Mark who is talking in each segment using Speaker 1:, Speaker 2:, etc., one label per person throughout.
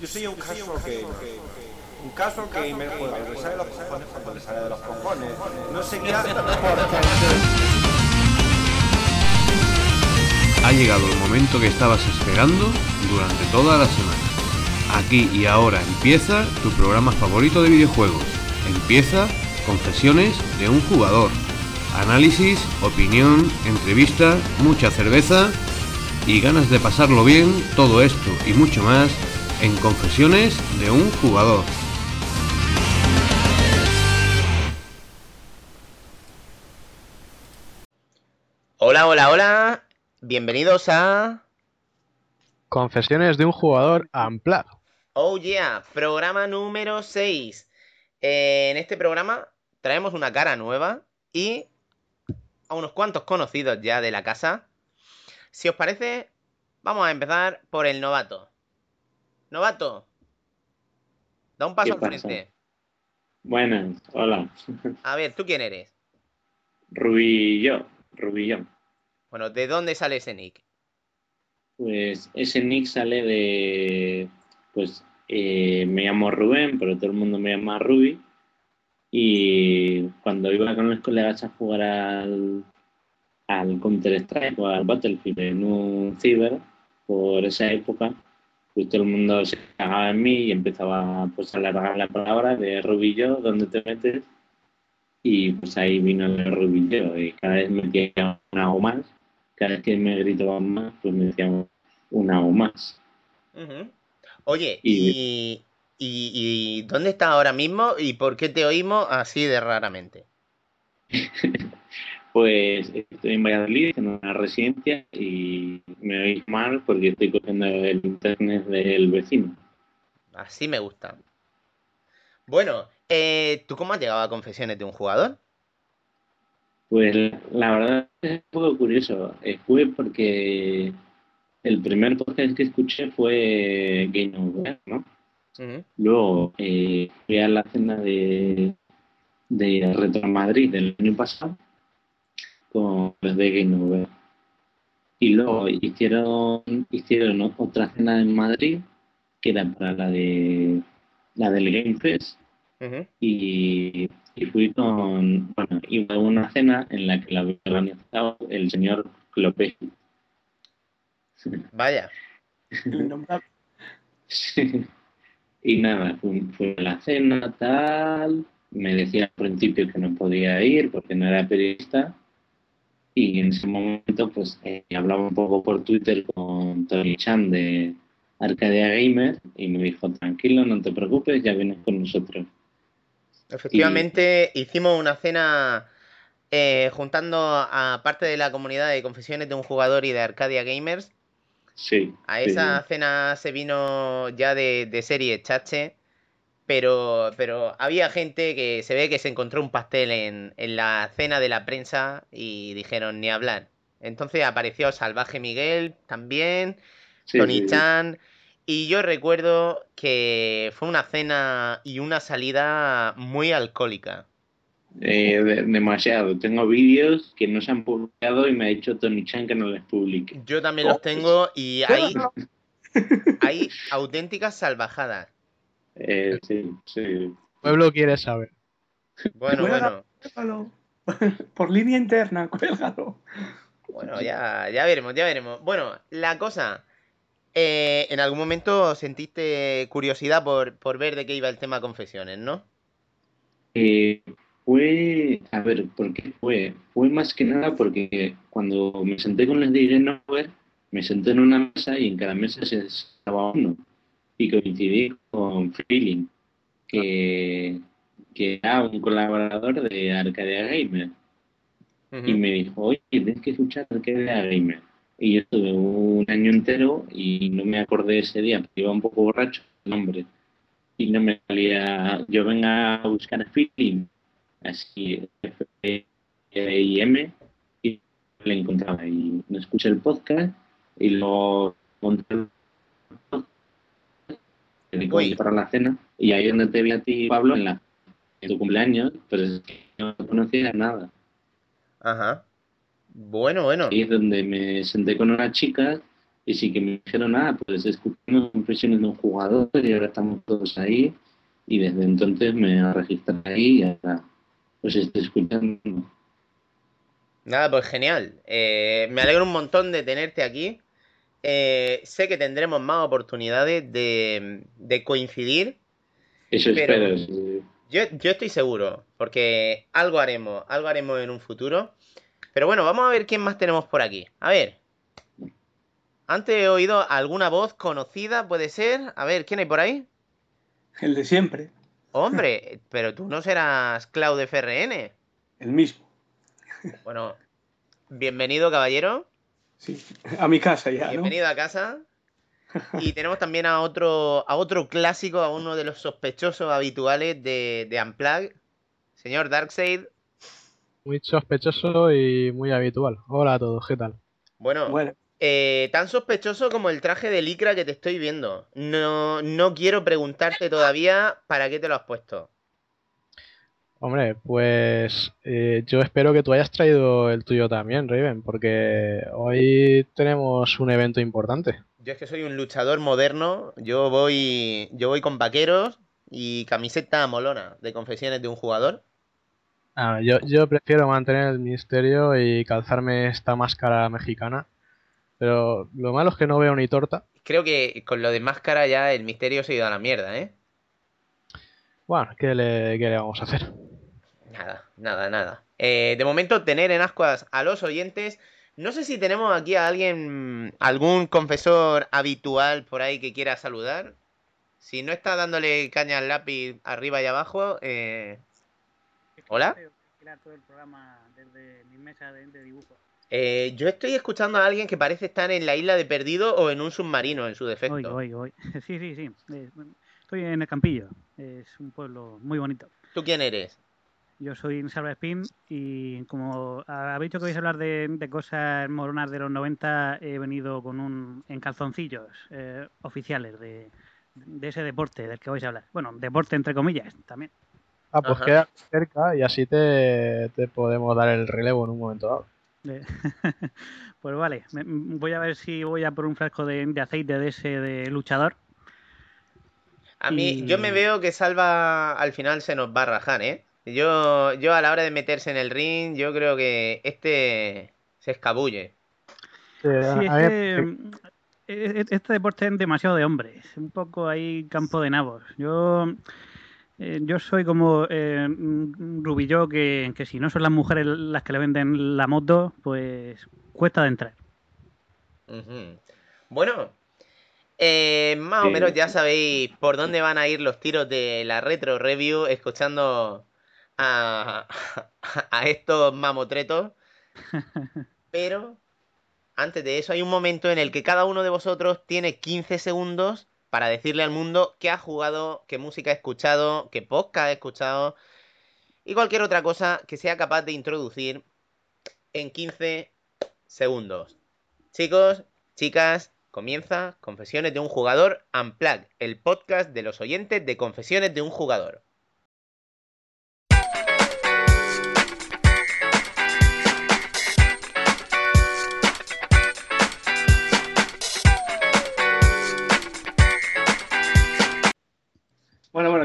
Speaker 1: Yo soy un caso que... Un caso que me juega, le sale de los cojones cuando le sale de los cojones. No seguirá.
Speaker 2: Ha llegado el momento que estabas esperando durante toda la semana. Aquí y ahora empieza tu programa favorito de videojuegos. Empieza Confesiones de un jugador. Análisis, opinión, entrevista, mucha cerveza y ganas de pasarlo bien, todo esto y mucho más en Confesiones de un jugador.
Speaker 3: Hola, hola, hola. Bienvenidos a
Speaker 4: Confesiones de un jugador Unplugged.
Speaker 3: Oh Yeah, programa número 6. en este programa traemos una cara nueva y a unos cuantos conocidos ya de la casa. Si os parece, vamos a empezar por el novato. Novato, da un paso al
Speaker 5: pasa?
Speaker 3: frente.
Speaker 5: Buenas, hola.
Speaker 3: A ver, ¿tú quién eres?
Speaker 5: Rubillo, Rubillo.
Speaker 3: Bueno, ¿de dónde sale ese nick?
Speaker 5: Pues ese nick sale de. Pues eh, me llamo Rubén, pero todo el mundo me llama Ruby. Y cuando iba con los colegas a jugar al, al Counter-Strike o al Battlefield en un ciber, por esa época, pues todo el mundo se cagaba en mí y empezaba pues, a alargar la palabra de Rubillo, ¿dónde te metes? Y pues ahí vino el Rubillo y cada vez metía una o más. Cada vez que me gritaban más, pues me decían una o más.
Speaker 3: Oye, y... Y, y dónde estás ahora mismo y por qué te oímos así de raramente?
Speaker 5: Pues estoy en Valladolid, en una residencia, y me oís mal porque estoy cogiendo el internet del vecino.
Speaker 3: Así me gusta. Bueno, eh, ¿tú cómo has llegado a confesiones de un jugador?
Speaker 5: Pues la verdad es un poco curioso. Fue porque el primer podcast que escuché fue Game Over, ¿no? Luego eh, fui a la cena de, de Retro Madrid del año pasado con los de Game Over. Y luego hicieron, hicieron otra cena en Madrid que era para la de la del Game Fest y, y fui con, bueno, iba a una cena en la que la había organizado el señor Clopé.
Speaker 3: Vaya.
Speaker 5: Sí. Y nada, fue, fue a la cena, tal. Me decía al principio que no podía ir porque no era periodista. Y en ese momento, pues, eh, hablaba un poco por Twitter con Tony Chan de Arcadia Gamer y me dijo, tranquilo, no te preocupes, ya vienes con nosotros.
Speaker 3: Efectivamente, hicimos una cena eh, juntando a parte de la comunidad de confesiones de un jugador y de Arcadia Gamers.
Speaker 5: Sí.
Speaker 3: A
Speaker 5: sí,
Speaker 3: esa cena se vino ya de, de serie chache, pero, pero había gente que se ve que se encontró un pastel en, en la cena de la prensa y dijeron ni hablar. Entonces apareció Salvaje Miguel también,
Speaker 5: sí,
Speaker 3: Tony
Speaker 5: sí, sí.
Speaker 3: Chan, y yo recuerdo que fue una cena y una salida muy alcohólica.
Speaker 5: Eh, de- demasiado. Tengo vídeos que no se han publicado y me ha dicho Tony Chan que no les publique.
Speaker 3: Yo también los tengo y hay, hay auténticas salvajadas.
Speaker 5: Eh, sí, sí.
Speaker 4: El pueblo quiere saber.
Speaker 3: Bueno,
Speaker 6: Bueno,
Speaker 3: bueno.
Speaker 6: Cuélgalo. Por línea interna, cuélgalo.
Speaker 3: Bueno, ya, ya veremos, ya veremos. Bueno, la cosa. eh, en algún momento sentiste curiosidad por, por ver de qué iba el tema confesiones, ¿no?
Speaker 5: Eh, fue, a ver, ¿por qué fue? Fue más que nada porque cuando me senté con los de Genover, me senté en una mesa y en cada mesa se estaba uno. Y coincidí con Feeling, que, que era un colaborador de Arcadia Gamer. Y me dijo, oye, tienes que escuchar Arcadia Gamer. Y yo estuve un año entero y no me acordé ese día, porque iba un poco borracho el nombre. Y no me salía, yo venga a buscar feeling, así, F I M, y le encontraba. Y no escuché el podcast y lo encontré
Speaker 3: Uy.
Speaker 5: para la cena. Y ahí es donde te vi a ti, Pablo, en, la, en tu cumpleaños, pero es que no conocía nada.
Speaker 3: Ajá. Bueno, bueno.
Speaker 5: Ahí es donde me senté con una chica Y sí que me dijeron, ah, pues escuchando confesiones de un jugador y ahora estamos todos ahí. Y desde entonces me registré ahí y ahora pues estoy escuchando.
Speaker 3: Nada, pues genial. Eh, me alegro un montón de tenerte aquí. Eh, sé que tendremos más oportunidades de, de coincidir.
Speaker 5: Eso
Speaker 3: Pero-
Speaker 5: espero.
Speaker 3: Yo, yo estoy seguro, porque algo haremos, algo haremos en un futuro. Pero bueno, vamos a ver quién más tenemos por aquí. A ver. Antes he oído alguna voz conocida, puede ser. A ver, ¿quién hay por ahí?
Speaker 6: El de siempre,
Speaker 3: Hombre, pero tú no serás Claude FRN.
Speaker 6: el mismo.
Speaker 3: Bueno, bienvenido, caballero.
Speaker 6: Sí, a mi casa ya, ¿no?
Speaker 3: Bienvenido a casa. Y tenemos también a otro, a otro clásico, a uno de los sospechosos habituales de, de Unplug. Señor Darkseid.
Speaker 4: Muy sospechoso y muy habitual. Hola a todos, ¿qué tal?
Speaker 3: Bueno,
Speaker 6: Bueno,
Speaker 3: eh, tan sospechoso como el traje de licra que te estoy viendo. No, no quiero preguntarte todavía para qué te lo has puesto.
Speaker 4: Hombre, pues eh, yo espero que tú hayas traído el tuyo también, Raven, porque hoy tenemos un evento importante.
Speaker 3: Yo es que soy un luchador moderno. Yo voy, yo voy con vaqueros y camiseta molona de confesiones de un jugador.
Speaker 4: Ah, yo, yo prefiero mantener el misterio y calzarme esta máscara mexicana, pero lo malo es que no veo ni torta.
Speaker 3: Creo que con lo de máscara ya el misterio se ha ido a la mierda, ¿eh?
Speaker 4: Bueno, ¿qué le, qué le vamos a hacer?
Speaker 3: Nada, nada, nada. Eh, de momento, tener en ascuas a los oyentes. No sé si tenemos aquí a alguien, algún confesor habitual por ahí que quiera saludar. Si no está dándole caña al lápiz arriba y abajo, eh, Hola.
Speaker 7: todo el programa desde mi mesa de, de dibujo.
Speaker 3: eh, yo estoy escuchando a alguien que parece estar en la isla de Perdido o en un submarino en su defecto.
Speaker 7: Oigo, oigo, oigo. Sí, sí, sí. Eh, Estoy en el Campillo. Es un pueblo muy bonito.
Speaker 3: ¿Tú quién eres?
Speaker 7: Yo soy Salva Spin y como habéis dicho que vais a hablar de, de cosas moronas de los 90, he venido con un en calzoncillos eh, oficiales de, de ese deporte del que vais a hablar. Bueno, deporte entre comillas también.
Speaker 4: Ah, pues
Speaker 3: Ajá.
Speaker 4: queda cerca y así te, te podemos dar el relevo en un momento dado.
Speaker 7: Eh, pues vale, voy a ver si voy a por un frasco de, de aceite de ese de luchador.
Speaker 3: A mí,
Speaker 7: Y-
Speaker 3: yo me veo que Salva al final se nos va a rajar, ¿eh? Yo, yo a la hora de meterse en el ring, yo creo que este se escabulle.
Speaker 4: Sí,
Speaker 7: es que mm, e- este deporte es demasiado de hombres, un poco ahí campo de nabos. Yo, eh, yo soy como eh, Rubilló, que, que si no son las mujeres las que le venden la moto, pues cuesta de entrar.
Speaker 3: Bueno, eh, más o
Speaker 5: Eh,
Speaker 3: menos ya sabéis por dónde van a ir los tiros de la retro review, escuchando a, a estos mamotretos. Pero antes de eso hay un momento en el que cada uno de vosotros tiene 15 segundos para decirle al mundo qué ha jugado, qué música ha escuchado, qué podcast ha escuchado y cualquier otra cosa que sea capaz de introducir en 15 segundos. Chicos, chicas, comienza Confesiones de un jugador Unplug, el podcast de los oyentes de Confesiones de un jugador.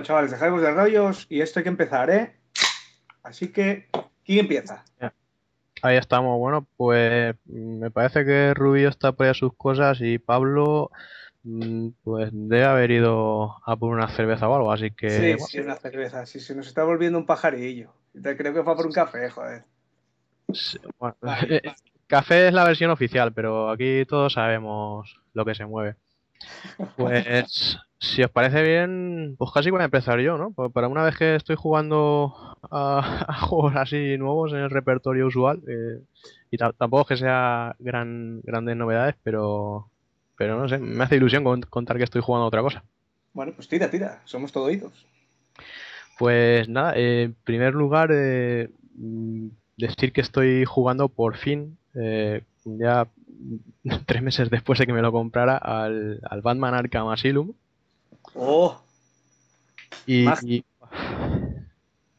Speaker 6: Bueno, chavales, dejademos de rollos y esto hay que empezar, ¿eh? Así que, ¿quién empieza?
Speaker 4: Ahí estamos. Bueno, pues mm, me parece que Rubio está por ahí a sus cosas y Pablo mm, pues debe haber ido a por una cerveza o algo, así que
Speaker 6: sí,
Speaker 4: bueno,
Speaker 6: sí, una cerveza. Sí, se nos está volviendo un pajarillo. Creo que fue por un café, joder.
Speaker 4: sí, bueno,
Speaker 6: Vale,
Speaker 4: café es la versión oficial, pero aquí todos sabemos lo que se mueve. Pues si os parece bien, pues casi voy a empezar yo, ¿no? Pues para una vez que estoy jugando a, a juegos así nuevos en el repertorio usual, eh, y ta- tampoco es que sea gran, grandes novedades, pero, pero no sé, me hace ilusión con- contar que estoy jugando a otra cosa.
Speaker 6: Bueno, pues tira, tira. Somos todo oídos.
Speaker 4: Pues nada, eh, en primer lugar, eh, mm, decir que estoy jugando por fin, ya tres meses después de que me lo comprara, al, al Batman Arkham Asylum.
Speaker 6: ¡Oh!
Speaker 4: Y,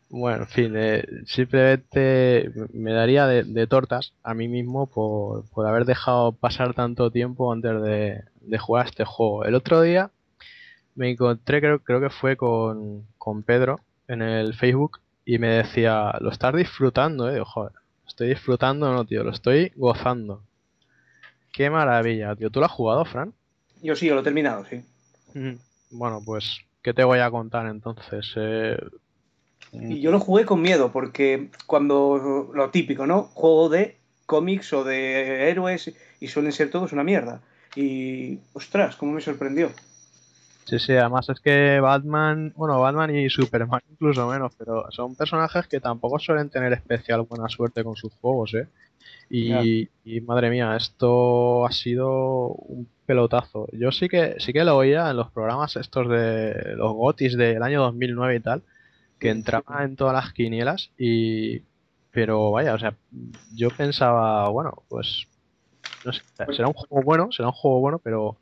Speaker 4: Bueno, en fin, eh, simplemente me daría de, de tortas a mí mismo por, por haber dejado pasar tanto tiempo antes de, de jugar a este juego. El otro día me encontré, creo, creo que fue con, con Pedro en el Facebook y me decía, lo estás disfrutando, eh. Joder, estoy disfrutando, no, tío, lo estoy gozando. Qué maravilla, tío. ¿Tú lo has jugado, Fran?
Speaker 6: Yo sí, yo lo he terminado, sí.
Speaker 4: Ujú. Bueno, pues, ¿qué te voy a contar entonces? Eh,
Speaker 6: Y yo lo jugué con miedo, porque cuando lo típico, ¿no? Juego de cómics o de héroes y suelen ser todos una mierda. Y, ostras, cómo me sorprendió.
Speaker 4: Sí, sí, además es que Batman, bueno, Batman y Superman incluso menos, pero son personajes que tampoco suelen tener especial buena suerte con sus juegos, ¿eh? Y, y, madre mía, esto ha sido un pelotazo. Yo sí que sí que lo oía en los programas estos de los GOTIS del año 2009 y tal, que entraba en todas las quinielas y pero vaya, o sea, yo pensaba, bueno, pues no sé, será un juego bueno, será un juego bueno, pero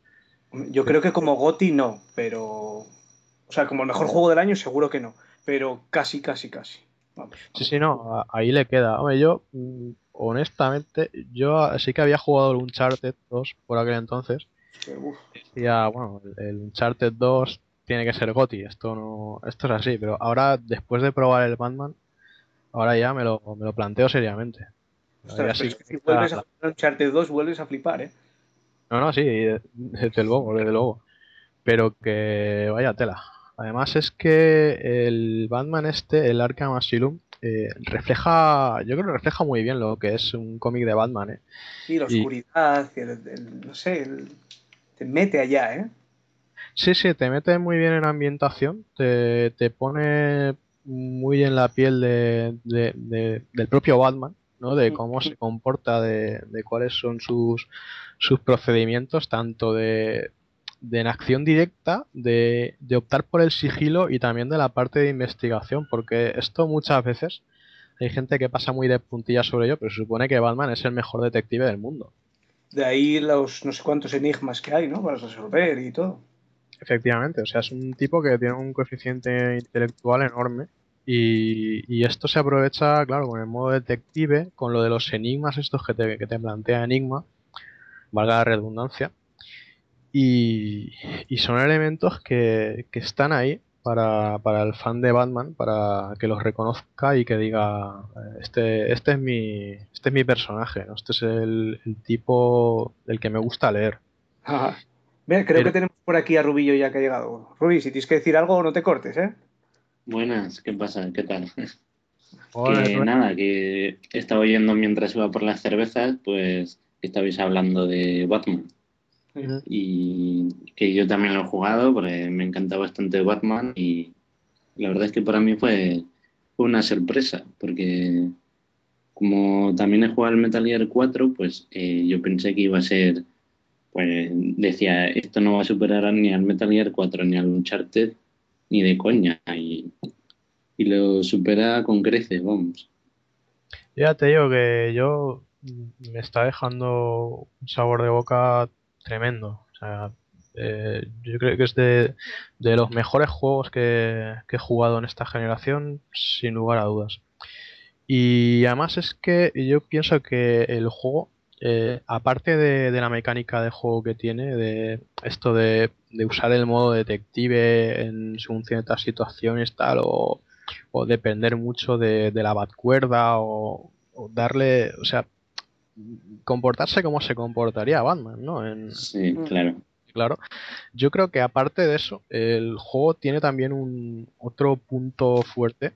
Speaker 6: Yo creo que como GOTI no, pero. O sea, como el mejor juego del año, seguro que no. Pero casi, casi, casi. Vamos.
Speaker 4: Sí, sí, no, ahí le queda. Hombre, yo, mm, honestamente, yo sí que había jugado el Uncharted 2 por aquel entonces.
Speaker 6: Uf,
Speaker 4: Decía, bueno, el, Uncharted 2 tiene que ser GOTY, esto no, esto es así, pero ahora, después de probar el Batman, ahora ya me lo, me lo planteo seriamente.
Speaker 6: ostras,
Speaker 4: sí
Speaker 6: si vuelves
Speaker 4: está-
Speaker 6: a jugar Uncharted 2, vuelves a flipar, ¿eh?
Speaker 4: No, no, sí, desde luego, desde luego. Pero que vaya tela. Además es que el Batman este, el Arkham Asylum, eh, refleja, yo creo que refleja muy bien lo que es un cómic de Batman, ¿eh?
Speaker 6: Sí, la
Speaker 4: Y-
Speaker 6: oscuridad, el- el- no sé, el- te mete allá, ¿eh?
Speaker 4: Sí, sí, te mete muy bien en ambientación, te, te pone muy en la piel de, de- de- del propio Batman, ¿no? De cómo se comporta, de, de cuáles son sus, sus procedimientos, tanto de, de en acción directa, de, de optar por el sigilo y también de la parte de investigación, porque esto muchas veces hay gente que pasa muy de puntillas sobre ello, pero se supone que Batman es el mejor detective del mundo.
Speaker 6: De ahí los no sé cuántos enigmas que hay, ¿no? Para resolver y todo.
Speaker 4: Efectivamente, o sea, es un tipo que tiene un coeficiente intelectual enorme y, y esto se aprovecha, claro, con el modo detective, con lo de los enigmas estos que te, que te plantea Enigma, valga la redundancia, y, y son elementos que, que están ahí para, para el fan de Batman, para que los reconozca y que diga, eh, este, este es mi, este es mi personaje, ¿no? este es el, el tipo del que me gusta leer.
Speaker 6: Ajá. Mira, creo
Speaker 4: Pero-
Speaker 6: que tenemos por aquí a Rubillo ya que ha llegado. Rubi, si tienes que decir algo, no te cortes, ¿eh?
Speaker 5: Buenas, ¿qué pasa? ¿Qué tal?
Speaker 4: Hola,
Speaker 5: que nada, que estaba oyendo mientras iba por las cervezas, pues que estabais hablando de Batman. Y que yo también lo he jugado porque me encanta bastante Batman y la verdad es que para mí fue, una sorpresa porque como también he jugado al Metal Gear 4, pues eh, yo pensé que iba a ser, pues decía, esto no va a superar ni al Metal Gear 4 ni al Uncharted ni de coña y, y lo supera con creces, vamos.
Speaker 4: Ya te digo que yo me está dejando un sabor de boca tremendo. O sea, eh, yo creo que es de, de los mejores juegos que, he jugado en esta generación, sin lugar a dudas. Y además es que yo pienso que el juego, eh, aparte de, de la mecánica de juego que tiene, de esto de, de usar el modo detective en según ciertas situaciones tal, o, o depender mucho de, de la batcuerda, o, o darle, o sea, comportarse como se comportaría Batman, ¿no? En,
Speaker 5: Sí, claro.
Speaker 4: Claro. Yo creo que aparte de eso, el juego tiene también un otro punto fuerte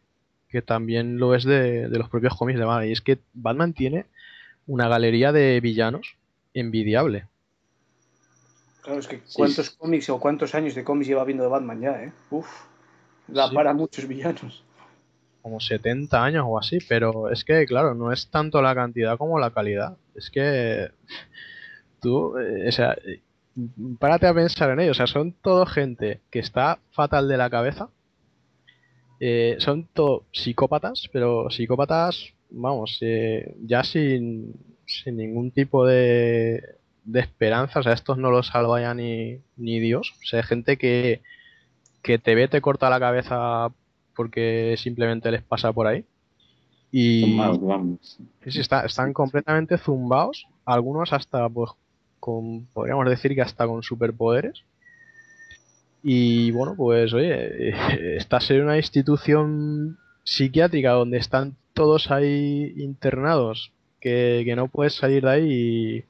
Speaker 4: que también lo es de, de los propios cómics de Batman. Y es que Batman tiene una galería de villanos envidiable.
Speaker 6: Claro, es que cuántos
Speaker 5: sí.
Speaker 6: cómics o cuántos años de cómics lleva viendo de Batman ya, ¿eh? Uf, da
Speaker 4: Sí.
Speaker 6: para muchos villanos.
Speaker 4: Como 70 años o así, pero es que, claro, no es tanto la cantidad como la calidad. Es que tú, eh, o sea, párate a pensar en ello. O sea, son todo gente que está fatal de la cabeza. Eh, son todo psicópatas, pero psicópatas, vamos, eh, ya sin, sin ningún tipo de, de esperanza. O sea, estos no los salva ya ni, ni Dios. O sea, gente que, que te ve, te corta la cabeza porque simplemente les pasa por ahí. Y
Speaker 5: Zumbaos, vamos.
Speaker 4: sí, sí, está- están completamente zumbados, algunos hasta, pues, con, podríamos decir que hasta con superpoderes. Y bueno, pues oye, estás en una institución psiquiátrica donde están todos ahí internados, que, que no puedes salir de ahí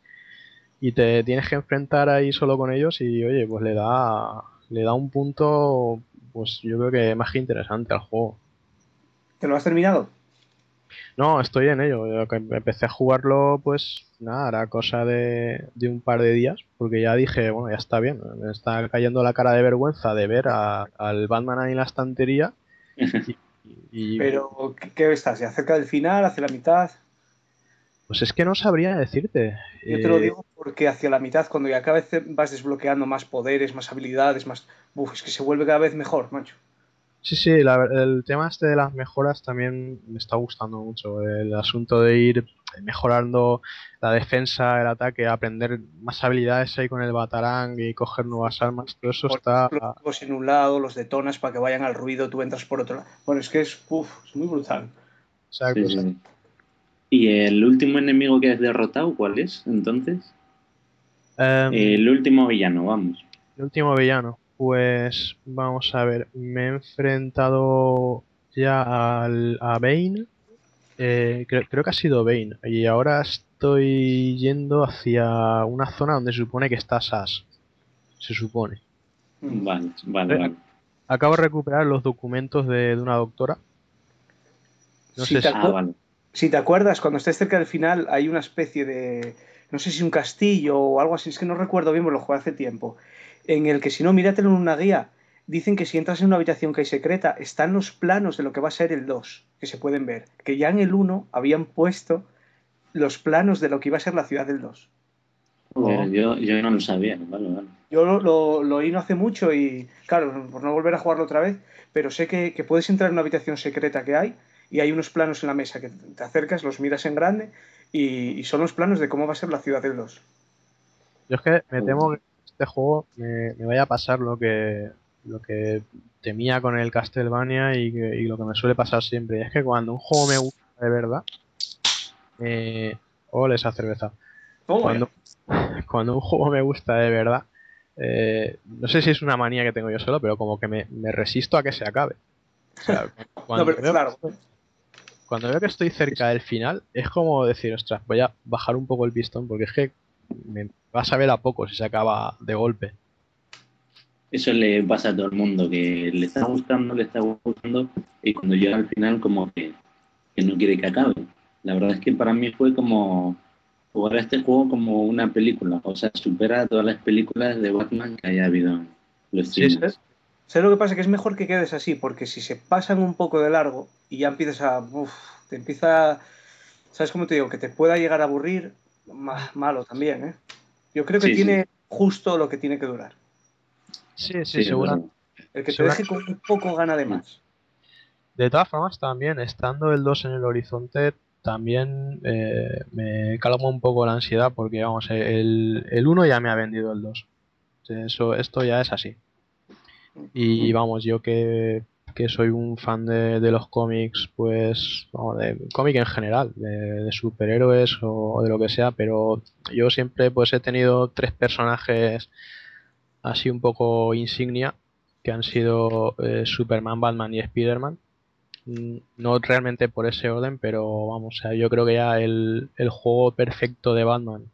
Speaker 4: y, y te tienes que enfrentar ahí solo con ellos y oye, pues le da, le da un punto, pues yo creo que más que interesante al juego.
Speaker 6: ¿Te lo has terminado?
Speaker 4: No, estoy en ello. Yo empecé a jugarlo, pues nada, era cosa de, de un par de días, porque ya dije, bueno, ya está bien. Me está cayendo la cara de vergüenza de ver a- al Batman ahí en la estantería. Y, y-
Speaker 6: Pero, ¿qué, qué estás? ¿Ya cerca del final? ¿Hacia la mitad?
Speaker 4: Pues es que no sabría decirte.
Speaker 6: Yo te lo
Speaker 4: Eh,
Speaker 6: digo porque hacia la mitad, cuando ya cada vez vas desbloqueando más poderes, más habilidades, más... Uf, es que se vuelve cada vez mejor, macho.
Speaker 4: Sí, sí, la el tema este de las mejoras también me está gustando mucho. El asunto de ir mejorando la defensa, el ataque, aprender más habilidades ahí con el Batarang y coger nuevas armas, todo eso está...
Speaker 6: explosivos en un lado, los detonas para que vayan al ruido, tú entras por otro lado. Bueno, es que es, uf, es muy brutal.
Speaker 4: o sea,
Speaker 5: Sí, sí, sí. ¿Y el último enemigo que has derrotado, cuál es entonces?
Speaker 4: em,
Speaker 5: El último villano, vamos.
Speaker 4: El último villano. Pues vamos a ver, me he enfrentado ya al, a Bane. eh, creo, creo que ha sido Bane. Y ahora estoy yendo hacia una zona donde se supone que está Sash. Se supone.
Speaker 5: Vale, vale,
Speaker 4: Eh,
Speaker 5: vale.
Speaker 4: Acabo de recuperar los documentos de, de una doctora. No sé si-
Speaker 5: Ah, vale.
Speaker 6: Si te acuerdas, cuando estés cerca del final hay una especie de, no sé si un castillo o algo así, es que no recuerdo bien, porque lo jugué hace tiempo, en el que si no, míratelo en una guía, dicen que si entras en una habitación que hay secreta, están los planos de lo que va a ser el 2, que se pueden ver, que ya en el 1 habían puesto los planos de lo que iba a ser la ciudad del 2.
Speaker 5: Joder, yo, yo no lo sabía, vale, vale.
Speaker 6: Yo lo, lo, lo oí no hace mucho y, claro, por no volver a jugarlo otra vez, pero sé que, que puedes entrar en una habitación secreta que hay y hay unos planos en la mesa que te acercas, los miras en grande y, y son los planos de cómo va a ser la ciudad del 2.
Speaker 4: Yo es que me temo que este juego me, me vaya a pasar lo que lo que temía con el Castlevania y, que- y lo que me suele pasar siempre. Y es que cuando un juego me gusta de verdad, eh, ole esa cerveza.
Speaker 6: Toma
Speaker 4: Cuando, cuando un juego me gusta de verdad, eh, no sé si es una manía que tengo yo solo, pero como que me, me resisto a que se acabe. O sea, cuando,
Speaker 6: No, pero
Speaker 4: veo,
Speaker 6: claro,
Speaker 4: cuando veo que estoy cerca del final, es como decir, ostras, voy a bajar un poco el pistón porque es que me va a saber a poco si se acaba de golpe.
Speaker 5: Eso le pasa a todo el mundo, que le está gustando, le está gustando, y cuando llega al final como que, que no quiere que acabe. La verdad es que para mí fue como jugar a este juego como una película, o sea, supera todas las películas de Batman que haya habido en los
Speaker 4: Sí,
Speaker 5: cines.
Speaker 6: ¿Sabes lo que pasa? Que es mejor que quedes así, porque si se pasan un poco de largo y ya empiezas a. uf, te empieza. ¿Sabes cómo te digo? Que te pueda llegar a aburrir, ma- malo también, ¿eh? Yo creo que
Speaker 5: Sí, sí.
Speaker 6: tiene justo lo que tiene que durar.
Speaker 4: Sí, sí,
Speaker 5: Sí, es
Speaker 4: segura-
Speaker 5: verdad.
Speaker 6: El que te deje con un poco gana de más.
Speaker 4: De todas formas, también estando el 2 en el horizonte, también eh, me calma un poco la ansiedad porque, vamos, el, el 1 ya me ha vendido el 2. Eso, esto ya es así. Y vamos, yo que, que soy un fan de, de los cómics, pues, vamos, de cómic en general, de, de superhéroes o, o de lo que sea, pero yo siempre pues he tenido tres personajes así un poco insignia, que han sido eh, Superman, Batman y Spider-Man. Mm, No realmente por ese orden, pero vamos, o sea, yo creo que ya el, el juego perfecto de Batman,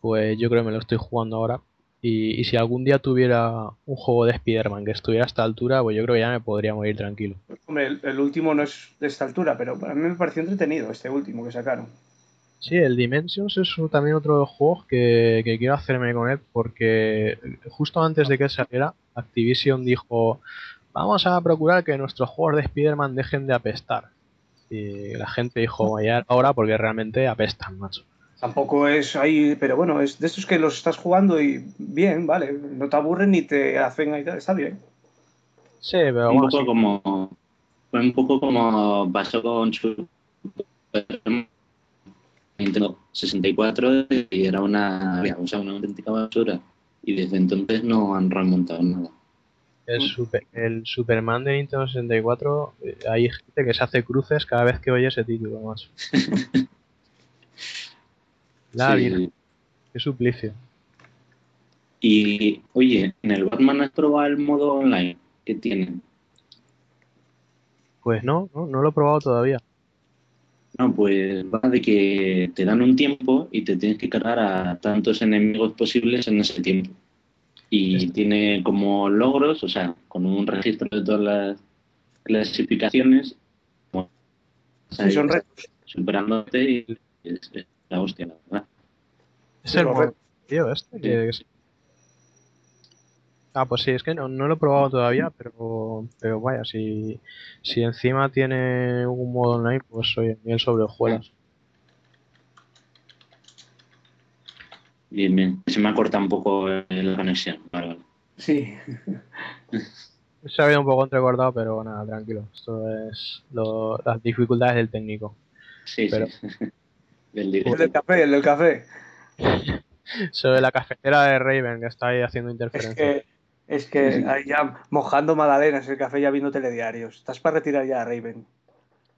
Speaker 4: pues yo creo que me lo estoy jugando ahora. Y, y si algún día tuviera un juego de Spider-Man que estuviera a esta altura, pues yo creo que ya me podría morir tranquilo.
Speaker 6: Hombre, el, el último no es de esta altura, pero a mí me pareció entretenido este último que sacaron.
Speaker 4: Sí, el Dimensions es también otro de los juegos que, que quiero hacerme con él porque justo antes de que saliera, Activision dijo, vamos a procurar que nuestros juegos de Spider-Man dejen de apestar. Y la gente dijo, ya era hora porque realmente apestan, macho.
Speaker 6: Tampoco es ahí, pero bueno, es de estos que los estás jugando y bien, vale, no te aburren ni te hacen ahí, está bien.
Speaker 4: Sí, pero
Speaker 5: un poco
Speaker 4: sí.
Speaker 5: como fue un poco como pasó con su Nintendo 64 y era una, o sea, una auténtica basura y desde entonces no han remontado nada.
Speaker 4: El, super, el Superman de Nintendo 64, eh, hay gente que se hace cruces cada vez que oye ese título, más. La
Speaker 5: Sí.
Speaker 4: qué suplicio.
Speaker 5: Y, oye, ¿en el Batman has probado el modo online que tienen?
Speaker 4: Pues no, no, no lo he probado todavía.
Speaker 5: No, pues va de que te dan un tiempo y te tienes que cargar a tantos enemigos posibles en ese tiempo. Y tiene como logros, o sea, con un registro de todas las clasificaciones,
Speaker 6: Sí, son retos.
Speaker 5: superándote y es, es la hostia, la verdad.
Speaker 4: Es el
Speaker 6: lo
Speaker 4: modo
Speaker 6: re-
Speaker 4: tío, este que-. Ah, pues sí, es que no, no lo he probado todavía, pero, pero vaya, si, si encima tiene un modo online, pues oye, bien sobre hojuelas.
Speaker 5: Bien, bien. Se me ha cortado un poco la conexión. Vale, vale.
Speaker 6: Sí.
Speaker 4: Se ha habido un poco entrecortado, pero nada, tranquilo. Esto es lo- las dificultades del técnico.
Speaker 5: Sí,
Speaker 4: Pero-
Speaker 5: sí. Del
Speaker 6: El del café, el del café.
Speaker 4: Sobre la cafetera de Raven, que está ahí haciendo
Speaker 6: Es
Speaker 4: interferencia.
Speaker 6: que, es que ahí ya mojando magdalenas el café ya viendo telediarios. Estás para retirar ya a Raven.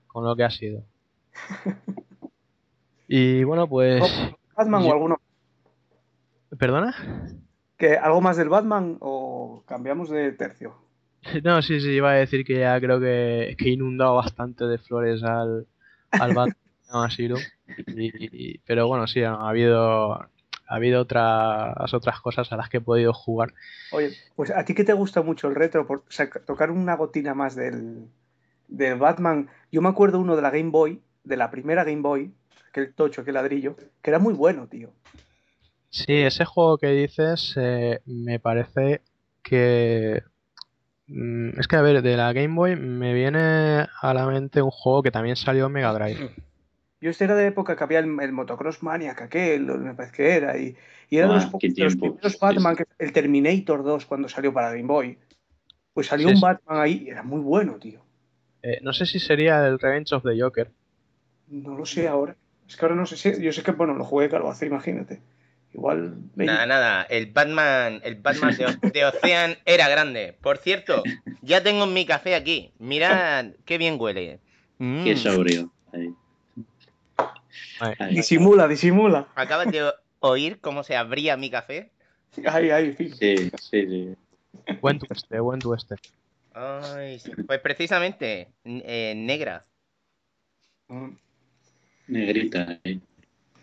Speaker 4: Con lo que ha sido. Y bueno, pues.
Speaker 6: ¿Batman
Speaker 4: Yo-
Speaker 6: o alguno?
Speaker 4: ¿Perdona?
Speaker 6: ¿Que ¿Algo más del Batman o cambiamos de tercio?
Speaker 4: No, sí, sí, iba a decir que ya creo que, que he inundado bastante de flores al, al Batman Asylum. Y, y- pero bueno, sí, ha habido, ha habido otras, otras cosas a las que he podido jugar.
Speaker 6: Oye, pues a ti que te gusta mucho el retro, por tocar una gotina más del, del Batman. Yo me acuerdo uno de la Game Boy, de la primera Game Boy, aquel tocho, aquel ladrillo, que era muy bueno, tío.
Speaker 4: Sí, ese juego que dices eh, me parece que... mm, Es que, a ver, de la Game Boy me viene a la mente un juego que también salió en Mega Drive.
Speaker 6: Yo este era de época que había el, el Motocross Maniac, aquel, me parece que era, y, y era de
Speaker 5: Buah,
Speaker 6: los, de los primeros Batman, que- el Terminator 2 cuando salió para Game Boy. Pues salió
Speaker 4: Sí,
Speaker 6: un. Batman ahí, y era muy bueno, tío.
Speaker 4: Eh, no sé si sería el Revenge of the Joker.
Speaker 6: No lo sé ahora. Es que ahora no sé si. Yo sé que, bueno, lo jugué claro hace, imagínate. Igual.
Speaker 3: Nada, nada. El Batman, el Batman de, Ocean era grande. Por cierto, ya tengo mi café aquí. Mirad qué bien huele. Mm.
Speaker 5: Qué sobrio. Ahí.
Speaker 4: Ay.
Speaker 6: Disimula, disimula.
Speaker 3: ¿Acabas de oír cómo se abría mi café?
Speaker 6: Ahí, ahí, sí.
Speaker 5: Sí, sí, sí.
Speaker 4: Buen tueste, buen tueste.
Speaker 3: Ay, sí. Pues precisamente, eh, negra.
Speaker 6: Mm.
Speaker 5: Negrita.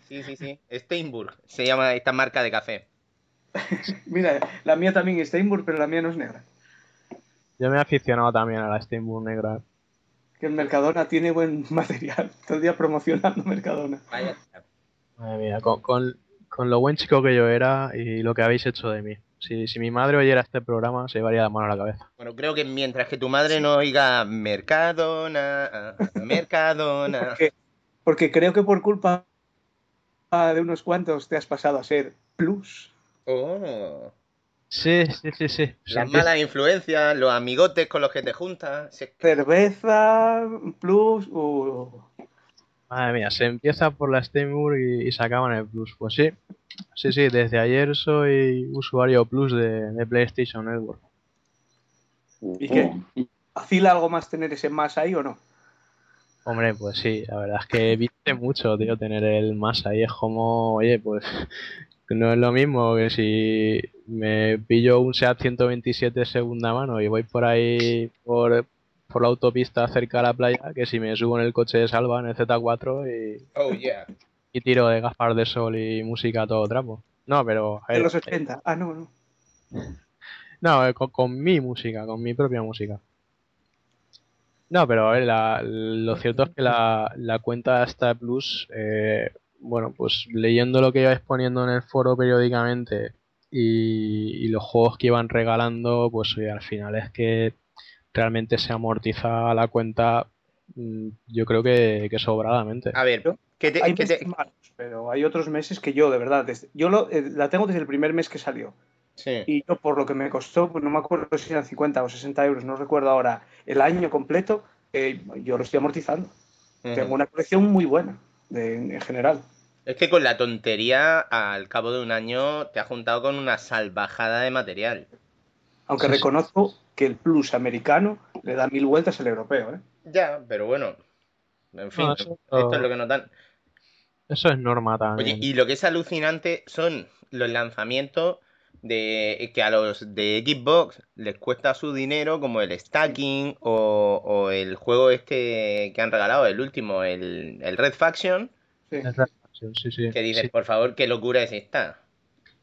Speaker 3: Sí, sí, sí. Steinburg se llama esta marca de café.
Speaker 6: Mira, la mía también es Steinburg, pero la mía no es negra.
Speaker 4: Yo me he aficionado también a la Steamboat negra.
Speaker 6: Que el Mercadona tiene buen material. Todo el día promocionando Mercadona.
Speaker 3: Vaya.
Speaker 4: Madre mía, con, con- con lo buen chico que yo era y lo que habéis hecho de mí. Si, si mi madre oyera este programa, se llevaría la mano a la cabeza.
Speaker 3: Bueno, creo que mientras que tu madre no oiga Mercadona, Mercadona.
Speaker 6: Porque, porque creo que por culpa de unos cuantos te has pasado a ser plus.
Speaker 3: Oh,
Speaker 4: Sí, sí, sí, sí.
Speaker 3: Las malas influencias, los amigotes con los que te juntas. si es que-
Speaker 6: Cerveza, plus. uh.
Speaker 4: Madre mía, se empieza por la Steamboat y, y se acaba en el Plus. Pues sí, sí, sí, desde ayer soy usuario Plus de, de PlayStation Network.
Speaker 6: ¿Y qué? ¿Afila algo más tener ese más ahí o no?
Speaker 4: Hombre, pues sí, la verdad es que viste mucho, tío, tener el más ahí. Es como, oye, pues no es lo mismo que si me pillo un SEAT 127 segunda mano y voy por ahí por, por la autopista cerca de la playa, que si me subo en el coche de salva, en el Z4 y,
Speaker 3: Oh, yeah.
Speaker 4: y tiro de Gaspar de Sol y música a todo trapo. No, pero... ver,
Speaker 6: los 80. Ah, no, no.
Speaker 4: No, eh, con, con mi música, con mi propia música. No, pero a ver, la- lo cierto es que la, la cuenta esta Plus, eh, bueno, pues leyendo lo que ibais poniendo en el foro periódicamente y, y los juegos que iban regalando, pues oye, al final es que realmente se amortiza la cuenta, mm, yo creo que, que sobradamente.
Speaker 3: A ver, ¿qué te,
Speaker 6: Hay
Speaker 3: te-
Speaker 6: malos, pero hay otros meses que yo, de verdad, desde- yo lo- eh, la tengo desde el primer mes que salió.
Speaker 3: Sí.
Speaker 6: Y yo, por lo que me costó, pues no me acuerdo si eran 50 o 60 euros, no recuerdo ahora, el año completo, eh, yo lo estoy amortizando. Tengo una colección muy buena, de- en general.
Speaker 3: Es que con la tontería, al cabo de un año, te has juntado con una salvajada de material.
Speaker 6: Aunque
Speaker 4: Sí, sí.
Speaker 6: reconozco que el plus americano le da mil vueltas al europeo, ¿eh?
Speaker 3: Ya, pero bueno. En fin,
Speaker 4: No, eso-
Speaker 3: esto es lo que nos dan.
Speaker 4: Eso es norma
Speaker 3: Oye,
Speaker 4: también.
Speaker 3: y lo que es alucinante son los lanzamientos de que a los de Xbox les cuesta su dinero, como el stacking o, o el juego este que han regalado, el último, el, el Red Faction,
Speaker 6: Sí.
Speaker 4: Sí, sí.
Speaker 3: que dices,
Speaker 4: Sí,
Speaker 3: por favor, qué locura es esta.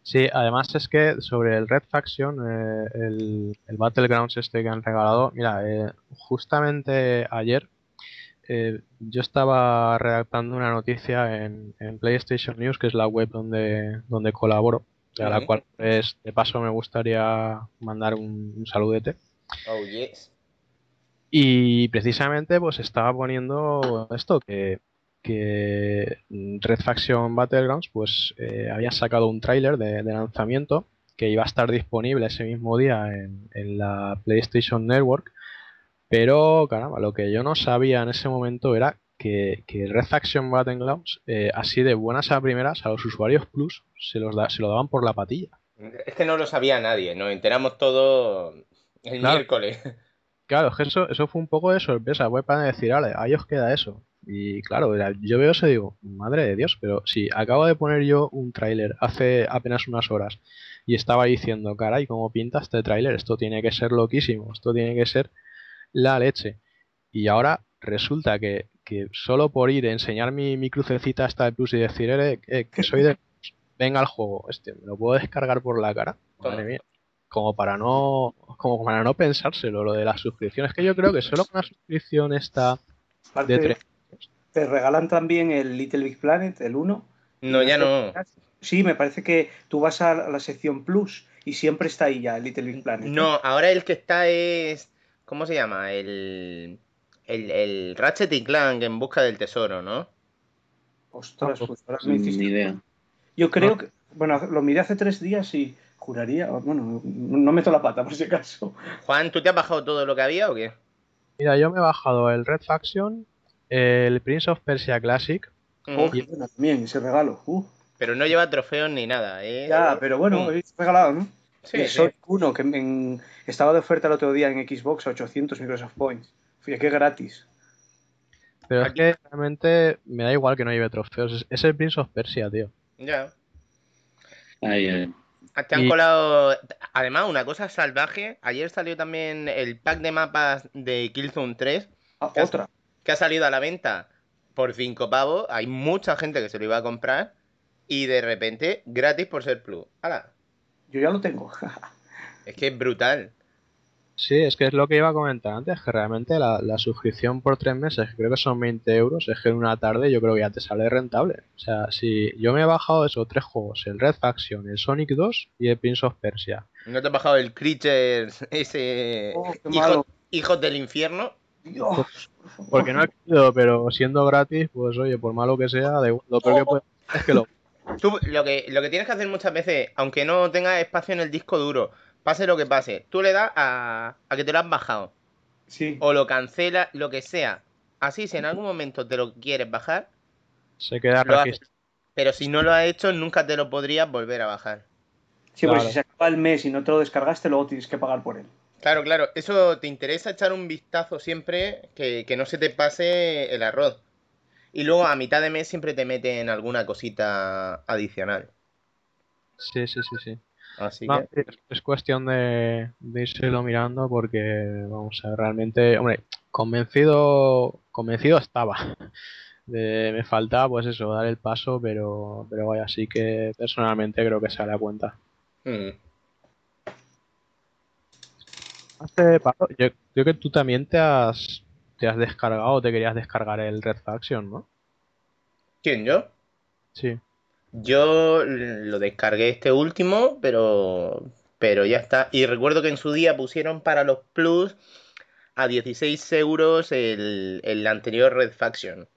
Speaker 4: sí, además es que sobre el Red Faction, eh, el, el Battlegrounds este que han regalado, mira, eh, justamente ayer eh, yo estaba redactando una noticia en, en PlayStation News, que es la web donde, donde colaboro, y a la cual pues, de paso me gustaría mandar un, un saludete.
Speaker 3: Oh, yes.
Speaker 4: Y precisamente pues estaba poniendo esto, que, que Red Faction Battlegrounds pues eh, había sacado un tráiler de, de lanzamiento que iba a estar disponible ese mismo día en, en la PlayStation Network, pero caramba, lo que yo no sabía en ese momento era que, que Red Faction Battlegrounds, eh, así de buenas a primeras, a los usuarios Plus se, los da- se lo daban por la patilla.
Speaker 3: Es que no lo sabía nadie, nos enteramos todo el
Speaker 4: Claro.
Speaker 3: miércoles.
Speaker 4: Claro, es que eso, eso fue un poco de sorpresa, fue para decir, vale, ahí os queda eso. Y claro, yo veo eso y digo, madre de Dios, pero si acabo de poner yo un tráiler hace apenas unas horas y estaba diciendo, caray, ¿cómo pinta este tráiler? Esto tiene que ser loquísimo, esto tiene que ser la leche. Y ahora resulta que, que solo por ir a enseñar mi, mi crucecita hasta el plus y decir, "Eh, eh, que soy de... Venga al juego, este, ¿me lo puedo descargar por la cara? Madre mía como para no como para no pensárselo lo de las suscripciones que yo creo que solo con la suscripción
Speaker 6: Aparte,
Speaker 4: de tres
Speaker 6: te regalan también el Little Big Planet, el 1.
Speaker 3: No, ya no.
Speaker 6: Sí, me parece que tú vas a la sección Plus y siempre está ahí ya el Little Big Planet.
Speaker 3: No, ahora el que está es. ¿Cómo se llama? El. El, el Ratchet y Clank en busca del tesoro, ¿no?
Speaker 6: Ostras, pues ahora me
Speaker 5: Ni
Speaker 6: hiciste-
Speaker 5: idea.
Speaker 6: Yo creo que. Bueno, lo miré hace tres días y juraría. Bueno, no meto la pata por si acaso.
Speaker 3: Juan, ¿tú te has bajado todo lo que había o qué?
Speaker 4: mira yo me he bajado el Red Faction el Prince of Persia Classic
Speaker 6: Oh, qué buena también, ese regalo. Uh,
Speaker 3: Pero no lleva trofeos ni nada, ¿eh?
Speaker 6: ya, pero bueno,
Speaker 3: Mm.
Speaker 6: es regalado, ¿no?
Speaker 3: Sí,
Speaker 6: el
Speaker 3: sí.
Speaker 6: Sonic 1, que en- estaba de oferta el otro día en Xbox a 800 Microsoft Points. Fíjate que gratis.
Speaker 4: pero
Speaker 3: Aquí-
Speaker 4: es que realmente me da igual que no lleve trofeos es, es el Prince of Persia tío
Speaker 3: Ya.
Speaker 5: Ay, ay.
Speaker 3: Te han
Speaker 4: Y-
Speaker 3: colado. Además, una cosa salvaje. Ayer salió también el pack de mapas de Killzone 3.
Speaker 6: Ah,
Speaker 3: ¿Qué has-
Speaker 6: otra.
Speaker 3: que ha salido a la venta por 5 pavos. Hay mucha gente que se lo iba a comprar. Y de repente, gratis por ser Plus. ¡Hala!
Speaker 6: Yo ya lo tengo.
Speaker 3: Es que es brutal.
Speaker 4: Sí es que es lo que iba a comentar antes que realmente la, la suscripción por tres meses creo que son 20 euros es que en una tarde yo creo que ya te sale rentable o sea si yo me he bajado esos tres juegos el Red Faction el Sonic 2 y el Prince of Persia
Speaker 3: ¿No te has bajado el Creatures, ese
Speaker 6: Oh,
Speaker 3: hijo- del infierno?
Speaker 6: Dios.
Speaker 4: Porque no he querido, pero siendo gratis, pues oye, por malo que sea, igual. lo peor que puede es que lo.
Speaker 3: Tú lo que, lo que tienes que hacer muchas veces, aunque no tengas espacio en el disco duro, pase lo que pase, tú le das a, a que te lo has bajado.
Speaker 6: Sí.
Speaker 3: O lo cancelas, lo que sea. Así, si en algún momento te lo quieres bajar,
Speaker 4: Se queda registrado.
Speaker 3: pero si no lo has hecho, nunca te lo podrías volver a bajar.
Speaker 6: Sí, porque
Speaker 4: Claro.
Speaker 6: si se acaba el mes y no te lo descargaste, luego tienes que pagar por él.
Speaker 3: Claro, claro, eso te interesa echar un vistazo siempre que, que no se te pase el arroz. Y luego a mitad de mes siempre te meten alguna cosita adicional.
Speaker 4: Sí, sí, sí, sí.
Speaker 3: Así
Speaker 4: No,
Speaker 3: que.
Speaker 4: es, es cuestión de, de írselo mirando porque, vamos a ver, realmente, hombre, convencido, convencido estaba. De- me faltaba, pues eso, dar el paso, pero, pero vaya, sí que personalmente creo que sale a cuenta.
Speaker 3: Mm.
Speaker 4: Hace, Pablo, yo creo que tú también te has, te has descargado, te querías descargar el Red Faction, ¿no?
Speaker 3: ¿Quién, yo?
Speaker 4: Sí.
Speaker 3: Yo lo descargué este último, pero, pero ya está. Y recuerdo que en su día pusieron para los Plus a 16 euros el, el anterior Red Faction.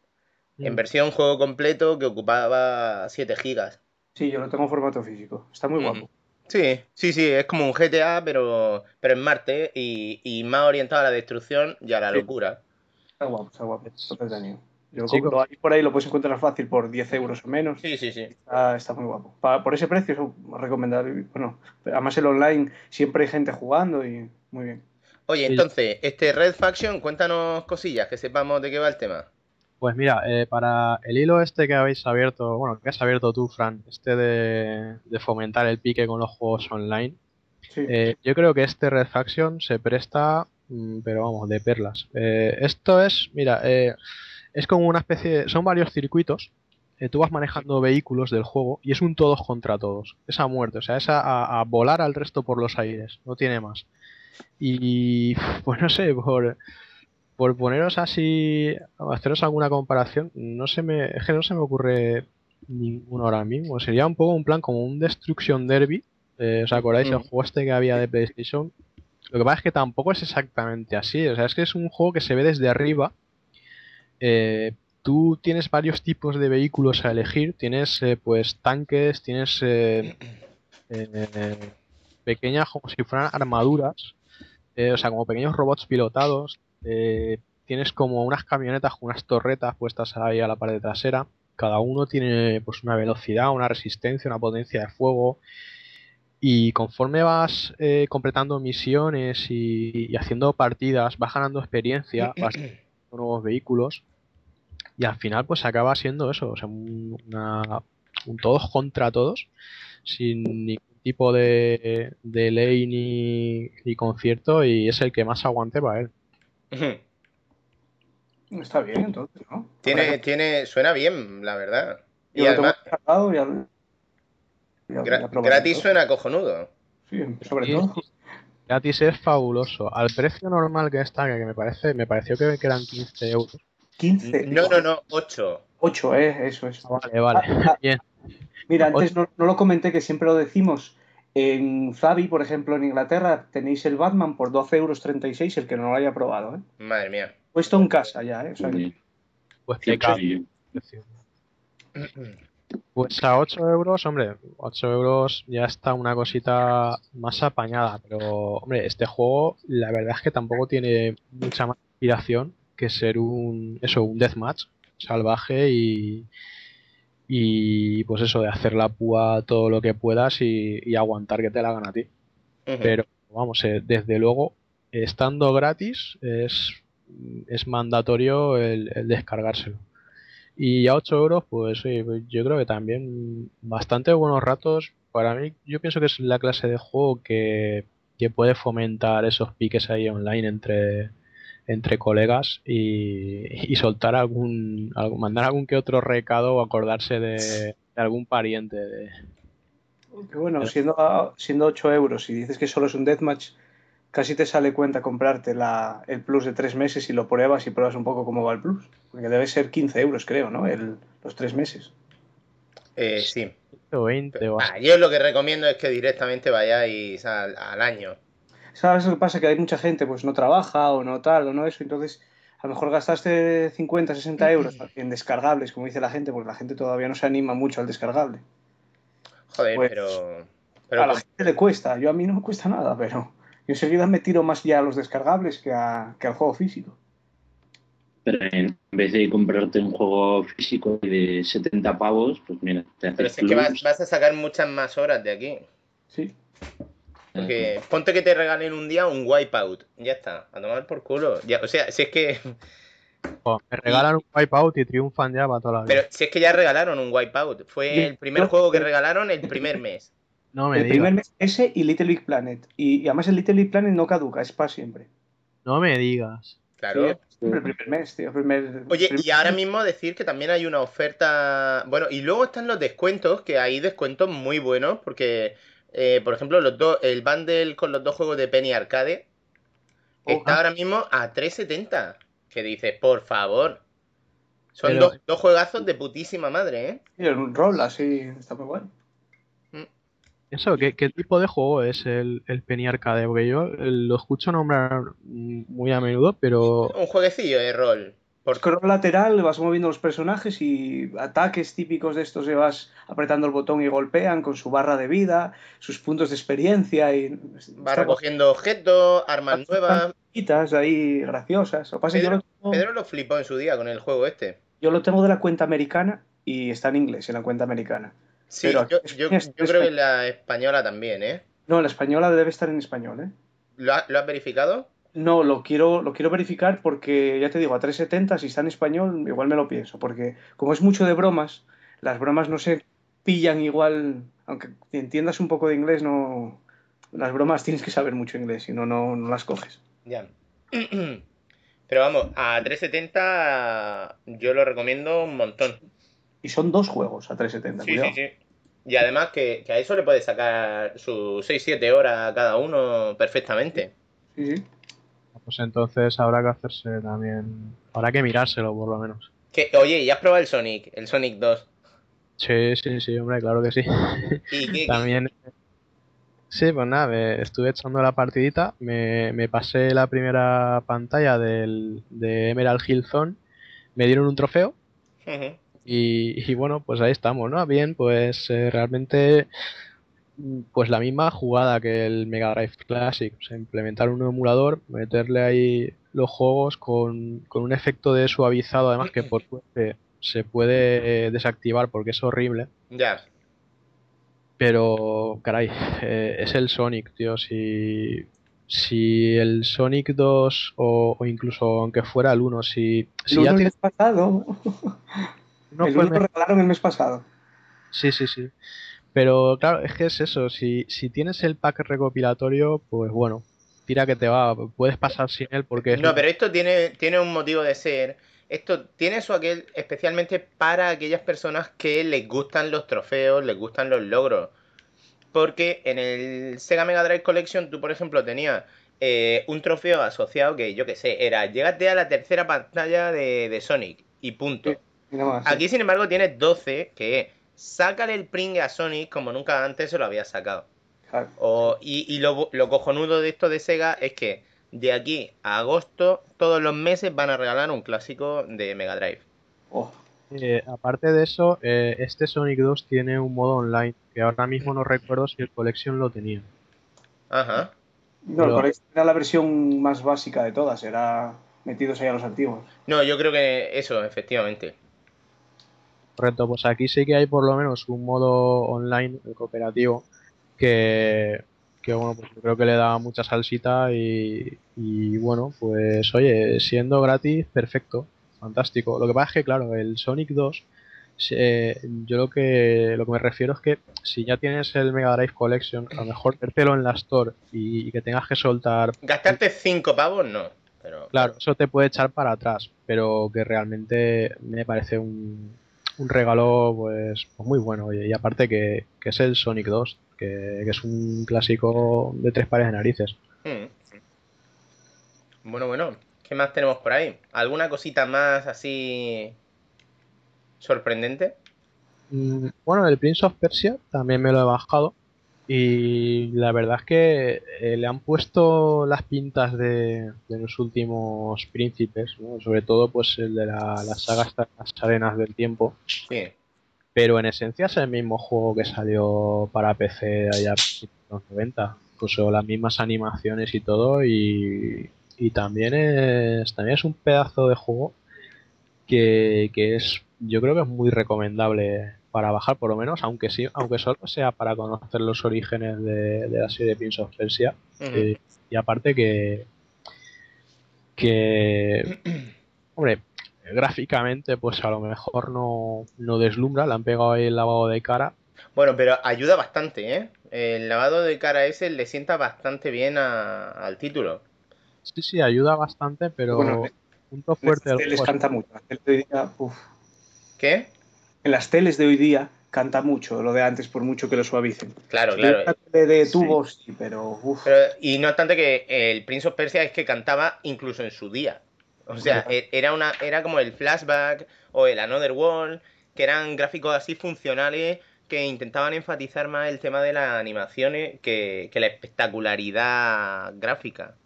Speaker 3: En
Speaker 4: Mm.
Speaker 3: versión juego completo que ocupaba 7 gigas.
Speaker 6: Sí, yo lo tengo en formato físico. Está muy
Speaker 3: Mm.
Speaker 6: guapo.
Speaker 3: Sí, sí, sí, es como un GTA, pero, pero en Marte y, y más orientado a la destrucción y a la
Speaker 6: Sí.
Speaker 3: locura.
Speaker 6: Está guapo, está guapo. Está. Yo por ahí, lo puedes encontrar fácil por 10 euros o menos.
Speaker 3: Sí, sí, sí.
Speaker 6: Está, está muy guapo. Pa- por ese precio es recomendable. Bueno, además el online siempre hay gente jugando y muy bien.
Speaker 3: Oye, entonces, este Red Faction, cuéntanos cosillas, que sepamos de qué va el tema.
Speaker 4: Pues mira, eh, para el hilo este que habéis abierto, bueno, que has abierto tú, Fran, este de, de fomentar el pique con los juegos online,
Speaker 6: Sí.
Speaker 4: eh, yo creo que este Red Faction se presta, mm, pero vamos, de perlas. Eh, esto es, mira, eh, es como una especie, de- son varios circuitos. eh, tú vas manejando vehículos del juego y es un todos contra todos. Es a muerte, o sea, es a, a- a volar al resto por los aires, no tiene más. Y pues no sé, por, por poneros así, haceros alguna comparación, no se me, es que no se me ocurre ninguno ahora mismo. Sería un poco un plan como un Destruction Derby. eh, ¿Os acordáis el
Speaker 3: Mm.
Speaker 4: juego este que había de PlayStation? Lo que pasa es que tampoco es exactamente así. O sea, es que es un juego que se ve desde arriba. Eh, tú tienes varios tipos de vehículos a elegir. Tienes eh, pues tanques, tienes eh, eh, pequeñas como si fueran armaduras. eh, o sea, como pequeños robots pilotados. tienes como unas camionetas con unas torretas puestas ahí a la pared trasera. Cada uno tiene pues una velocidad, una resistencia, una potencia de fuego. Y conforme vas eh, completando misiones y, y haciendo partidas, vas ganando experiencia, vas nuevos vehículos. Y al final pues acaba siendo eso, o sea, un, una- un todos contra todos, sin ningún tipo de, de ley ni, ni concierto y es el que más aguante para él.
Speaker 6: Está bien, entonces, ¿no?
Speaker 3: tiene, tiene, suena bien, la verdad. Y además,
Speaker 6: y al- y al-
Speaker 3: gra-
Speaker 6: y a probar
Speaker 3: gratis suena cojonudo.
Speaker 6: Sí, sobre todo.
Speaker 4: Gratis es fabuloso. Al precio normal que está, que me parece, me pareció que, eran 15 euros.
Speaker 6: 15.
Speaker 3: No, no, no, 8.
Speaker 6: 8, ¿eh? Eso es.
Speaker 4: Vale, vale.
Speaker 6: Ah, ah,
Speaker 4: Bien.
Speaker 6: Mira, antes no, no lo comenté, que siempre lo decimos. En Zavi, por ejemplo, en Inglaterra, tenéis el Batman por 12,36 euros, el que no lo haya probado. ¿eh?
Speaker 3: Madre mía.
Speaker 6: Puesto en casa ya, ¿eh? O sea, que-
Speaker 5: Sí,
Speaker 4: Pues. Pues a 8 euros, hombre, 8 euros ya está una cosita más apañada, pero hombre, este juego la verdad es que tampoco tiene mucha más inspiración que ser un, eso, un deathmatch salvaje y, y pues eso, de hacer la púa todo lo que puedas y, y aguantar que te la hagan a ti. Pero vamos, eh, desde luego, estando gratis, es, es mandatorio el, el descargárselo. Y a 8 euros, pues sí, pues yo creo que también bastante buenos ratos. Para mí, yo pienso que es la clase de juego que, que puede fomentar esos piques ahí online entre, entre colegas y, y soltar algún, algún- mandar algún que otro recado o acordarse de, de algún pariente. De,
Speaker 6: bueno, siendo, siendo 8 euros y dices que solo es un deathmatch, casi te sale cuenta comprarte la, el plus de 3 meses y lo pruebas y pruebas un poco cómo va el plus. Porque debe ser 15 euros, creo, ¿no? El, los 3 meses.
Speaker 3: Eh, sí.
Speaker 4: o 20 o así.
Speaker 3: Ah, yo lo que recomiendo es que directamente vayáis al, al año.
Speaker 6: ¿Sabes lo que pasa? Que hay mucha gente pues no trabaja o no tal o no eso, entonces a lo mejor gastaste 50, 60 euros en descargables, como dice la gente, porque la gente todavía no se anima mucho al descargable.
Speaker 3: Joder,
Speaker 6: Pues,
Speaker 3: pero. Pero
Speaker 6: a la gente le cuesta, yo a mí no me cuesta nada, pero yo enseguida me tiro más ya a los descargables que, a- que al juego físico.
Speaker 5: Pero en vez de comprarte un juego físico de 70 pavos, pues mira, te
Speaker 3: pero
Speaker 5: haces
Speaker 3: si es que vas, a sacar muchas más horas de aquí.
Speaker 6: Sí.
Speaker 3: Porque ponte que te regalen un día un wipeout. Ya está, a tomar por culo. Ya, o sea, si es que.
Speaker 4: Jo, me regalan un wipeout y triunfan ya para toda la vida.
Speaker 3: Pero si es que ya regalaron un wipeout. Fue el primer juego que regalaron el primer mes.
Speaker 4: No me
Speaker 6: El
Speaker 4: digas.
Speaker 6: primer mes ese y Little Big Planet. Y, y además el Little Big Planet no caduca, es para siempre.
Speaker 4: No me digas.
Speaker 3: Claro.
Speaker 6: Sí, siempre el primer mes, tío. el primer-
Speaker 3: Oye,
Speaker 6: primer-
Speaker 3: y ahora mismo decir que también hay una oferta. Bueno, y luego están los descuentos, que hay descuentos muy buenos, porque, eh, por ejemplo, los dos, el bundle con los dos juegos de Penny Arcade está ahora mismo a 3.70. Que dices, por favor. Son
Speaker 4: Pero-
Speaker 3: dos, dos juegazos de putísima madre, ¿eh?
Speaker 6: Sí, un rol así, está muy bueno.
Speaker 4: Eso, ¿qué, qué tipo de juego es el, el Penny Arcade? Porque yo eh, lo escucho nombrar mm, muy a menudo, pero
Speaker 3: Un jueguecillo de rol. Por...
Speaker 6: Scroll lateral, vas moviendo los personajes y ataques típicos de estos vas apretando el botón y golpean con su barra de vida, sus puntos de experiencia y
Speaker 3: Va recogiendo objetos, armas nuevas.
Speaker 6: ahí graciosas. Que pasa yo,
Speaker 3: Pedro,
Speaker 6: lo tengo,
Speaker 3: Pedro lo flipó en su día con el juego este.
Speaker 6: yo lo tengo de la cuenta americana y está en inglés en la cuenta americana.
Speaker 3: Sí,
Speaker 6: Pero
Speaker 3: yo, creo que la española también, ¿eh?
Speaker 6: No, la española debe estar en español, ¿eh?
Speaker 3: ¿Lo, ha- lo has verificado?
Speaker 6: No, lo quiero, lo quiero verificar porque, ya te digo, a 3.70, si está en español, igual me lo pienso, porque como es mucho de bromas, las bromas no se pillan igual, aunque entiendas un poco de inglés, no... Las bromas tienes que saber mucho inglés, si no, no no las coges.
Speaker 3: Ya. Pero vamos, a 370 yo lo recomiendo un montón.
Speaker 6: Y son dos juegos a 3.70,
Speaker 3: Sí,
Speaker 6: cuidado.
Speaker 3: sí, sí. Y además que, que a eso le puedes sacar sus 6-7 horas a cada uno perfectamente.
Speaker 6: Sí, sí.
Speaker 4: Pues entonces habrá que hacerse también. Habrá que mirárselo, por lo menos.
Speaker 3: Que, oye, ¿y has probado el Sonic? El Sonic 2.
Speaker 4: Sí, sí, sí, hombre, claro que sí.
Speaker 3: ¿Y qué,
Speaker 4: También. Sí, pues nada, me estuve echando la partidita, me, me pasé la primera pantalla del, de Emerald Hill Zone, me dieron un trofeo
Speaker 3: Ujú.
Speaker 4: Y, y bueno, pues ahí estamos, ¿no? Bien, pues eh, realmente mm, pues la misma jugada que el Mega Drive Classic, o sea, implementar un emulador, meterle ahí los juegos con, con un efecto de suavizado, además que por suerte se puede eh, desactivar porque es horrible.
Speaker 3: Ya.
Speaker 4: Pero, caray, eh, es el Sonic, tío. Si, si el Sonic 2 o, o incluso aunque fuera el 1, si, si
Speaker 6: el
Speaker 4: ya
Speaker 6: uno el
Speaker 4: tiene-
Speaker 6: mes pasado.
Speaker 4: No
Speaker 6: el
Speaker 4: fue
Speaker 6: uno
Speaker 4: el
Speaker 6: lo regalaron el mes pasado.
Speaker 4: Sí, sí, sí. Pero claro, es que es eso. Si, si tienes el pack recopilatorio, pues bueno, tira que te va. Puedes pasar sin él porque es
Speaker 3: No, pero esto tiene, tiene un motivo de ser. Esto tiene eso aquel especialmente para aquellas personas que les gustan los trofeos, les gustan los logros. Porque en el Sega Mega Drive Collection tú, por ejemplo, tenías eh, un trofeo asociado que, yo que sé, era llégate a la tercera pantalla de, de Sonic y punto.
Speaker 6: Sí. Sí.
Speaker 3: Aquí, sin embargo, tienes 12 que es sácale el pringue a Sonic como nunca antes se lo había sacado.
Speaker 6: Claro.
Speaker 3: O- y y lo, lo cojonudo de esto de Sega es que de aquí a agosto, todos los meses van a regalar un clásico de Mega Drive.
Speaker 6: Oh,
Speaker 4: Eh, aparte de eso, eh, este Sonic 2 tiene un modo online, que ahora mismo no recuerdo si el Collection lo tenía.
Speaker 3: Ajá.
Speaker 6: No, el Collection era la versión más básica de todas, era metidos ahí a los antiguos.
Speaker 3: No, yo creo que eso, efectivamente.
Speaker 4: Correcto, pues aquí sí que hay por lo menos un modo online eh, cooperativo que, que, bueno, pues yo creo que le da mucha salsita y, y, bueno, pues oye, siendo gratis, perfecto, fantástico. Lo que pasa es que, claro, el Sonic 2, eh, yo lo que, lo que me refiero es que si ya tienes el Mega Drive Collection, a lo mejor vértelo en la Store y, y que tengas que soltar
Speaker 3: Gastarte 5 pavos, no. Pero
Speaker 4: Claro, eso te puede echar para atrás, pero que realmente me parece un, un regalo pues, pues muy bueno. oye, y aparte que, que es el Sonic 2, que, que es un clásico de tres pares de narices.
Speaker 3: Hmm. Bueno, bueno. ¿Qué más tenemos por ahí? ¿Alguna cosita más así sorprendente?
Speaker 4: Mm, Bueno, el Prince of Persia también me lo he bajado y la verdad es que eh, le han puesto las pintas de, de los últimos príncipes, ¿no? sobre todo pues el de la, la saga de las arenas del tiempo.
Speaker 3: Sí.
Speaker 4: Pero en esencia es el mismo juego que salió para PC allá en los 90. Incluso las mismas animaciones y todo. Y, y también, es, también es un pedazo de juego que, que es, yo creo que es muy recomendable para bajar, por lo menos, aunque sí, aunque solo sea para conocer los orígenes de, de la serie Prince of Persia. Eh, y aparte que, que, hombre, gráficamente pues a lo mejor no, no deslumbra, le han pegado ahí el lavado de cara.
Speaker 3: Bueno, pero ayuda bastante, ¿eh? El lavado de cara ese le sienta bastante bien a- al título.
Speaker 4: Sí, sí, ayuda bastante, pero
Speaker 6: Bueno,
Speaker 4: punto fuerte del
Speaker 6: les
Speaker 4: juego es-
Speaker 6: canta mucho. de.
Speaker 3: ¿Qué?
Speaker 6: En las teles de hoy día canta mucho lo de antes, por mucho que lo suavicen.
Speaker 3: Claro,
Speaker 6: Si
Speaker 3: claro.
Speaker 6: de tubos, sí, pero uf.
Speaker 3: Pero, y no obstante que el Prince of Persia es que cantaba incluso en su día. O sea, e- era una, era como el flashback o el Another World, que eran gráficos así funcionales que intentaban enfatizar más el tema de las animaciones que, que la espectacularidad gráfica.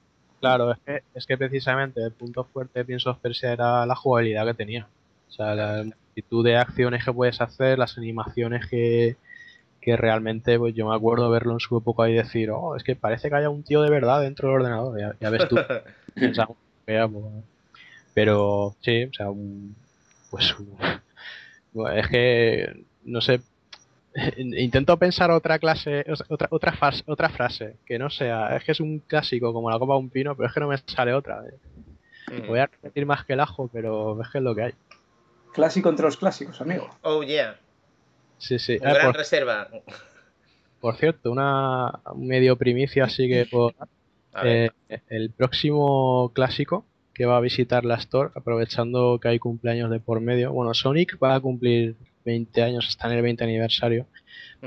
Speaker 4: Claro, es que, es que precisamente el punto fuerte de Prince of Persia era la jugabilidad que tenía. O sea, la multitud de acciones que puedes hacer, las animaciones que, que realmente, pues yo me acuerdo verlo en su época y decir, oh, es que parece que haya un tío de verdad dentro del ordenador. Ya, ya ves tú. Pues, pero sí, o sea, un- pues un- bueno, es que no sé, Intento pensar otra clase, otra, otra, frase, otra frase, que no sea, es que es un clásico como la copa de un pino, pero es que no me sale otra.
Speaker 3: Mm.
Speaker 4: Voy a repetir más que el ajo, pero es que es lo que hay.
Speaker 6: Clásico entre los clásicos, amigo.
Speaker 3: Oh, yeah.
Speaker 4: Sí, sí.
Speaker 3: Un
Speaker 4: Ah,
Speaker 3: gran
Speaker 4: por,
Speaker 3: reserva.
Speaker 4: por cierto, una medio primicia así que
Speaker 3: ver.
Speaker 4: Eh, el próximo clásico que va a visitar la Store, aprovechando que hay cumpleaños de por medio. Bueno, Sonic va a cumplir 20 años, está en el 20 aniversario.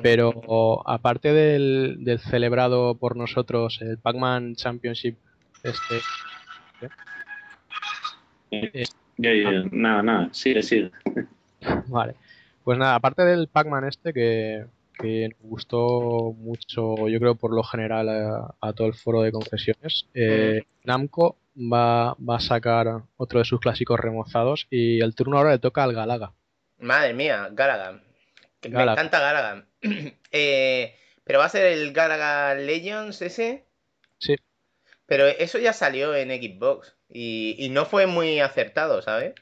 Speaker 4: Pero aparte del, del celebrado por nosotros, el Pac-Man Championship, este,
Speaker 5: Ya, ya, nada, nada, sigue, sigue.
Speaker 4: Vale. Pues nada, aparte del Pac-Man este que, que nos gustó mucho, yo creo por lo general a, a todo el foro de confesiones, eh, Namco va, va a sacar otro de sus clásicos remozados y el turno ahora le toca al Galaga.
Speaker 3: Madre mía, Galaga. Me
Speaker 4: Galaga.
Speaker 3: encanta Galaga. Eh, pero va a ser el Galaga Legends ese.
Speaker 4: Sí.
Speaker 3: Pero eso ya salió en Xbox. Y, y no fue muy acertado, ¿sabes?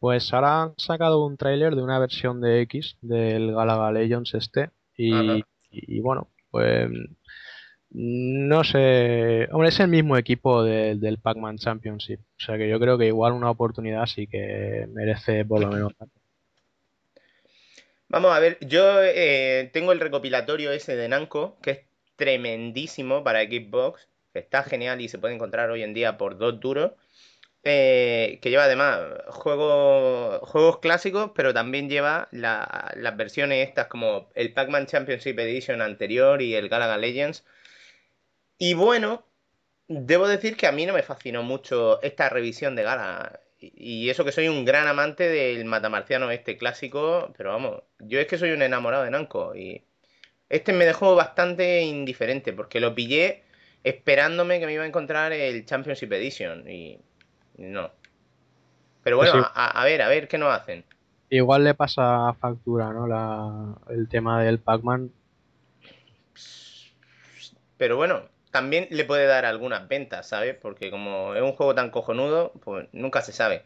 Speaker 4: Pues ahora han sacado un tráiler de una versión de X del Galaga Legends este y,
Speaker 3: Ajá.
Speaker 4: y- y bueno, pues no sé, hombre, es el mismo equipo de- del Pac-Man Championship, o sea que yo creo que igual una oportunidad sí que merece por lo menos.
Speaker 3: Vamos a ver, yo eh, tengo el recopilatorio ese de Namco, que es tremendísimo para Xbox, está genial y se puede encontrar hoy en día por dos duros, eh, que lleva además juegos, juegos clásicos, pero también lleva la- las versiones estas como el Pac-Man Championship Edition anterior y el Galaga Legends. Y bueno, debo decir que a mí no me fascinó mucho esta revisión de Galaga. Y y eso que soy un gran amante del matamarciano este clásico, pero vamos, yo es que soy un enamorado de Namco y este me dejó bastante indiferente porque lo pillé esperándome que me iba a encontrar el Championship Edition y no. Pero bueno,
Speaker 4: Pues sí.
Speaker 3: a, a ver, a ver qué nos hacen.
Speaker 4: Igual le pasa factura, ¿no? La, el tema del Pac-Man.
Speaker 3: Pero bueno, también le puede dar algunas ventas, ¿sabes? Porque como es un juego tan cojonudo, pues nunca se sabe.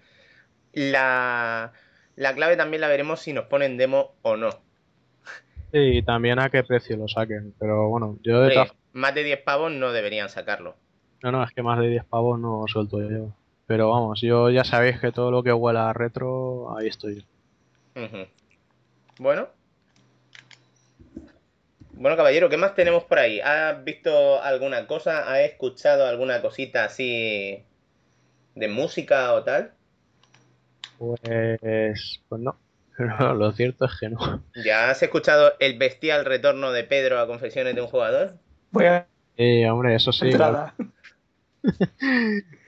Speaker 3: La, la clave también la veremos si nos ponen demo o no.
Speaker 4: Y también a qué precio lo saquen, pero bueno, yo de todas
Speaker 3: más de 10 pavos no deberían sacarlo.
Speaker 4: No, no, es que más de 10 pavos no suelto yo. Pero vamos, yo ya sabéis que todo lo que huela a retro, ahí estoy yo.
Speaker 3: Bueno. Bueno, caballero, ¿qué más tenemos por ahí? ¿Has visto alguna cosa? ¿Has escuchado alguna cosita así de música o tal?
Speaker 4: Pues, pues no. Pero lo cierto es que no.
Speaker 3: ¿Ya has escuchado el bestial retorno de Pedro a Confesiones de un jugador?
Speaker 6: Voy a
Speaker 4: Eh, hombre, eso sí.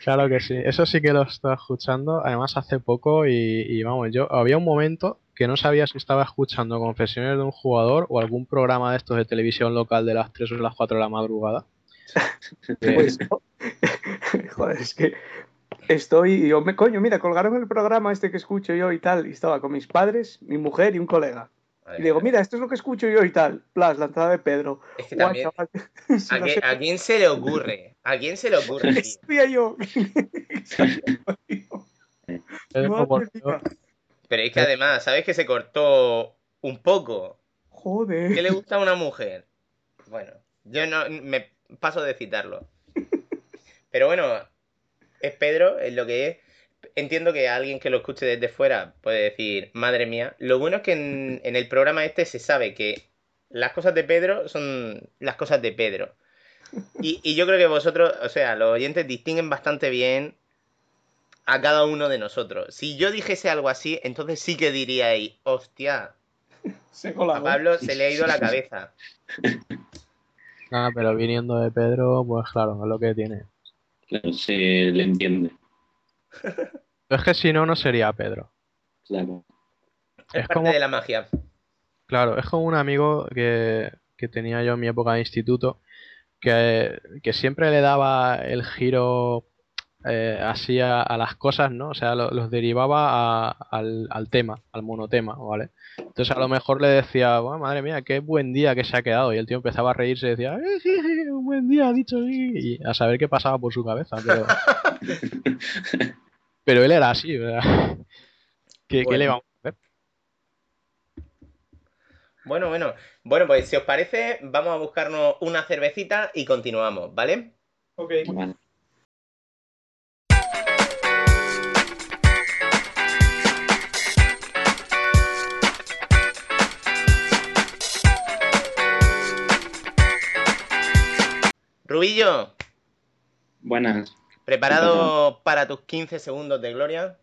Speaker 4: Claro que sí. Eso sí que lo estaba escuchando. Además, hace poco y, y vamos, yo había un momento que no sabía si estaba escuchando confesiones de un jugador o algún programa de estos de televisión local de las 3 o las 4 de la madrugada.
Speaker 6: Pues, joder, es que estoy. Yo me, coño, mira, colgaron el programa este que escucho yo y tal. Y estaba con mis padres, mi mujer y un colega.
Speaker 3: Madre
Speaker 6: Y le digo, mira, esto es lo que escucho yo y tal. Plas, la entrada de Pedro.
Speaker 3: Es que también,
Speaker 6: chaval. Si
Speaker 3: ¿a,
Speaker 6: no
Speaker 3: qué-
Speaker 6: sé-
Speaker 3: a quién se le ocurre? ¿A quién se le ocurre, tío?
Speaker 6: Yo.
Speaker 3: Pero es que además, ¿sabes que se cortó un poco? ¿Qué
Speaker 6: Joder.
Speaker 3: le gusta a una mujer? Bueno, yo no me paso de citarlo. Pero bueno, es Pedro, es lo que es. Entiendo que alguien que lo escuche desde fuera puede decir, madre mía. Lo bueno es que en, en el programa este se sabe que las cosas de Pedro son las cosas de Pedro. Y, y yo creo que vosotros, o sea, los oyentes distinguen bastante bien a cada uno de nosotros. Si yo dijese algo así, entonces sí que diríais, hostia,
Speaker 6: Se
Speaker 3: a. Pablo se le ha ido la cabeza.
Speaker 4: Nada, pero viniendo de Pedro, pues claro, es lo que tiene.
Speaker 5: Se le entiende.
Speaker 4: Pero es que si no, no sería Pedro.
Speaker 5: Claro.
Speaker 3: Es,
Speaker 4: Es
Speaker 3: parte
Speaker 4: como-
Speaker 3: de la magia.
Speaker 4: Claro, es como un amigo que, que tenía yo en mi época de instituto, que, que siempre le daba el giro eh, así a, a las cosas, ¿no? O sea, lo- los derivaba a- al, al tema, al monotema, ¿vale? Entonces a lo mejor le decía, "Buah, madre mía, qué buen día que se ha quedado. Y el tío empezaba a reírse y decía, "Eh, sí, sí, un buen día, ha dicho sí. Y a saber qué pasaba por su cabeza, pero... pero él era así, ¿verdad? ¿Qué, le vamos a hacer?
Speaker 3: Bueno, bueno. Bueno, pues si os parece, vamos a buscarnos una cervecita y continuamos, ¿vale?
Speaker 6: Ok.
Speaker 5: Vale.
Speaker 3: Rubillo,
Speaker 5: Buenas.
Speaker 3: ¿Preparado para tus 15 segundos de gloria?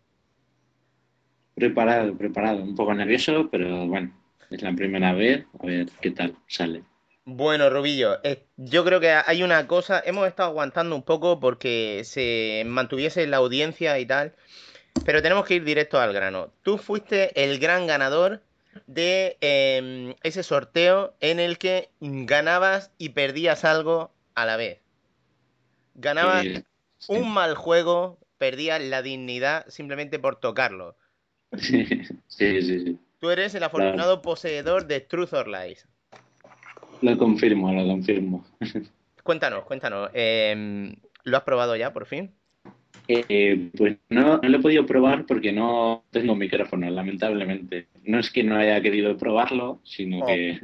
Speaker 5: Preparado, preparado. Un poco nervioso, pero bueno, es la primera vez. A ver qué tal sale.
Speaker 3: Bueno, Rubillo, eh, yo creo que hay una cosa, hemos estado aguantando un poco porque se mantuviese la audiencia y tal, pero tenemos que ir directo al grano. Tú fuiste el gran ganador de eh, ese sorteo en el que ganabas y perdías algo a la vez. Ganabas Un mal juego, perdías la dignidad simplemente por tocarlo.
Speaker 5: sí, sí, sí, sí.
Speaker 3: Tú eres el afortunado poseedor de Truth or Lies.
Speaker 5: Lo confirmo, lo confirmo.
Speaker 3: Cuéntanos, cuéntanos. em, ¿Lo has probado ya, por fin?
Speaker 5: Eh, pues no, no lo he podido probar porque no tengo micrófono, lamentablemente. No es que no haya querido probarlo, sino
Speaker 3: Oh.
Speaker 5: que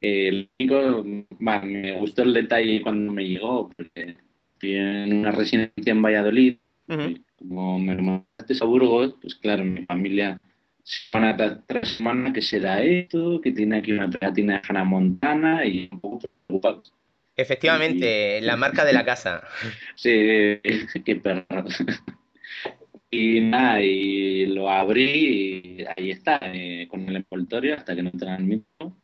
Speaker 5: eh, el único, me gustó el detalle cuando me llegó, porque en una residencia en Valladolid, y como me lo mandaste a Burgos, pues claro, mi familia semana tras semana que será esto, que tiene aquí una pegatina de Hannah Montana y un poco preocupado.
Speaker 3: Efectivamente, la marca de la casa.
Speaker 5: Sí, qué perro. Y nada, y lo abrí y ahí está, eh, con el envoltorio hasta que no transmito.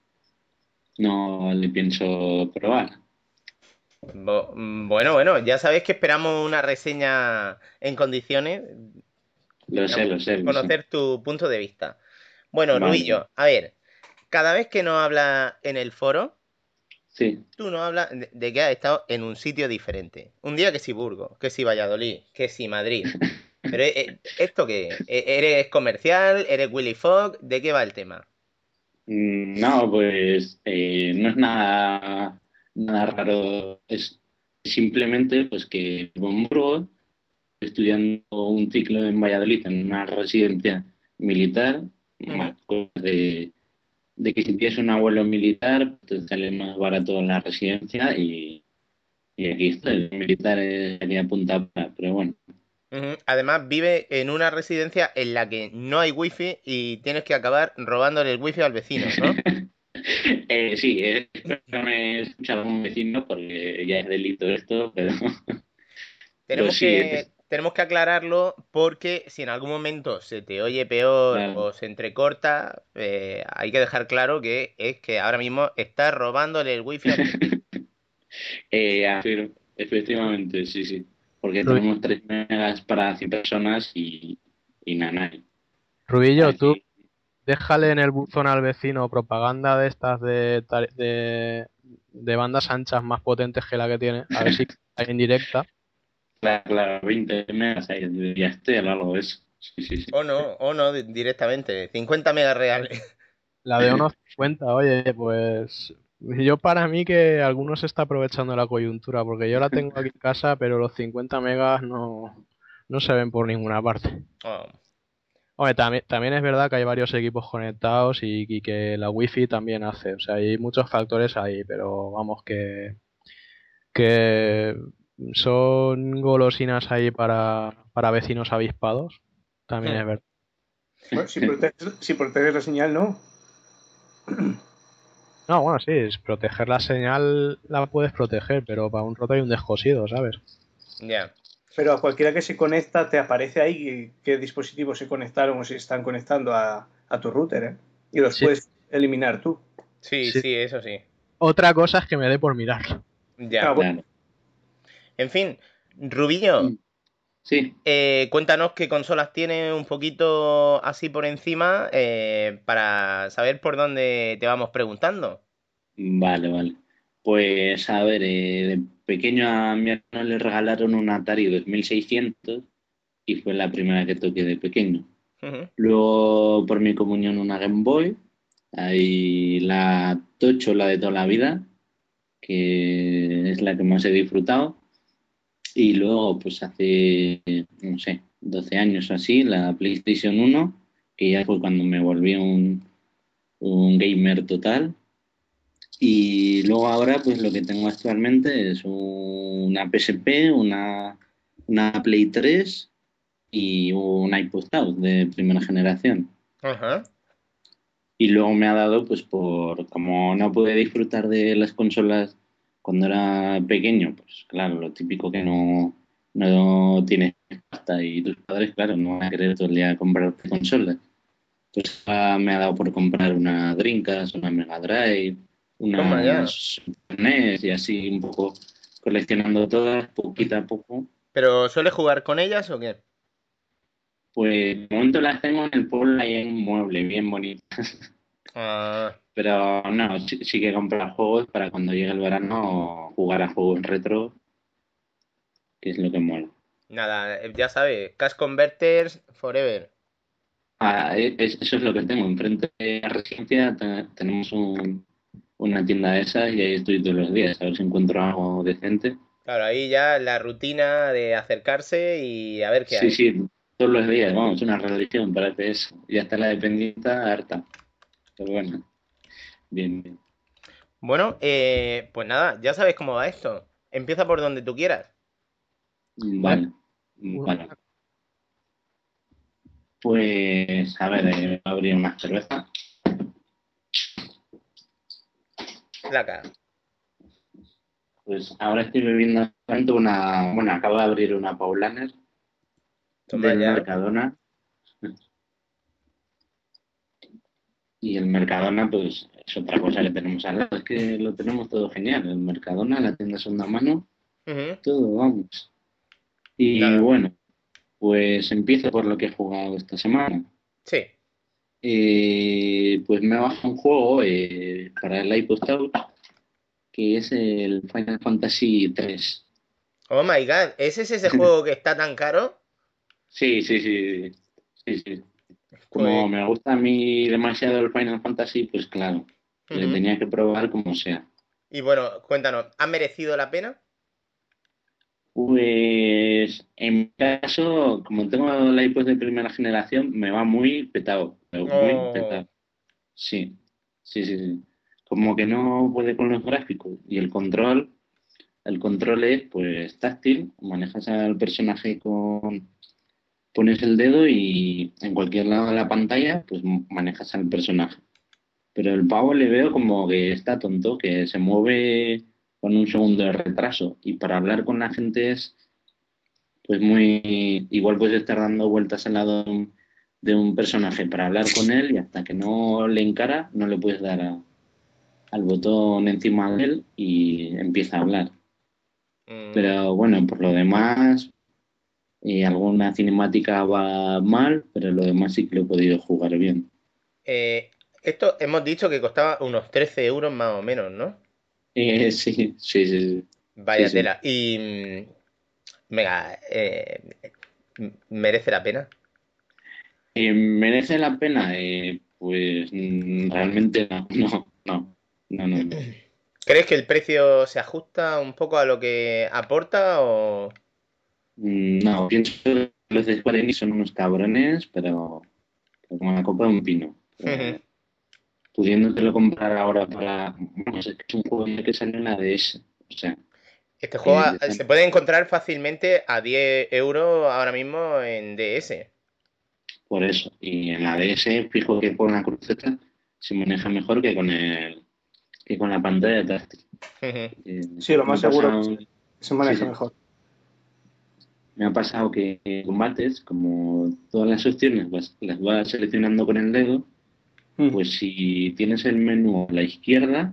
Speaker 5: No le pienso probar.
Speaker 3: Bo- mm, Bueno, bueno, ya sabéis que esperamos una reseña en condiciones.
Speaker 5: Lo sé, lo sé. lo sé.
Speaker 3: Conocer tu punto de vista. Bueno,
Speaker 5: Vale.
Speaker 3: Rubillo, a ver, cada vez que nos hablas en el foro,
Speaker 5: Sí,
Speaker 3: tú nos hablas de, de que has estado en un sitio diferente. Un día que si Burgos, que si Valladolid, que si Madrid. Pero eh, ¿esto qué? es? ¿E- ¿Eres comercial? ¿Eres Willy Fogg? ¿De qué va el tema?
Speaker 5: Mm, No, pues eh, no es nada, nada raro. Es simplemente pues que en estoy estudiando un ciclo en Valladolid en una residencia militar, más de, de que si tienes un abuelo militar, te sale más barato la residencia y, y aquí estoy. El militar sería punta, para, pero bueno.
Speaker 3: Además, vive en una residencia en la que no hay wifi y tienes que acabar robándole el wifi al vecino, ¿no?
Speaker 5: Eh, sí, eh, espero que no me escuche algún vecino porque ya es delito esto, pero
Speaker 3: Tenemos
Speaker 5: sí,
Speaker 3: que,
Speaker 5: es-
Speaker 3: tenemos que aclararlo porque si en algún momento se te oye peor
Speaker 5: Claro.
Speaker 3: o se entrecorta, eh, hay que dejar claro que es que ahora mismo estás robándole el wifi vecino.
Speaker 5: eh, afirmo, efectivamente, sí, sí. Porque
Speaker 4: Pero-
Speaker 5: tenemos 3 megas para 100 personas y, y nada.
Speaker 4: Rubillo, tú déjale en el buzón al vecino propaganda de estas de, de, de bandas anchas más potentes que la que tiene, a ver si hay en directa.
Speaker 5: Claro, claro, 20 megas ahí, estar o algo de eso. Sí, sí, sí.
Speaker 3: O no, o no, di- directamente. 50 megas reales.
Speaker 4: La de unos 50, oye, pues yo para mí que algunos se está aprovechando la coyuntura, porque yo la tengo aquí en casa, pero los 50 megas no, no se ven por ninguna parte.
Speaker 3: Oh,
Speaker 4: Hombre, también, también es verdad que hay varios equipos conectados y, y que la wifi también hace, o sea, hay muchos factores ahí, pero vamos que, que son golosinas ahí para, para vecinos avispados, también
Speaker 3: Hmm.
Speaker 4: es verdad.
Speaker 6: Bueno, si, proteges, si proteges la señal, no.
Speaker 4: No, bueno, sí, es proteger la señal la puedes proteger, pero para un roto hay un descosido, ¿sabes?
Speaker 3: ya.
Speaker 6: Pero a cualquiera que se conecta te aparece ahí qué, dispositivos se conectaron o se están conectando a, a tu router, ¿eh? Y los
Speaker 4: Sí.
Speaker 6: puedes eliminar tú.
Speaker 3: Sí,
Speaker 4: Sí.
Speaker 3: sí, eso sí.
Speaker 4: Otra cosa es que me dé por mirar.
Speaker 3: Ya.
Speaker 6: Ah, bueno.
Speaker 5: Claro.
Speaker 3: En fin, Rubillo.
Speaker 5: Sí,
Speaker 3: eh, cuéntanos qué consolas tienes un poquito así por encima eh, para saber por dónde te vamos preguntando.
Speaker 5: vale, vale. Pues a ver, eh, pequeño a mi hermano le regalaron un Atari 2600 y fue la primera que toqué de pequeño. Luego, por mi comunión, una Game Boy. Ahí la Tocho, la de toda la vida, que es la que más he disfrutado. Y luego, pues hace, no sé, 12 años o así, la PlayStation 1, que ya fue cuando me volví un, un gamer total. Y luego ahora, pues lo que tengo actualmente es una PSP, una, una Play 3 y un iPod Touch de primera generación.
Speaker 3: Ajá.
Speaker 5: Y luego me ha dado, pues por como no pude disfrutar de las consolas cuando era pequeño, pues claro, lo típico que no, no tienes pasta y tus padres, claro, no van a querer todo el día comprar consolas. Pues ah, me ha dado por comprar una Dreamcast, una Mega Drive,
Speaker 3: Toma ya.
Speaker 5: una Super NES y así un poco coleccionando todas, poquito a poco.
Speaker 3: ¿Pero sueles jugar con ellas o qué?
Speaker 5: Pues de momento las tengo en el pueblo ahí en un mueble bien bonito.
Speaker 3: Ah,
Speaker 5: Pero no, sí, sí que comprar juegos para cuando llegue el verano jugar a juegos retro, que es lo que mola.
Speaker 3: nada, eh, ya sabes, Cash Converters Forever.
Speaker 5: Ah, e- es- eso es lo que tengo. Enfrente de la residencia te- tenemos un- una tienda de esas y ahí estoy todos los días a ver si encuentro algo decente.
Speaker 3: Claro, ahí ya la rutina de acercarse y a ver qué
Speaker 5: Sí,
Speaker 3: hay.
Speaker 5: sí, todos los días, vamos, una religión para eso. Y hasta la dependiente harta. Pero bueno, bien, bien.
Speaker 3: Bueno, eh, pues nada, ya sabes cómo va esto. Empieza por donde tú quieras.
Speaker 5: Vale, vale. Pues, a ver, eh, voy a abrir más cerveza.
Speaker 3: La cara.
Speaker 5: Pues ahora estoy bebiendo tanto una, bueno, acabo de abrir una Paulaner
Speaker 3: Toma
Speaker 5: del
Speaker 3: ya.
Speaker 5: Mercadona. Y el Mercadona, pues, es otra cosa que tenemos al lado. Es que lo tenemos todo genial. El Mercadona, la tienda segunda mano, todo, vamos. Y bueno, pues empiezo por lo que he jugado esta semana.
Speaker 3: Sí.
Speaker 5: Eh, pues me baja un juego eh, para el iPod Touch que es el Final Fantasy 3.
Speaker 3: Oh my god, ¿ese es ese juego que está tan caro?
Speaker 5: Sí, sí, sí. sí, sí. Como me gusta a mí demasiado el Final Fantasy, pues claro, le tenía que probar como sea.
Speaker 3: Y bueno, cuéntanos, ¿ha merecido la pena?
Speaker 5: Pues en mi caso, como tengo el iPod de primera generación, me va muy petado, muy
Speaker 3: Oh.
Speaker 5: petado. Sí, sí, sí, sí. Como que no puede con los gráficos y el control, el control es pues táctil, manejas al personaje con, pones el dedo y en cualquier lado de la pantalla pues manejas al personaje. Pero el pavo le veo como que está tonto, que se mueve con un segundo de retraso. Y para hablar con la gente es pues muy igual puedes estar dando vueltas al lado de un, de un personaje para hablar con él y hasta que no le encara no le puedes dar a- al botón encima de él y empieza a hablar.
Speaker 3: Mm,
Speaker 5: Pero bueno, por lo demás, eh, alguna cinemática va mal, pero lo demás sí que lo he podido jugar bien.
Speaker 3: eh, esto hemos dicho que costaba unos 13 euros más o menos, ¿no?
Speaker 5: Eh, sí, sí, sí, sí.
Speaker 3: Vaya
Speaker 5: Sí, sí.
Speaker 3: tela. Y. mm, Venga, eh, ¿merece la pena?
Speaker 5: Eh, ¿merece la pena? Eh, pues mm, realmente no, no, no, no, no.
Speaker 3: ¿Crees que el precio se ajusta un poco a lo que aporta o.?
Speaker 5: Mm, No, pienso que los de Square son unos cabrones, pero pero como la copa de un pino. Eh, pudiéndotelo comprar ahora para... Es un juego que sale en la DS. O sea,
Speaker 3: Este juego
Speaker 5: Eh,
Speaker 3: se puede encontrar fácilmente a 10 euros ahora mismo en DS.
Speaker 5: por eso. Y en la DS, fijo que con la cruceta se maneja mejor que con el que con la pantalla táctil. Eh,
Speaker 6: Sí, lo más seguro
Speaker 5: pasado-
Speaker 6: que se maneja
Speaker 5: Sí, sí.
Speaker 6: mejor.
Speaker 5: Me ha pasado que en combates, como todas las opciones las, las vas seleccionando con el dedo,
Speaker 6: Mm.
Speaker 5: pues si tienes el menú a la izquierda,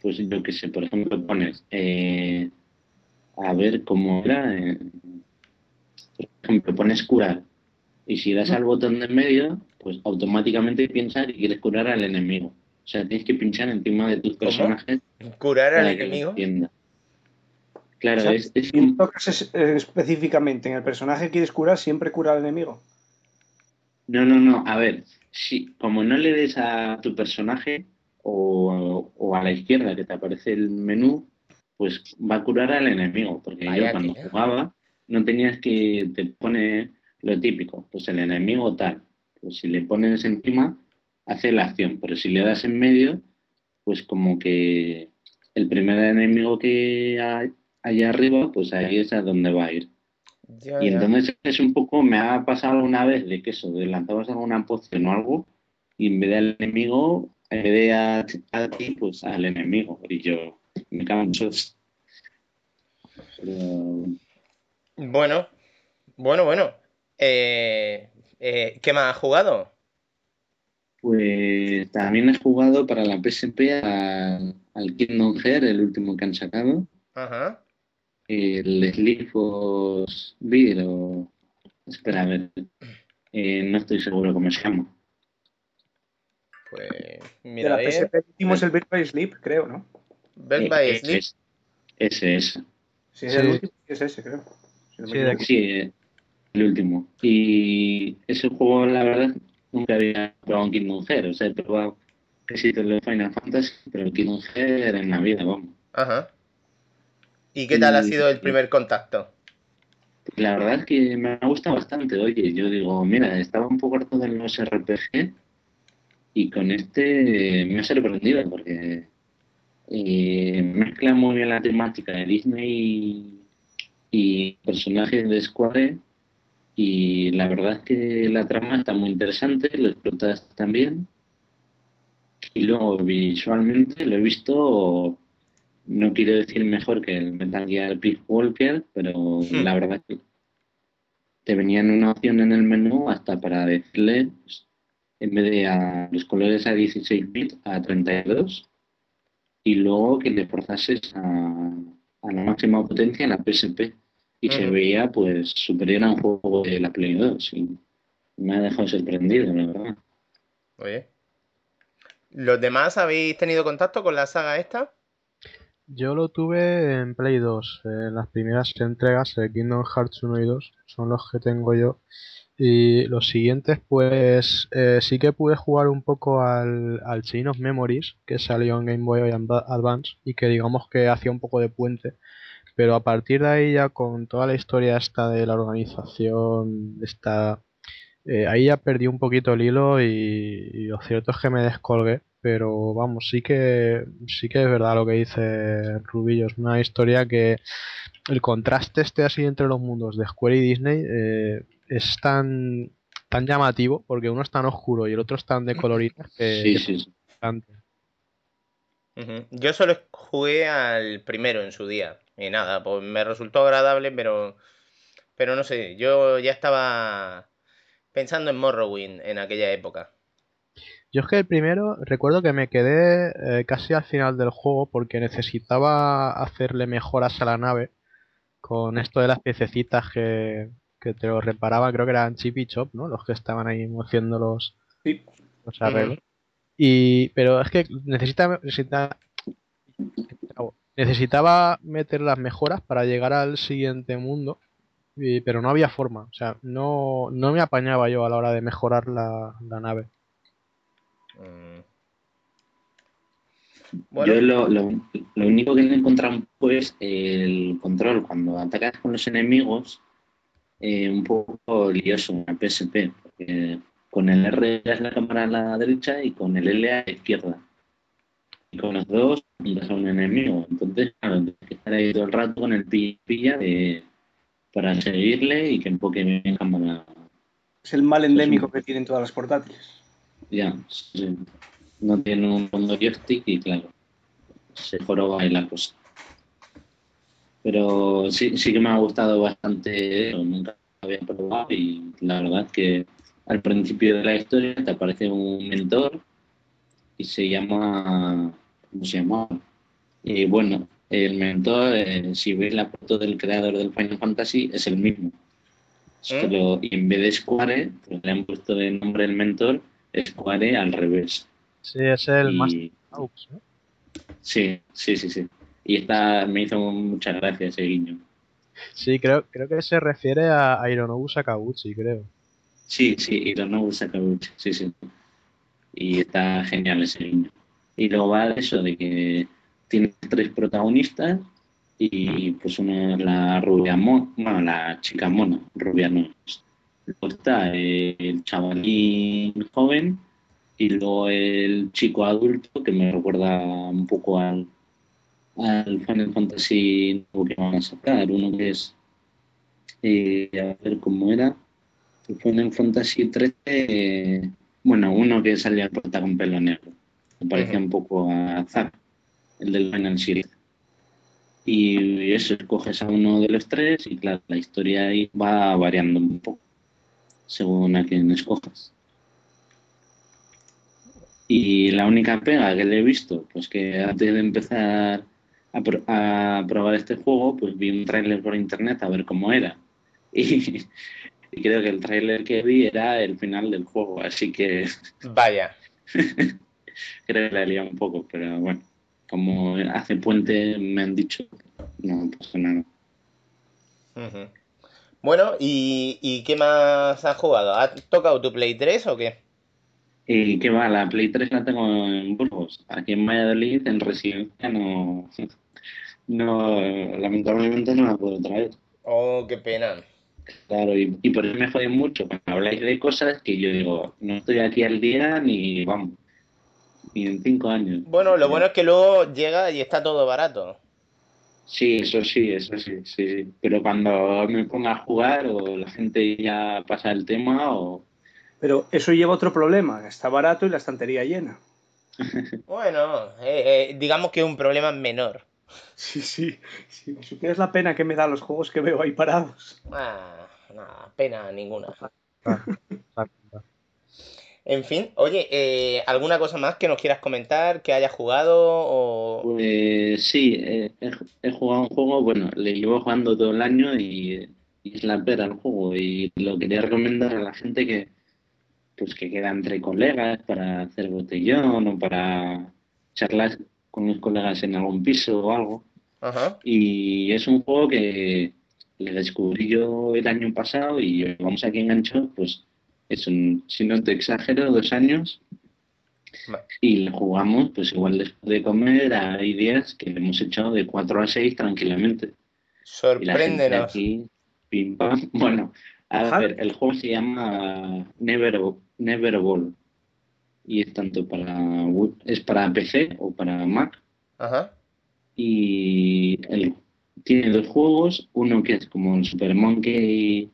Speaker 5: pues yo que sé, por ejemplo, pones, eh, a ver cómo era, eh, por ejemplo, pones curar, y si das al botón de en medio, pues automáticamente piensa que quieres curar al enemigo. O sea, tienes que pinchar encima de tus personajes
Speaker 3: ¿Curar al enemigo?
Speaker 5: Claro,
Speaker 6: O sea,
Speaker 5: es, es
Speaker 6: Si no tocas es- eh, específicamente en el personaje que quieres curar, siempre cura al enemigo.
Speaker 5: No, no, no. A ver, si como no le des a tu personaje o, o a la izquierda que te aparece el menú, pues va a curar al enemigo. Porque
Speaker 3: Vaya
Speaker 5: yo cuando
Speaker 3: tela.
Speaker 5: jugaba no tenías que te pone lo típico, pues el enemigo tal. Pues si le pones encima, hace la acción, pero si le das en medio, pues como que el primer enemigo que hay allá arriba, pues ahí es a donde va a ir.
Speaker 3: Ya,
Speaker 5: Y
Speaker 3: ya.
Speaker 5: entonces es un poco, me ha pasado una vez de que eso, de lanzabas alguna poción o algo, y en vez de al enemigo, en vez de a, a ti, pues al enemigo. Y yo me canso. Pero
Speaker 3: Bueno, bueno, bueno. Eh, eh, ¿qué más has jugado?
Speaker 5: Pues también he jugado para la PSP al, al Kingdom Hearts, el último que han sacado,
Speaker 3: Ajá.
Speaker 5: El Sleep of Beer o... Espera, a ver, eh, no estoy seguro cómo se llama.
Speaker 3: Pues
Speaker 6: De
Speaker 3: mira,
Speaker 6: la
Speaker 3: a ver.
Speaker 6: PSP el último es el Birth by Sleep, creo, ¿no?
Speaker 5: Eh,
Speaker 3: by Sleep.
Speaker 5: es- Ese es.
Speaker 6: Sí, es
Speaker 4: Sí.
Speaker 6: el último, sí es ese, creo. Si no me
Speaker 4: Sí, de.
Speaker 5: Sí, eh, el último. Y ese juego, la verdad, nunca había probado un Kingdom Hearts. O sea, he probado éxitos de Final Fantasy, pero el Kingdom Hearts en la vida, vamos.
Speaker 3: Ajá. ¿Y qué tal ha sido el primer contacto?
Speaker 5: La verdad es que me ha gustado bastante. Oye, yo digo, mira, estaba un poco harto de los RPG y con este me ha sorprendido porque eh, mezcla muy bien la temática de Disney y, y personajes de Square y la verdad es que la trama está muy interesante, lo explotas también y luego visualmente lo he visto no quiero decir mejor que el Metal Gear Peace Walker, pero
Speaker 3: Hmm.
Speaker 5: la verdad es que te venían una opción en el menú hasta para decirle, pues, en vez de a los colores a 16 bits, a 32, y luego que le forzases a, a la máxima potencia en la PSP. Y se
Speaker 3: Ujú.
Speaker 5: veía pues superior a un juego de la Play 2. Y me ha dejado sorprendido, la verdad.
Speaker 3: Oye. ¿Los demás habéis tenido contacto con la saga esta?
Speaker 4: Yo lo tuve en Play 2. eh, las primeras entregas de Kingdom Hearts 1 y 2 son los que tengo yo. Y los siguientes, pues eh, sí que pude jugar un poco al, al Chain of Memories que salió en Game Boy Adva- Advance y que digamos que hacía un poco de puente. Pero a partir de ahí ya con toda la historia esta de la organización, esta, eh, ahí ya perdí un poquito el hilo y, y lo cierto es que me descolgué. Pero vamos, sí que sí que es verdad lo que dice Rubillo. Es una historia que el contraste este así entre los mundos de Square y Disney eh, es tan tan llamativo porque uno es tan oscuro y el otro es tan de coloritas que,
Speaker 5: Sí,
Speaker 4: que
Speaker 5: sí, sí.
Speaker 4: bastante.
Speaker 3: Yo solo jugué al primero en su día. Y nada, pues me resultó agradable, pero. Pero no sé, yo ya estaba pensando en Morrowind en aquella época.
Speaker 4: Yo es que el primero recuerdo que me quedé eh, casi al final del juego porque necesitaba hacerle mejoras a la nave con esto de las piececitas que, que te lo reparaban, creo que eran Chip y Chop, ¿no? Los que estaban ahí haciendo los,
Speaker 6: Sí.
Speaker 4: los arreglos. Y, pero es que necesita, necesita- necesitaba meter las mejoras para llegar al siguiente mundo, y- pero no había forma. O sea, no, no me apañaba yo a la hora de mejorar la, la nave.
Speaker 3: Mm.
Speaker 5: Yo
Speaker 3: Bueno,
Speaker 5: lo, lo, lo único que no he encontrado un poco es el control. Cuando atacas con los enemigos, eh, un poco lioso en la PSP. Porque con el R es la cámara a la derecha y con el L a la izquierda. Y con los dos apuntas a un enemigo. Entonces, claro, tienes que estar ahí todo el rato con el pilla, pilla de- para seguirle y que enfoque bien en cámara.
Speaker 6: Es el mal endémico que tienen todas las portátiles.
Speaker 5: Ya, sí. no tiene un fondo joystick y claro, se joroba ahí la cosa. Pero sí, sí que me ha gustado bastante, nunca lo había probado y la verdad es que al principio de la historia te aparece un mentor y se llama, ¿cómo se llama? Y bueno, el mentor, eh, si veis la foto del creador del Final Fantasy, es el mismo.
Speaker 3: ¿Eh?
Speaker 5: Pero y en vez de Square, pues le han puesto de nombre el mentor Square al revés.
Speaker 4: Sí, es el
Speaker 5: Y-
Speaker 4: Master Aux, ¿no?
Speaker 5: Sí, sí, sí, sí. Y esta me hizo muchas gracias ese guiño.
Speaker 4: Sí, creo, creo que se refiere a Hironobu Sakaguchi, creo.
Speaker 5: Sí, sí, nuevos Sakaguchi, sí, sí. Y está genial ese guiño. Y luego va de eso, de que tiene tres protagonistas y pues una es la rubia mona, bueno, la chica mona, rubia no es. Luego está eh, el chavalín joven Y luego el chico adulto, que me recuerda un poco al, al Final Fantasy que van a sacar, uno que es, eh, a ver cómo era, el Final Fantasy 13, eh, bueno, uno que salía puerta con pelo negro, me parecía un poco a Zack, el del Final Series. Y eso, escoges a uno de los tres y claro, la historia ahí va variando un poco según a quien escojas. Y la única pega que le he visto, pues que antes de empezar a, pro- a probar este juego, pues vi un tráiler por internet a ver cómo era. Y, y creo que el tráiler que vi era el final del juego, así que
Speaker 3: Vaya.
Speaker 5: creo que la he liado un poco, pero bueno, como hace puente me han dicho, no pasa nada.
Speaker 3: Bueno, ¿y, y qué más has jugado? ¿Has tocado tu Play 3 o qué?
Speaker 5: ¿Y qué va? La Play 3 la tengo en Burgos. Aquí en Valladolid, en residencia, no, no lamentablemente no la puedo traer.
Speaker 3: Oh, qué pena.
Speaker 5: Claro, y, y por eso me jode mucho cuando habláis de cosas que yo digo, no estoy aquí al día ni, vamos, ni en cinco años.
Speaker 3: Bueno, lo bueno es que luego llega y está todo barato.
Speaker 5: Sí, eso sí, eso sí, sí, sí. Pero cuando me ponga a jugar o la gente ya pasa el tema o...
Speaker 6: Pero eso lleva otro problema, que está barato y la estantería llena.
Speaker 3: Bueno, eh, eh, digamos que es un problema menor.
Speaker 6: Sí, sí. Me supieras la pena que me dan los juegos que veo ahí parados.
Speaker 3: Ah, nada, pena ninguna. En fin, oye, eh, ¿alguna cosa más que nos quieras comentar, que hayas jugado o...
Speaker 5: Pues sí, eh, he, he jugado un juego, bueno, le llevo jugando todo el año y, y es la pera el juego y lo quería recomendar a la gente que pues que queda entre colegas para hacer botellón o para charlar con los colegas en algún piso o algo.
Speaker 3: Ajá.
Speaker 5: Y es un juego que le descubrí yo el año pasado y llevamos aquí enganchado, pues es un, si no te exagero, dos años.
Speaker 3: Vale.
Speaker 5: Y jugamos, pues igual después de comer, hay días que hemos echado de 4 a 6 tranquilamente.
Speaker 3: Sorpréndenos.
Speaker 5: aquí, pim pam. Bueno, a
Speaker 6: Ajá.
Speaker 5: ver, el juego se llama Never, Never Ball. Y es tanto para, es para PC o para Mac.
Speaker 3: Ajá.
Speaker 5: Y el- tiene dos juegos, uno que es como el Super Monkey,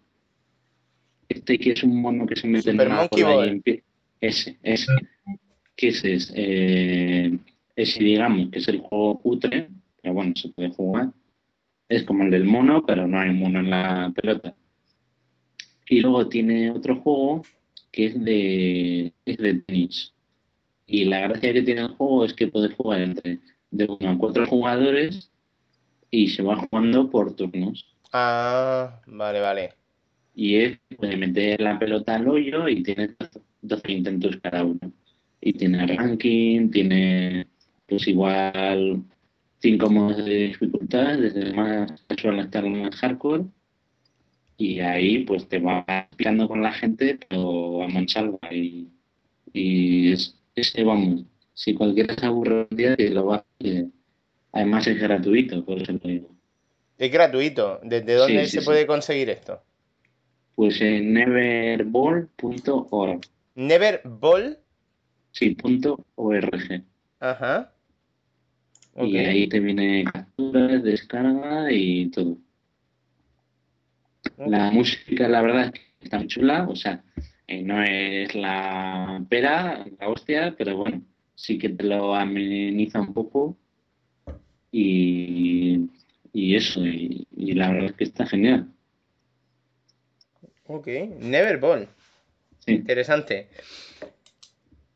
Speaker 5: este que es un mono que se mete
Speaker 3: Super
Speaker 5: en una cola y empie- ese, ese, que ese es, eh, ese digamos que es el juego cutre, pero bueno, se puede jugar, es como el del mono, pero no hay mono en la pelota. Y luego tiene otro juego que es de, es de tenis. Y la gracia que tiene el juego es que puedes jugar entre de uno a cuatro jugadores y se va jugando por turnos.
Speaker 3: Ah, vale, vale.
Speaker 5: Y es puede meter la pelota al hoyo y tiene 12 intentos cada uno. Y tiene ranking, tiene pues igual cinco modos de dificultad, desde el más casual hasta el más hardcore. Y ahí pues te va picando con la gente, pero a mansalva. Y, y es, ese vamos, si cualquiera se aburre un día, que lo va. Además es gratuito, por eso lo digo.
Speaker 3: Es gratuito. ¿Desde dónde
Speaker 5: Sí, sí,
Speaker 3: se
Speaker 5: sí.
Speaker 3: puede conseguir esto?
Speaker 5: Pues en neverball.org.
Speaker 3: Neverball.
Speaker 5: Sí, punto org.
Speaker 3: Ajá.
Speaker 5: Y ahí te viene capturas, descarga y todo. La música, la verdad, es que está muy chula. O sea, eh, no es la pera, la hostia, pero bueno, sí que te lo ameniza un poco. Y, y eso, y, y la verdad es que está genial.
Speaker 3: Ok. Neverball.
Speaker 5: Sí,
Speaker 3: Interesante.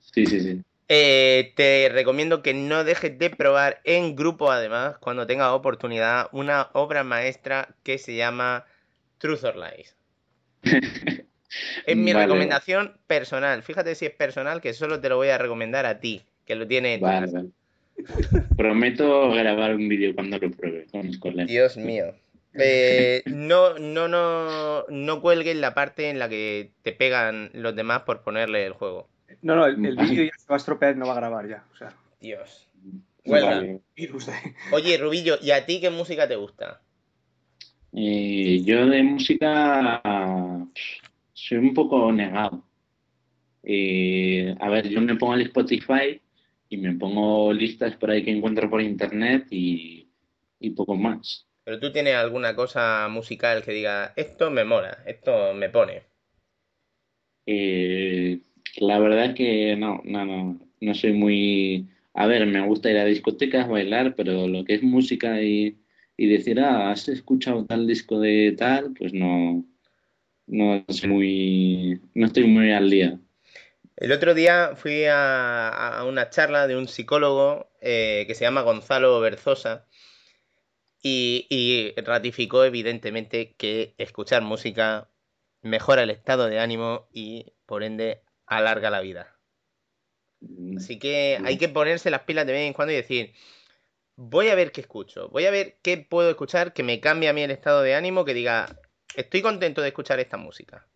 Speaker 5: sí, sí. sí.
Speaker 3: Eh, te recomiendo que no dejes de probar en grupo, además, cuando tengas oportunidad, una obra maestra que se llama Truth or Lies. Es mi
Speaker 5: Vale.
Speaker 3: recomendación personal. Fíjate si es personal, que solo te lo voy a recomendar a ti, que lo tiene
Speaker 5: vale. Prometo grabar un vídeo cuando lo pruebe con mis colegas.
Speaker 3: Dios mío. Eh, no, no, no, no cuelgues la parte en la que te pegan los demás por ponerle el juego.
Speaker 6: No, no, el, el vídeo ya se va a estropear y no va a grabar ya. O sea,
Speaker 3: Dios. Huelga. Oye, Rubillo, ¿y a ti qué música te gusta?
Speaker 5: Eh, yo de música soy un poco negado. Eh, a ver, yo me pongo el Spotify y me pongo listas por ahí que encuentro por internet y, y poco más.
Speaker 3: Pero tú tienes alguna cosa musical que diga, esto me mola, esto me pone.
Speaker 5: Eh, la verdad que no, no, no, no soy muy... A ver, me gusta ir a discotecas, bailar, pero lo que es música y, y decir, ah, has escuchado tal disco de tal, pues no, no soy muy, no estoy muy al día.
Speaker 3: El otro día fui a, a una charla de un psicólogo eh, que se llama Gonzalo Berzosa y, y ratificó evidentemente que escuchar música mejora el estado de ánimo y por ende alarga la vida.
Speaker 5: Mm,
Speaker 3: Así que hay que ponerse las pilas de vez en cuando y decir, voy a ver qué escucho, voy a ver qué puedo escuchar que me cambie a mí el estado de ánimo, que diga, estoy contento de escuchar esta música.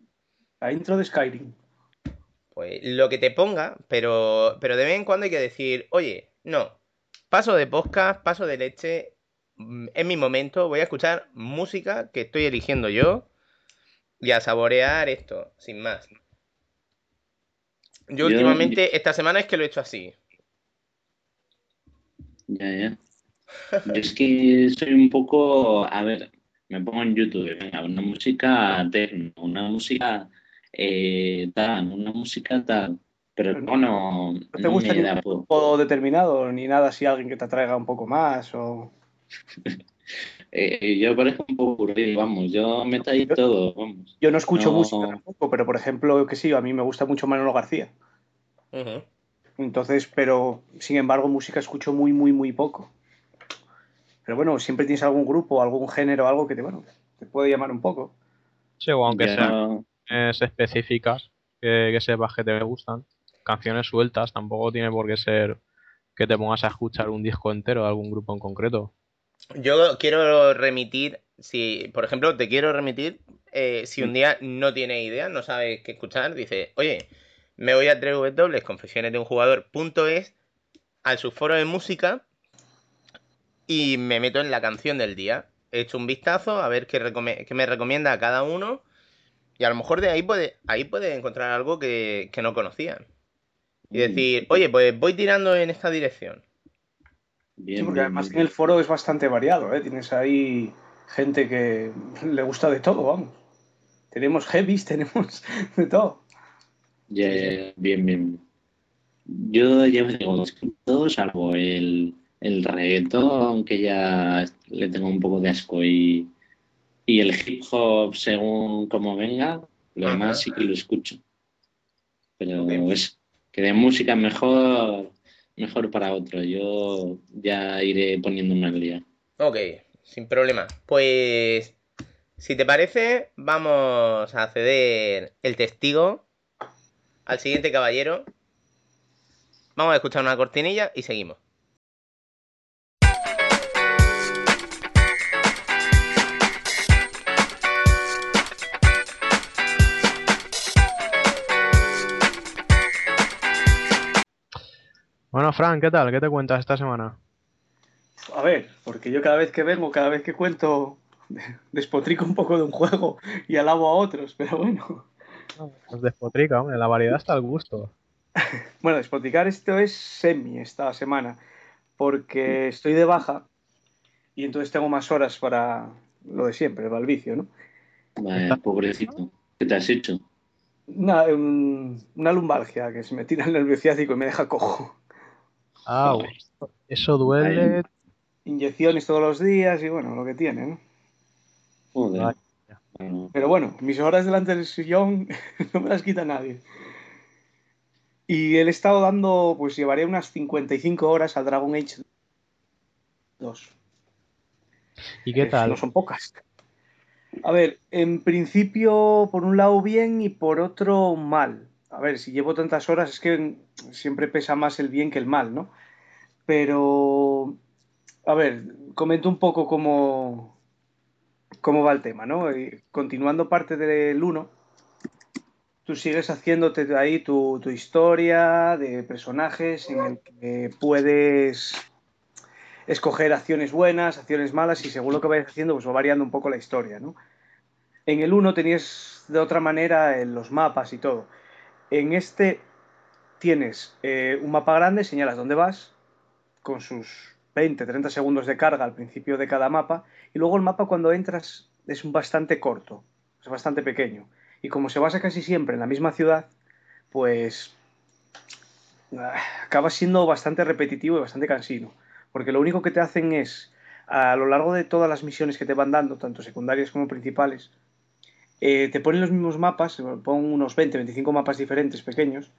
Speaker 6: La intro de Skyrim.
Speaker 3: Pues lo que te ponga, pero, pero de vez en cuando hay que decir, oye, no, paso de podcast, paso de leche, mm, es mi momento, voy a escuchar música que estoy eligiendo yo y a saborear esto, sin más. Yo
Speaker 5: Yo-
Speaker 3: últimamente, esta semana es que lo he hecho así.
Speaker 5: Ya, ya. Yo es que soy un poco, a ver, me pongo en YouTube, venga, una música techno, una música eh, tal, una música tal, pero no, no,
Speaker 6: ¿No te gusta
Speaker 5: me
Speaker 6: ni
Speaker 5: da
Speaker 6: un
Speaker 5: por-
Speaker 6: grupo determinado ni nada así, alguien que te atraiga un poco más? O...
Speaker 5: Eh, yo parezco un poco aburrido, vamos, yo meto ahí todo, vamos.
Speaker 6: Yo no escucho
Speaker 5: No.
Speaker 6: música tampoco, pero por ejemplo, que sí, a mí me gusta mucho Manolo García. Entonces, pero sin embargo, música escucho muy, muy, muy poco. Pero bueno, siempre tienes algún grupo, algún género, algo que te, bueno, te puede llamar un poco.
Speaker 4: Sí, o aunque
Speaker 5: Ya-
Speaker 4: sean canciones específicas que, que sepas que te gustan, canciones sueltas, tampoco tiene por qué ser que te pongas a escuchar un disco entero de algún grupo en concreto.
Speaker 3: Yo quiero remitir, si, por ejemplo, te quiero remitir, eh, si un día no tienes idea, no sabes qué escuchar, dices, oye, me voy a www.confesiones de un jugador.es al subforo de música y me meto en la canción del día. He hecho un vistazo a ver qué, qué me recomienda a cada uno y a lo mejor de ahí puede, ahí puede encontrar algo que, que no conocían. Y decir, oye, pues voy tirando en esta dirección.
Speaker 5: Bien,
Speaker 6: Sí, porque
Speaker 5: bien,
Speaker 6: además
Speaker 5: bien.
Speaker 6: en el foro es bastante variado, ¿eh? Tienes ahí gente que le gusta de todo, vamos. Tenemos heavies, tenemos de todo.
Speaker 5: Ya, bien, bien. Yo ya me digo, escucho todo salvo el, el reggaetón, que ya le tengo un poco de asco, y, y el hip hop según como venga, lo demás sí que lo escucho. Pero
Speaker 3: Ok.
Speaker 5: es que de música mejor, mejor para otro. Yo ya iré poniéndome al día.
Speaker 3: Ok, sin problema. Pues, si te parece, vamos a ceder el testigo al siguiente caballero. Vamos a escuchar una cortinilla y seguimos.
Speaker 4: Bueno, Fran, ¿qué tal? ¿Qué te cuentas esta semana?
Speaker 6: A ver, porque yo cada vez que vengo, cada vez que cuento, despotrico un poco de un juego y alabo a otros, pero bueno.
Speaker 4: Pues despotrica, hombre, la variedad está al gusto.
Speaker 6: Bueno, despotricar esto es semi esta semana, porque estoy de baja y entonces tengo más horas para lo de siempre, el vicio, ¿no?
Speaker 5: Vaya, pobrecito. ¿Qué te has hecho?
Speaker 6: Una, un- una lumbalgia que se me tira el nervio ciático y me deja cojo.
Speaker 4: Ah, eso duele.
Speaker 6: Inyecciones todos los días y bueno, lo que tiene, ¿no?
Speaker 5: Joder.
Speaker 6: Pero bueno, mis horas delante del sillón no me las quita nadie. Y él he estado dando, pues llevaré unas 55 horas a Dragon Age 2.
Speaker 4: ¿Y qué
Speaker 6: Eh,
Speaker 4: tal?
Speaker 6: No son pocas. A ver, en principio, por un lado bien y por otro mal. A ver, si llevo tantas horas es que siempre pesa más el bien que el mal, ¿no? Pero, a ver, comento un poco cómo, cómo va el tema, ¿no? Continuando parte del 1, tú sigues haciéndote ahí tu, tu historia de personajes en el que puedes escoger acciones buenas, acciones malas y según lo que vayas haciendo pues va variando un poco la historia, ¿no? En el 1 tenías de otra manera en los mapas y todo. en este tienes eh, un mapa grande, señalas dónde vas, con sus 20, 30 segundos de carga al principio de cada mapa, y luego el mapa cuando entras es bastante corto, es bastante pequeño. Y como se basa casi siempre en la misma ciudad, pues ah, acaba siendo bastante repetitivo y bastante cansino. Porque lo único que te hacen es, a lo largo de todas las misiones que te van dando, tanto secundarias como principales, eh, te ponen los mismos mapas, ponen unos 20, 25 mapas diferentes, pequeños,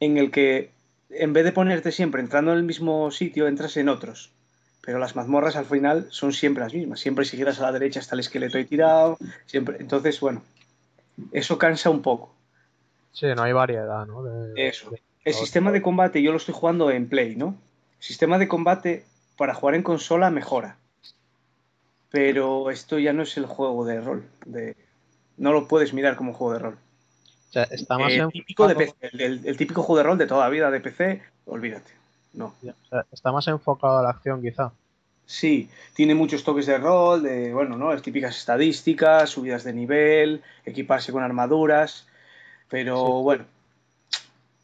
Speaker 6: en el que en vez de ponerte siempre entrando en el mismo sitio, entras en otros. Pero las mazmorras al final son siempre las mismas. Siempre si giras a la derecha está el esqueleto ahí tirado. Siempre. Entonces, bueno, eso cansa un poco.
Speaker 4: Sí, no hay variedad, ¿no? De-
Speaker 6: Eso. El sistema de combate yo lo estoy jugando en Play, ¿no? El sistema de combate para jugar en consola mejora. Pero esto ya no es el juego de rol. De... No lo puedes mirar como juego de rol.
Speaker 4: O sea, está más
Speaker 6: Eh,
Speaker 4: enfocado-
Speaker 6: típico de PC. El, el- el típico juego de rol de toda la vida de PC, olvídate. No.
Speaker 4: o sea, está más enfocado a la acción, quizá.
Speaker 6: Sí, tiene muchos toques de rol, de, bueno, ¿no? Las típicas estadísticas, subidas de nivel, equiparse con armaduras. Pero
Speaker 4: Sí.
Speaker 6: bueno,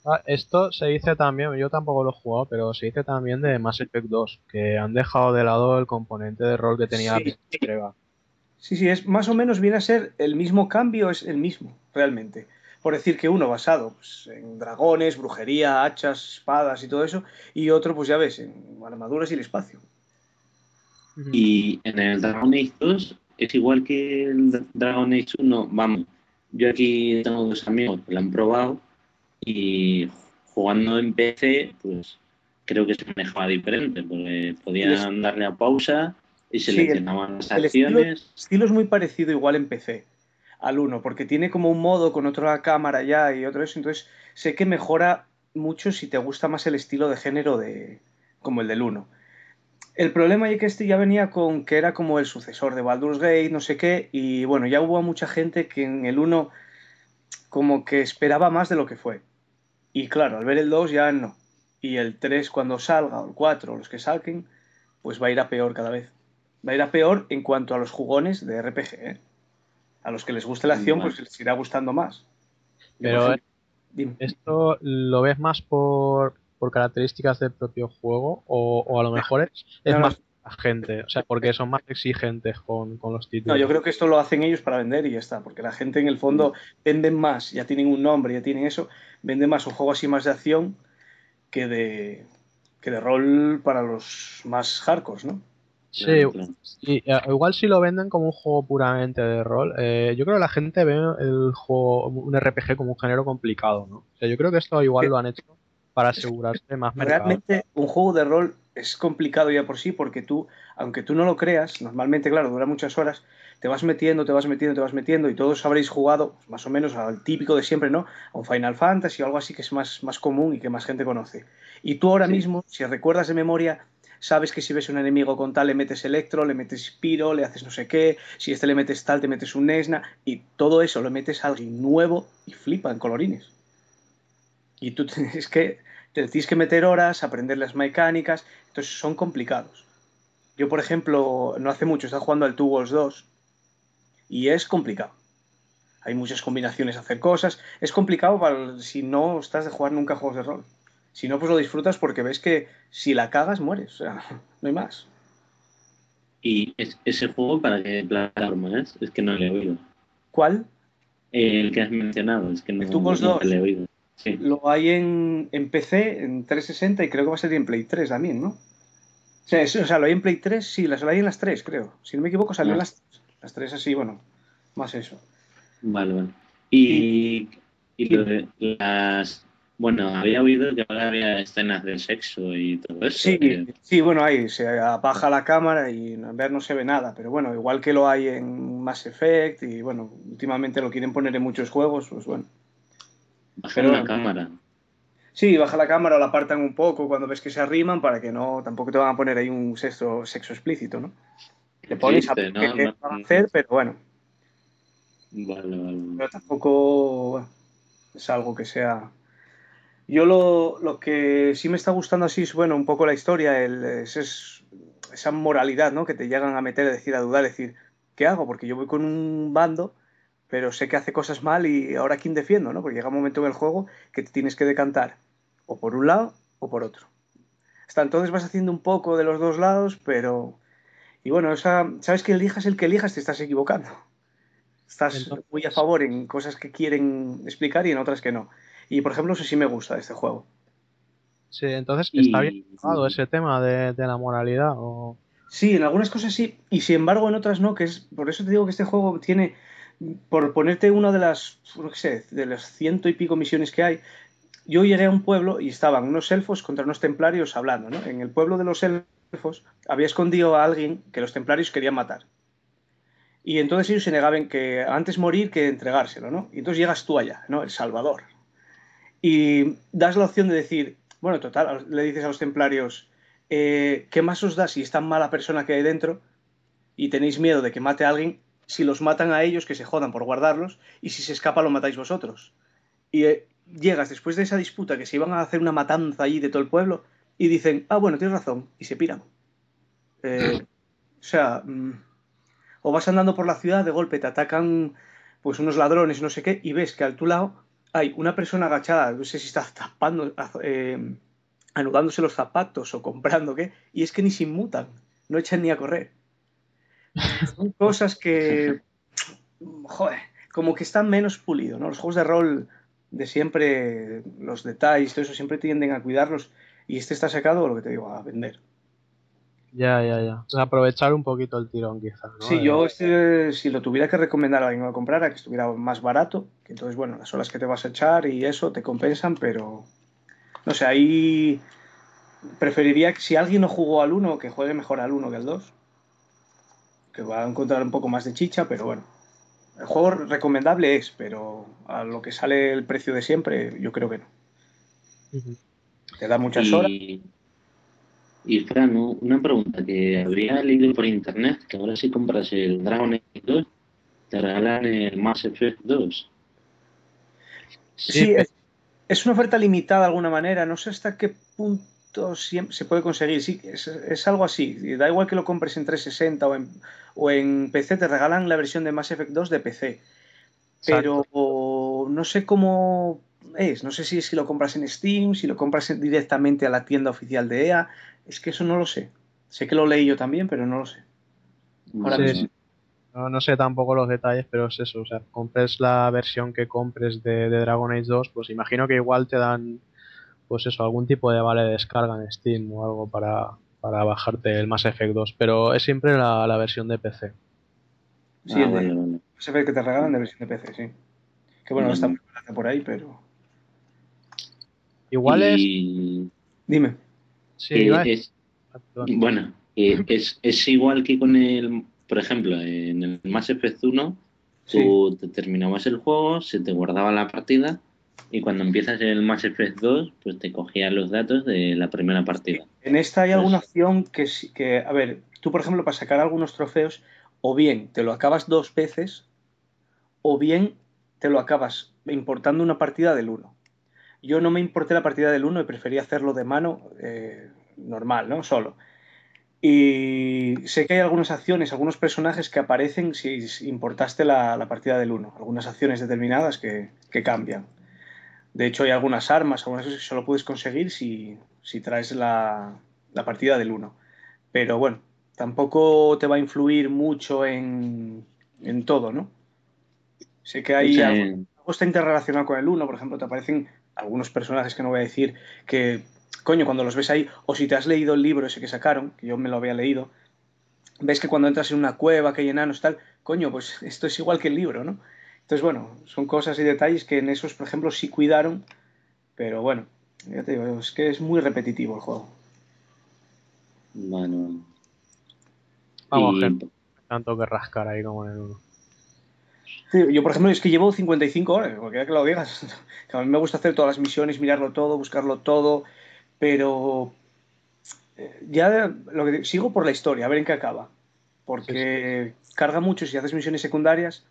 Speaker 4: Ah, esto se dice también, yo tampoco lo he jugado, pero se dice también de Mass Effect 2, que han dejado de lado el componente de rol que tenía la
Speaker 6: Sí.
Speaker 4: primera entrega.
Speaker 6: Sí, sí, es más o menos viene a ser el mismo cambio, es el mismo, realmente. Por decir que uno basado pues, en dragones, brujería, hachas, espadas y todo eso, y otro, pues ya ves, en armaduras y el espacio.
Speaker 5: Y en el Dragon Age 2 es igual que el Dragon Age 1. Vamos, yo aquí tengo dos amigos que lo han probado y jugando en PC, pues creo que se manejaba diferente, porque podían darle a pausa y
Speaker 6: Sí, el-
Speaker 5: seleccionaban las
Speaker 6: el estilo-
Speaker 5: acciones.
Speaker 6: El estilo es muy parecido igual en PC al 1, porque tiene como un modo con otra cámara ya y otro eso, entonces sé que mejora mucho si te gusta más el estilo de género de como el del 1. El problema es que este ya venía con que era como el sucesor de Baldur's Gate, no sé qué, y bueno, ya hubo mucha gente que en el 1 como que esperaba más de lo que fue. Y claro, al ver el 2 ya no. Y el 3 cuando salga, o el 4, o los que salquen, pues va a ir a peor cada vez. Va a ir a peor en cuanto a los jugones de RPG. ¿eh? A los que les guste la acción,
Speaker 5: Vale.
Speaker 6: pues les irá gustando más. Yo,
Speaker 4: Pero,
Speaker 6: ejemplo, dime.
Speaker 4: ¿Esto lo ves más por, por características del propio juego o, o a lo mejor es, es
Speaker 6: No, no.
Speaker 4: más gente? O sea, porque son más exigentes con, con los
Speaker 6: No,
Speaker 4: títulos.
Speaker 6: yo creo que esto lo hacen ellos para vender y ya está, porque la gente en el fondo venden más, ya tienen un nombre, ya tienen eso, venden más un juego así más de acción que de, que de rol para los más hardcore, ¿no?
Speaker 4: Sí, y, eh, igual si lo venden como un juego puramente de rol, eh, yo creo que la gente ve el juego, un RPG como un género complicado, ¿no? O sea, yo creo que esto igual lo han hecho para asegurarse más mercado.
Speaker 6: Realmente un juego de rol es complicado ya por sí porque tú, aunque tú no lo creas, normalmente, claro, dura muchas horas, te vas metiendo, te vas metiendo, te vas metiendo y todos habréis jugado pues, más o menos al típico de siempre, ¿no? A un Final Fantasy o algo así que es más, más común y que más gente conoce. Y tú ahora
Speaker 5: Sí.
Speaker 6: mismo, si recuerdas de memoria, sabes que si ves un enemigo con tal le metes electro, le metes piro, le haces no sé qué, si este le metes tal, te metes un Nesna y todo eso lo metes a alguien nuevo y flipa en colorines. Y tú tienes que, te tienes que meter horas, aprender las mecánicas, entonces son complicados. Yo, por ejemplo, no hace mucho estaba jugando al Two Walls 2 y es complicado. Hay muchas combinaciones hacer cosas. Es complicado para si no estás de jugar nunca juegos de rol. Si no, pues lo disfrutas porque ves que si la cagas, mueres. O sea, no hay más.
Speaker 5: Y es- ese juego, ¿para qué plataforma es? Es que no le he oído.
Speaker 6: ¿Cuál?
Speaker 5: El que has mencionado, es que no,
Speaker 6: El Two Walls
Speaker 5: nunca
Speaker 6: 2.
Speaker 5: le he oído. Sí.
Speaker 6: Lo hay en, en PC, en 360 y creo que va a ser en Play 3 también, ¿no? O sea, es- o sea, lo hay en Play 3, sí, las lo hay en las 3, creo. Si no me equivoco, salió en
Speaker 5: Ah.
Speaker 6: las 3. Las 3 así, bueno, más eso.
Speaker 5: Vale, vale. Y, y lo de las... Bueno, había oído que ahora había escenas de sexo y todo eso.
Speaker 6: Sí,
Speaker 5: que-
Speaker 6: sí, bueno, ahí se apaga la cámara y a ver no se ve nada, pero bueno, igual que lo hay en Mass Effect y bueno, últimamente lo quieren poner en muchos juegos, pues bueno.
Speaker 5: bajar
Speaker 6: pero-
Speaker 5: la cámara.
Speaker 6: Sí, baja la cámara o la apartan un poco cuando ves que se arriman para que no, tampoco te van a poner ahí un sexo, sexo explícito, ¿no? Le pones a
Speaker 5: ¿no?
Speaker 6: van a hacer, pero bueno,
Speaker 5: Vale, vale.
Speaker 6: pero tampoco bueno, es algo que sea... Yo lo, lo que sí me está gustando así es, bueno, un poco la historia, el, es, es- esa moralidad, ¿no? Que te llegan a meter, a decir, a dudar, decir, ¿qué hago? Porque yo voy con un bando, pero sé que hace cosas mal y ahora quién defiendo, ¿no? Porque llega un momento en el juego que te tienes que decantar o por un lado o por otro. Hasta entonces vas haciendo un poco de los dos lados, pero... Y bueno, esa, sabes que elijas el que elijas te estás equivocando. Estás
Speaker 4: Entonces-
Speaker 6: muy a favor en cosas que quieren explicar y en otras que no. Y por ejemplo, eso sí me gusta de este juego.
Speaker 4: Sí, entonces
Speaker 5: Y-
Speaker 4: está bien tocado ese tema de, de la moralidad. O...
Speaker 6: Sí, en algunas cosas sí, y sin embargo en otras no, que es por eso te digo que este juego tiene, por ponerte una de las, no sé, de las ciento y pico misiones que hay, yo llegué a un pueblo y estaban unos elfos contra unos templarios hablando, ¿no? En el pueblo de los elfos había escondido a alguien que los templarios querían matar. Y entonces ellos se negaban que antes morir que entregárselo, ¿no? Y entonces llegas tú allá, ¿no? El Salvador. Y das la opción de decir, bueno, total, le dices a los templarios, eh, ¿qué más os da si es tan mala persona que hay dentro y tenéis miedo de que mate a alguien? Si los matan a ellos, que se jodan por guardarlos, y si se escapa, lo matáis vosotros. Y eh, llegas después de esa disputa que se iban a hacer una matanza allí de todo el pueblo, y dicen, ah, bueno, tienes razón, y se piran. Eh, o sea, mm, o vas andando por la ciudad, de golpe te atacan pues unos ladrones, no sé qué, y ves que a tu lado hay una persona agachada, no sé si está tapando, eh, anudándose los zapatos o comprando qué, y es que ni se inmutan, no echan ni a correr. Son cosas que, joder, como que están menos pulidos, ¿no? Los juegos de rol de siempre, los detalles, todo eso, siempre tienden a cuidarlos, y este está sacado, lo que te digo, a vender.
Speaker 4: Ya, ya, ya. O sea, aprovechar un poquito el tirón, quizás. ¿no?
Speaker 6: Sí,
Speaker 4: De-
Speaker 6: yo este, si lo tuviera que recomendar a alguien que lo comprara, que estuviera más barato, que entonces, bueno, las horas que te vas a echar y eso te compensan, pero no sé, ahí preferiría que si alguien no jugó al 1, que juegue mejor al 1 que al 2, que va a encontrar un poco más de chicha, pero bueno, el juego recomendable es, pero a lo que sale el precio de siempre, yo creo que no. Te da muchas horas.
Speaker 5: Y, Fran, una pregunta que había leído por internet, que ahora si compras el Dragon Age 2, te regalan el Mass Effect 2.
Speaker 6: Sí, es, es una oferta limitada de alguna manera. No sé hasta qué punto se puede conseguir. Sí, es, es algo así. Da igual que lo compres en 360 o en, o en PC, te regalan la versión de Mass Effect 2 de PC. Pero no sé cómo es. No sé si, si lo compras en Steam, si lo compras en- directamente a la tienda oficial de EA. Es que eso no lo sé. Sé que lo leí yo también, pero no lo sé. Ahora
Speaker 4: Sí,
Speaker 6: mismo.
Speaker 4: No, no sé tampoco los detalles, pero es eso. O sea, compres la versión que compres de, de Dragon Age 2, pues imagino que igual te dan, pues eso, algún tipo de vale de descarga en Steam o algo para, para bajarte el Mass Effect 2. Pero es siempre la, la versión de PC.
Speaker 6: Sí,
Speaker 5: Ah,
Speaker 6: el de-
Speaker 5: vale, vale.
Speaker 6: Mass Effect que te regalan de versión de PC, sí. Que bueno, no está muy barata por ahí, pero.
Speaker 4: Igual es.
Speaker 6: Dime.
Speaker 4: Sí,
Speaker 5: eh, es, bueno, eh, es, es igual que con el, por ejemplo, en el Mass Effect 1, tú te terminabas el juego, se te guardaba la partida y cuando empiezas el Mass Effect 2, pues te cogía los datos de la primera partida.
Speaker 6: En esta hay alguna
Speaker 5: Pues-
Speaker 6: opción que, sí- que, a ver, tú por ejemplo para sacar algunos trofeos, o bien te lo acabas dos veces, o bien te lo acabas importando una partida del 1. Yo no me importé la partida del 1 y preferí hacerlo de mano eh, normal, ¿no? Solo. Y sé que hay algunas acciones, algunos personajes que aparecen si importaste la, la partida del 1. Algunas acciones determinadas que, que cambian. De hecho, hay algunas armas, algunas cosas que solo puedes conseguir si, si traes la, la partida del 1. Pero bueno, tampoco te va a influir mucho en, en todo, ¿no? Sé que hay
Speaker 5: sea,
Speaker 6: algo, algo está interrelacionado con el 1, por ejemplo, te aparecen algunos personajes que no voy a decir que, coño, cuando los ves ahí, o si te has leído el libro ese que sacaron, que yo me lo había leído, ves que cuando entras en una cueva que hay enanos tal, coño, pues esto es igual que el libro, ¿no? Entonces, bueno, son cosas y detalles que en esos, por ejemplo, sí cuidaron, pero bueno, ya te digo, es que es muy repetitivo el juego.
Speaker 5: bueno,
Speaker 4: Vamos,
Speaker 5: y-
Speaker 4: gente. Tanto que rascar ahí como en el 1.
Speaker 6: Yo, por ejemplo, es que llevo 55 horas, cualquiera que lo digas. Que a mí me gusta hacer todas las misiones, mirarlo todo, buscarlo todo, pero eh, ya lo que sigo por la historia, a ver en qué acaba. Porque carga mucho si haces misiones secundarias.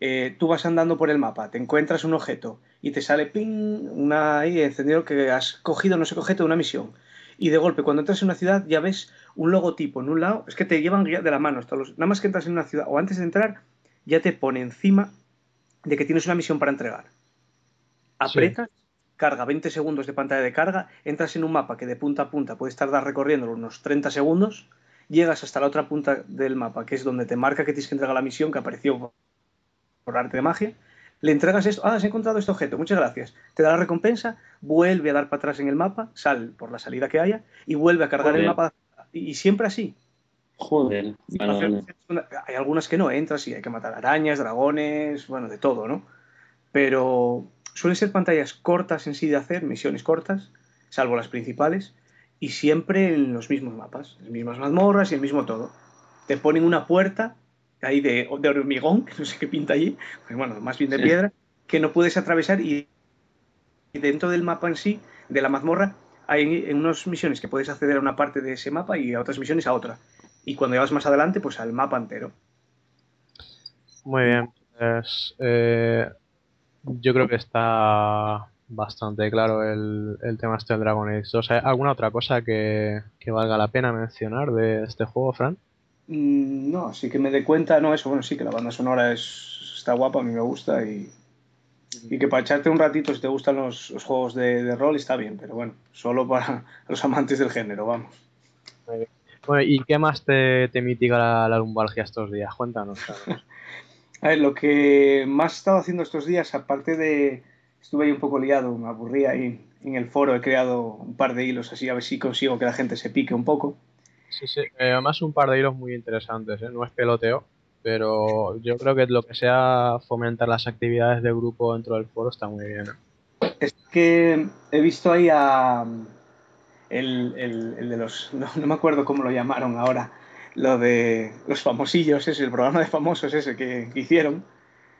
Speaker 6: eh, tú vas andando por el mapa, te encuentras un objeto y te sale ping, una ahí encendido que has cogido no sé qué objeto de una misión. Y de golpe, cuando entras en una ciudad, ya ves un logotipo en un lado, es que te llevan de la mano. Hasta los, nada más que entras en una ciudad o antes de entrar, ya te pone encima de que tienes una misión para entregar. Apretas, carga 20 segundos de pantalla de carga, entras en un mapa que de punta a punta puedes tardar recorriendo unos 30 segundos, llegas hasta la otra punta del mapa, que es donde te marca que tienes que entregar la misión que apareció por arte de magia, le entregas esto, ah, has encontrado este objeto, muchas gracias, te da la recompensa, vuelve a dar para atrás en el mapa, sal por la salida que haya y vuelve a cargar el mapa y siempre así.
Speaker 5: Joder. Vale.
Speaker 6: Hay algunas que no entras y hay que matar arañas, dragones, bueno, de todo, ¿no? Pero suelen ser pantallas cortas en sí de hacer, misiones cortas, salvo las principales, y siempre en los mismos mapas, las mismas mazmorras y el mismo todo. Te ponen una puerta ahí de, de hormigón, que no sé qué pinta allí, bueno, más bien de
Speaker 5: Sí.
Speaker 6: piedra, que no puedes atravesar y, y dentro del mapa en sí, de la mazmorra, hay en unas misiones que puedes acceder a una parte de ese mapa y a otras misiones a otra. Y cuando llevas más adelante, pues al mapa entero.
Speaker 4: Muy bien. Pues, eh, yo creo que está bastante claro el, el tema este del Dragon Age 2. ¿Hay alguna otra cosa que, que valga la pena mencionar de este juego, Fran?
Speaker 6: Mm, No, sí que me dé cuenta, no, eso, bueno, sí que la banda sonora es, está guapa, a mí me gusta y, y que para echarte un ratito, si te gustan los, los juegos de, de rol, está bien, pero bueno, solo para los amantes del género, vamos.
Speaker 4: Bueno, ¿y qué más te, te mitiga la, la lumbalgia estos días? Cuéntanos.
Speaker 6: A ver, lo que más he estado haciendo estos días, aparte de. Estuve ahí un poco liado, me aburría ahí en el foro, he creado un par de hilos así, a ver si consigo que la gente se pique un poco.
Speaker 4: Sí, sí. Eh, además, un par de hilos muy interesantes, ¿eh? No es peloteo, pero yo creo que lo que sea fomentar las actividades de grupo dentro del foro está muy bien. ¿eh?
Speaker 6: Es que he visto ahí a. El, el- el de los. No, no me acuerdo cómo lo llamaron ahora. Lo de los famosillos, ese, el programa de famosos ese que, que hicieron.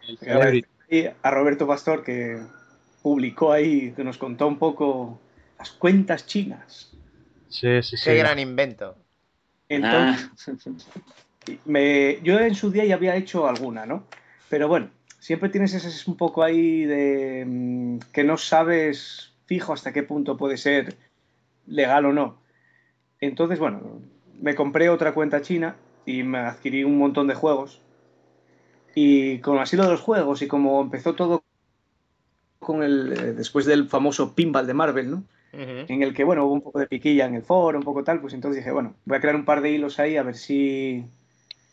Speaker 4: El
Speaker 6: Que agradecer ahí a Roberto Pastor que publicó ahí, que nos contó un poco las cuentas chinas.
Speaker 4: Sí, sí, sí.
Speaker 3: Qué gran invento.
Speaker 6: Entonces,
Speaker 5: Ah,
Speaker 6: me, yo en su día ya había hecho alguna, ¿no? Pero bueno, siempre tienes ese un poco ahí de mm, que no sabes fijo hasta qué punto puede ser legal o no. Entonces, bueno, me compré otra cuenta china y me adquirí un montón de juegos. Y con así lo de los juegos y como empezó todo con el eh, después del famoso pinball de Marvel, ¿no? En el que, bueno, hubo un poco de piquilla en el foro, un poco tal, pues entonces dije, bueno, voy a crear un par de hilos ahí a ver si,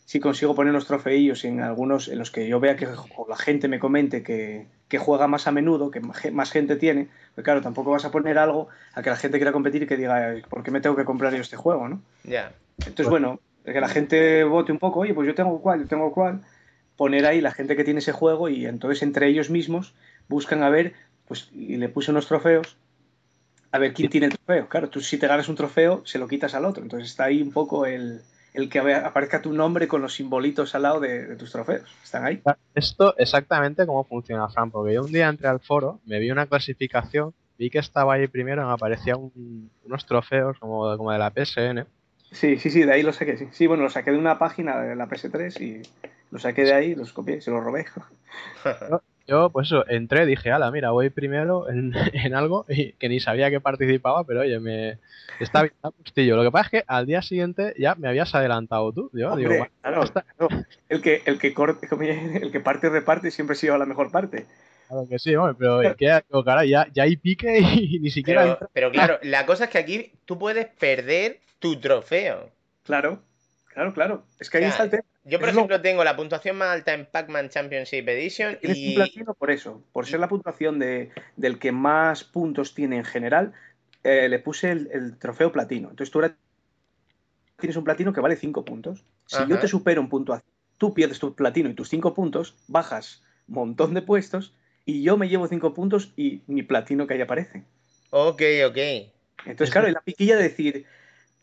Speaker 6: si consigo poner unos trofeillos en algunos en los que yo vea que o la gente me comente que, que juega más a menudo, que más ge- más gente tiene, porque claro, tampoco vas a poner algo a que la gente quiera competir y que diga, "Ay, ¿por qué me tengo que comprar yo este juego, no?
Speaker 3: Ya.
Speaker 6: Entonces, bueno, que la gente vote un poco, oye, pues yo tengo cuál, yo tengo cuál, poner ahí la gente que tiene ese juego y entonces entre ellos mismos buscan a ver, pues, y le puse unos trofeos, a ver quién tiene el trofeo. Claro, tú si te ganas un trofeo, se lo quitas al otro. Entonces está ahí un poco el, el que aparezca tu nombre con los simbolitos al lado de, de tus trofeos. Están ahí.
Speaker 4: Esto exactamente cómo funciona, Fran, porque yo un día entré al foro, me vi una clasificación, vi que estaba ahí primero, me aparecían un- unos trofeos como, como de la PSN.
Speaker 6: Sí, sí, sí, de ahí lo saqué. Sí, sí bueno, lo saqué de una página de la PS3 y lo saqué de ahí, los copié, se los robé.
Speaker 4: Yo, pues eso, entré, dije, ala, mira, voy primero en, en algo y que ni sabía que participaba, pero oye, me está bien, está gustillo. Lo que pasa es que al día siguiente ya me habías adelantado tú. Yo digo,
Speaker 6: Hombre,
Speaker 4: "Bueno,
Speaker 6: claro, claro. El que, el que corte, el que parte reparte siempre ha sido la mejor parte.
Speaker 4: claro que sí, hombre, pero es que, ya, ya hay pique y, ni siquiera
Speaker 3: Pero, claro, la cosa es que aquí tú puedes perder tu trofeo.
Speaker 6: Claro, claro, claro. Es que ahí
Speaker 3: Ya,
Speaker 6: está el tema.
Speaker 3: Yo, por
Speaker 6: Es lo-
Speaker 3: ejemplo, tengo la puntuación más alta en Pac-Man Championship Edition
Speaker 6: Tienes un
Speaker 3: y
Speaker 6: platino por eso, por ser la puntuación de, del que más puntos tiene en general, eh, le puse el, el trofeo platino. Entonces tú ahora tienes un platino que vale 5 puntos. Si yo te supero en puntuación, tú pierdes tu platino y tus 5 puntos, bajas un montón de puestos y yo me llevo 5 puntos y mi platino que ahí aparece.
Speaker 3: Ok, ok.
Speaker 6: Entonces, claro, y la piquilla de decir,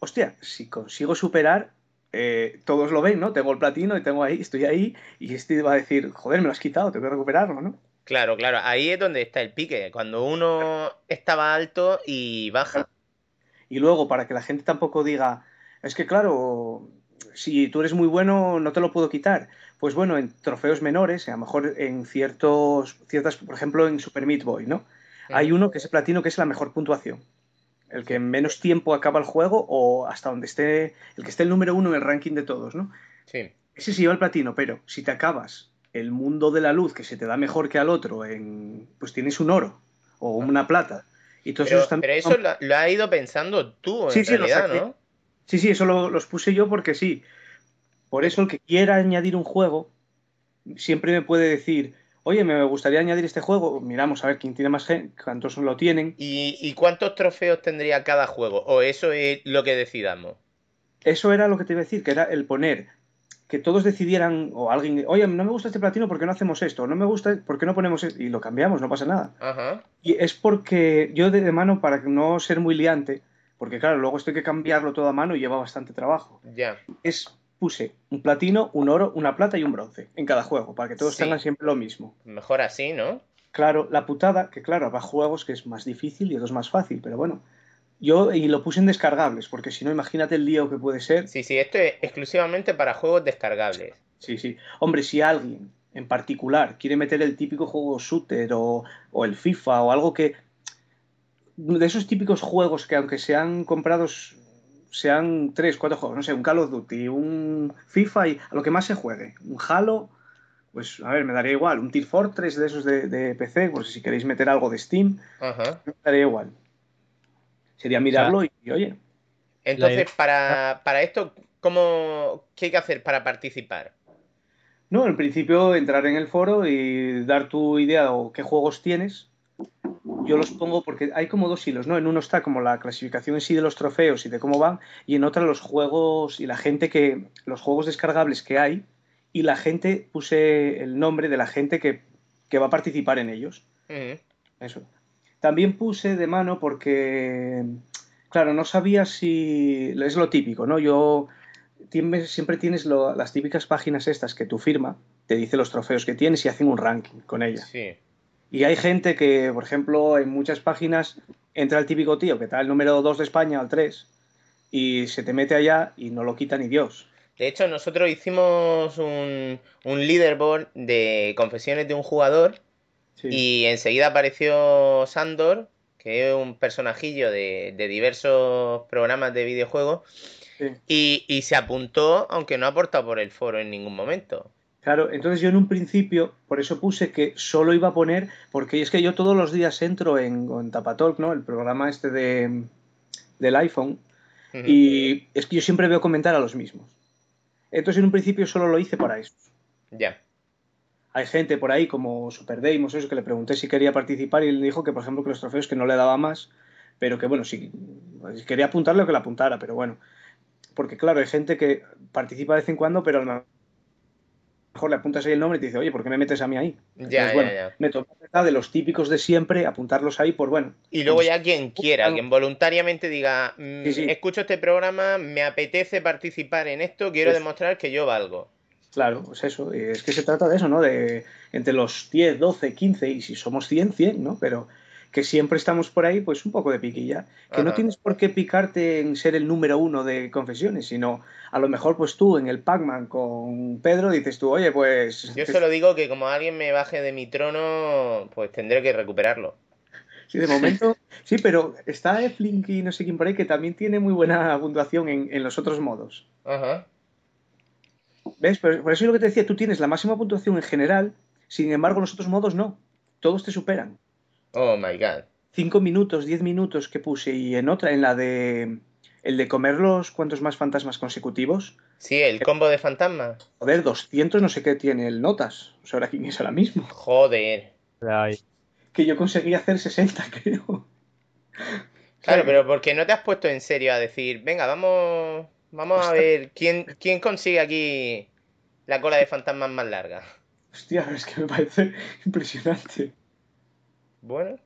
Speaker 6: hostia, si consigo superar, eh, todos lo ven, ¿no? Tengo el platino y tengo ahí, estoy ahí, y este va a decir, joder, me lo has quitado, tengo que recuperarlo, ¿no?
Speaker 3: Claro, claro. Ahí es donde está el pique. Cuando uno estaba alto y baja.
Speaker 6: Y luego, para que la gente tampoco diga, es que claro, si tú eres muy bueno, no te lo puedo quitar. Pues bueno, en trofeos menores, a lo mejor en ciertos, ciertas, por ejemplo, en Super Meat Boy, ¿no? Hay uno que es el platino que es la mejor puntuación. El que en menos tiempo acaba el juego o hasta donde esté, el que esté el número uno en el ranking de todos, ¿no?
Speaker 3: Sí.
Speaker 6: Ese sí lleva el platino, pero si te acabas el mundo de la luz que se te da mejor que al otro, en, pues tienes un oro o una plata. Y todos
Speaker 3: Pero,
Speaker 6: esos también
Speaker 3: pero eso lo, lo has ido pensando tú, en
Speaker 6: Sí,
Speaker 3: realidad. ¿no?
Speaker 6: Sí, sí, eso lo- los puse yo porque sí. Por eso el que quiera añadir un juego siempre me puede decir, oye, me gustaría añadir este juego. Miramos a ver quién tiene más gente, cuántos lo tienen.
Speaker 3: ¿Y, y cuántos trofeos tendría cada juego? ¿O eso es lo que decidamos?
Speaker 6: Eso era lo que te iba a decir, que era el poner que todos decidieran, o alguien, oye, no me gusta este platino, ¿por qué no hacemos esto? No me gusta, ¿por qué no ponemos esto? Y lo cambiamos, no pasa nada.
Speaker 3: Ajá.
Speaker 6: Y es porque yo de, de mano, para no ser muy liante, porque claro, luego esto hay que cambiarlo todo a mano y lleva bastante trabajo.
Speaker 3: Ya.
Speaker 6: Es, puse un platino, un oro, una plata y un bronce en cada juego, para que todos
Speaker 3: Sí.
Speaker 6: tengan siempre lo mismo.
Speaker 3: Mejor así, ¿no?
Speaker 6: Claro, la putada, que claro, habrá juegos que es más difícil y otros más fácil, pero bueno. Yo, y lo puse en descargables, porque si no, imagínate el lío que puede ser.
Speaker 3: Sí, sí, esto es exclusivamente para juegos descargables.
Speaker 6: Sí, sí. Hombre, si alguien en particular quiere meter el típico juego shooter o, o el FIFA o algo que. De esos típicos juegos que, aunque sean comprados, sean tres, cuatro juegos, no sé, un Call of Duty, un FIFA y a lo que más se juegue. Un Halo, pues a ver, me daría igual. Un Team Fortress de esos de, de PC, pues si queréis meter algo de Steam,
Speaker 3: Ajá.
Speaker 6: me daría igual. Sería mirarlo y, y, oye,
Speaker 3: Entonces, para, para esto, ¿cómo, ¿qué hay que hacer para participar?
Speaker 6: No, en principio entrar en el foro y dar tu idea o qué juegos tienes. Yo los pongo porque hay como dos hilos, ¿no? En uno está como la clasificación en sí de los trofeos y de cómo van, y en otra los juegos y la gente que. los juegos descargables que hay, y la gente, puse el nombre de la gente que, que va a participar en ellos.
Speaker 3: Ujú.
Speaker 6: Eso. También puse de mano porque, claro, no sabía si. Es lo típico, ¿no? Yo. tienes- siempre tienes lo- las típicas páginas estas que tu firma te dice los trofeos que tienes y hacen un ranking con ella.
Speaker 3: Sí.
Speaker 6: Y hay gente que, por ejemplo, en muchas páginas entra el típico tío que está el número 2 de España al 3 y se te mete allá y no lo quita ni Dios.
Speaker 3: De hecho, nosotros hicimos un, un leaderboard de confesiones de un jugador
Speaker 6: Sí.
Speaker 3: y enseguida apareció Sandor, que es un personajillo de, de diversos programas de videojuegos,
Speaker 6: Sí.
Speaker 3: y, y se apuntó, aunque no ha aportado por el foro en ningún momento.
Speaker 6: Claro, entonces yo en un principio, por eso puse que solo iba a poner, porque es que yo todos los días entro en, en Tapatalk, ¿no? El programa este de, del iPhone, y es que yo siempre veo comentar a los mismos. Entonces en un principio solo lo hice para eso.
Speaker 3: Ya.
Speaker 6: Hay gente por ahí como Super Deimos, eso que le pregunté si quería participar y él dijo que, por ejemplo, que los trofeos que no le daba más, pero que bueno, si, si quería apuntarle, que le apuntara, pero bueno. Porque claro, hay gente que participa de vez en cuando, pero a lo mejor le apuntas ahí el nombre y te dice, oye, ¿por qué me metes a mí ahí?
Speaker 3: Ya,
Speaker 6: Entonces,
Speaker 3: ya,
Speaker 6: bueno,
Speaker 3: ya.
Speaker 6: me toca de los típicos de siempre, apuntarlos ahí por bueno.
Speaker 3: Y luego
Speaker 6: pues,
Speaker 3: ya quien quiera, quien voluntariamente diga, "Mm,
Speaker 6: Sí, sí.
Speaker 3: escucho este programa, me apetece participar en esto, quiero
Speaker 6: Pues-
Speaker 3: demostrar que yo valgo.
Speaker 6: Claro, pues eso, es que se trata de eso, ¿no? De entre los 10, 12, 15 y si somos 100, 100, ¿no? Pero que siempre estamos por ahí, pues un poco de piquilla. Que no tienes por qué picarte en ser el número uno de confesiones, sino a lo mejor pues tú en el Pac-Man con Pedro dices tú, oye, pues...
Speaker 3: Yo solo digo que como alguien me baje de mi trono, pues tendré que recuperarlo.
Speaker 6: Sí, de momento, sí, pero está Eflink y no sé quién por ahí que también tiene muy buena puntuación en, en los otros modos.
Speaker 3: Ajá.
Speaker 6: ¿Ves? Por, por eso es lo que te decía, tú tienes la máxima puntuación en general, sin embargo los otros modos no, todos te superan.
Speaker 3: Oh my god.
Speaker 6: 5 minutos, 10 minutos que puse y en otra, en la de el de comer los cuantos más fantasmas consecutivos,
Speaker 3: Sí, el combo de fantasmas.
Speaker 6: joder, 200 no sé qué tiene el notas, o sea, ahora quién es ahora mismo,
Speaker 3: Joder.
Speaker 6: Que yo conseguí hacer 60 creo.
Speaker 3: Claro, pero porque no te has puesto en serio a decir, venga, vamos, vamos a ver quién, quién consigue aquí la cola de fantasmas más larga.
Speaker 6: Hostia, es que me parece impresionante.
Speaker 3: Bueno,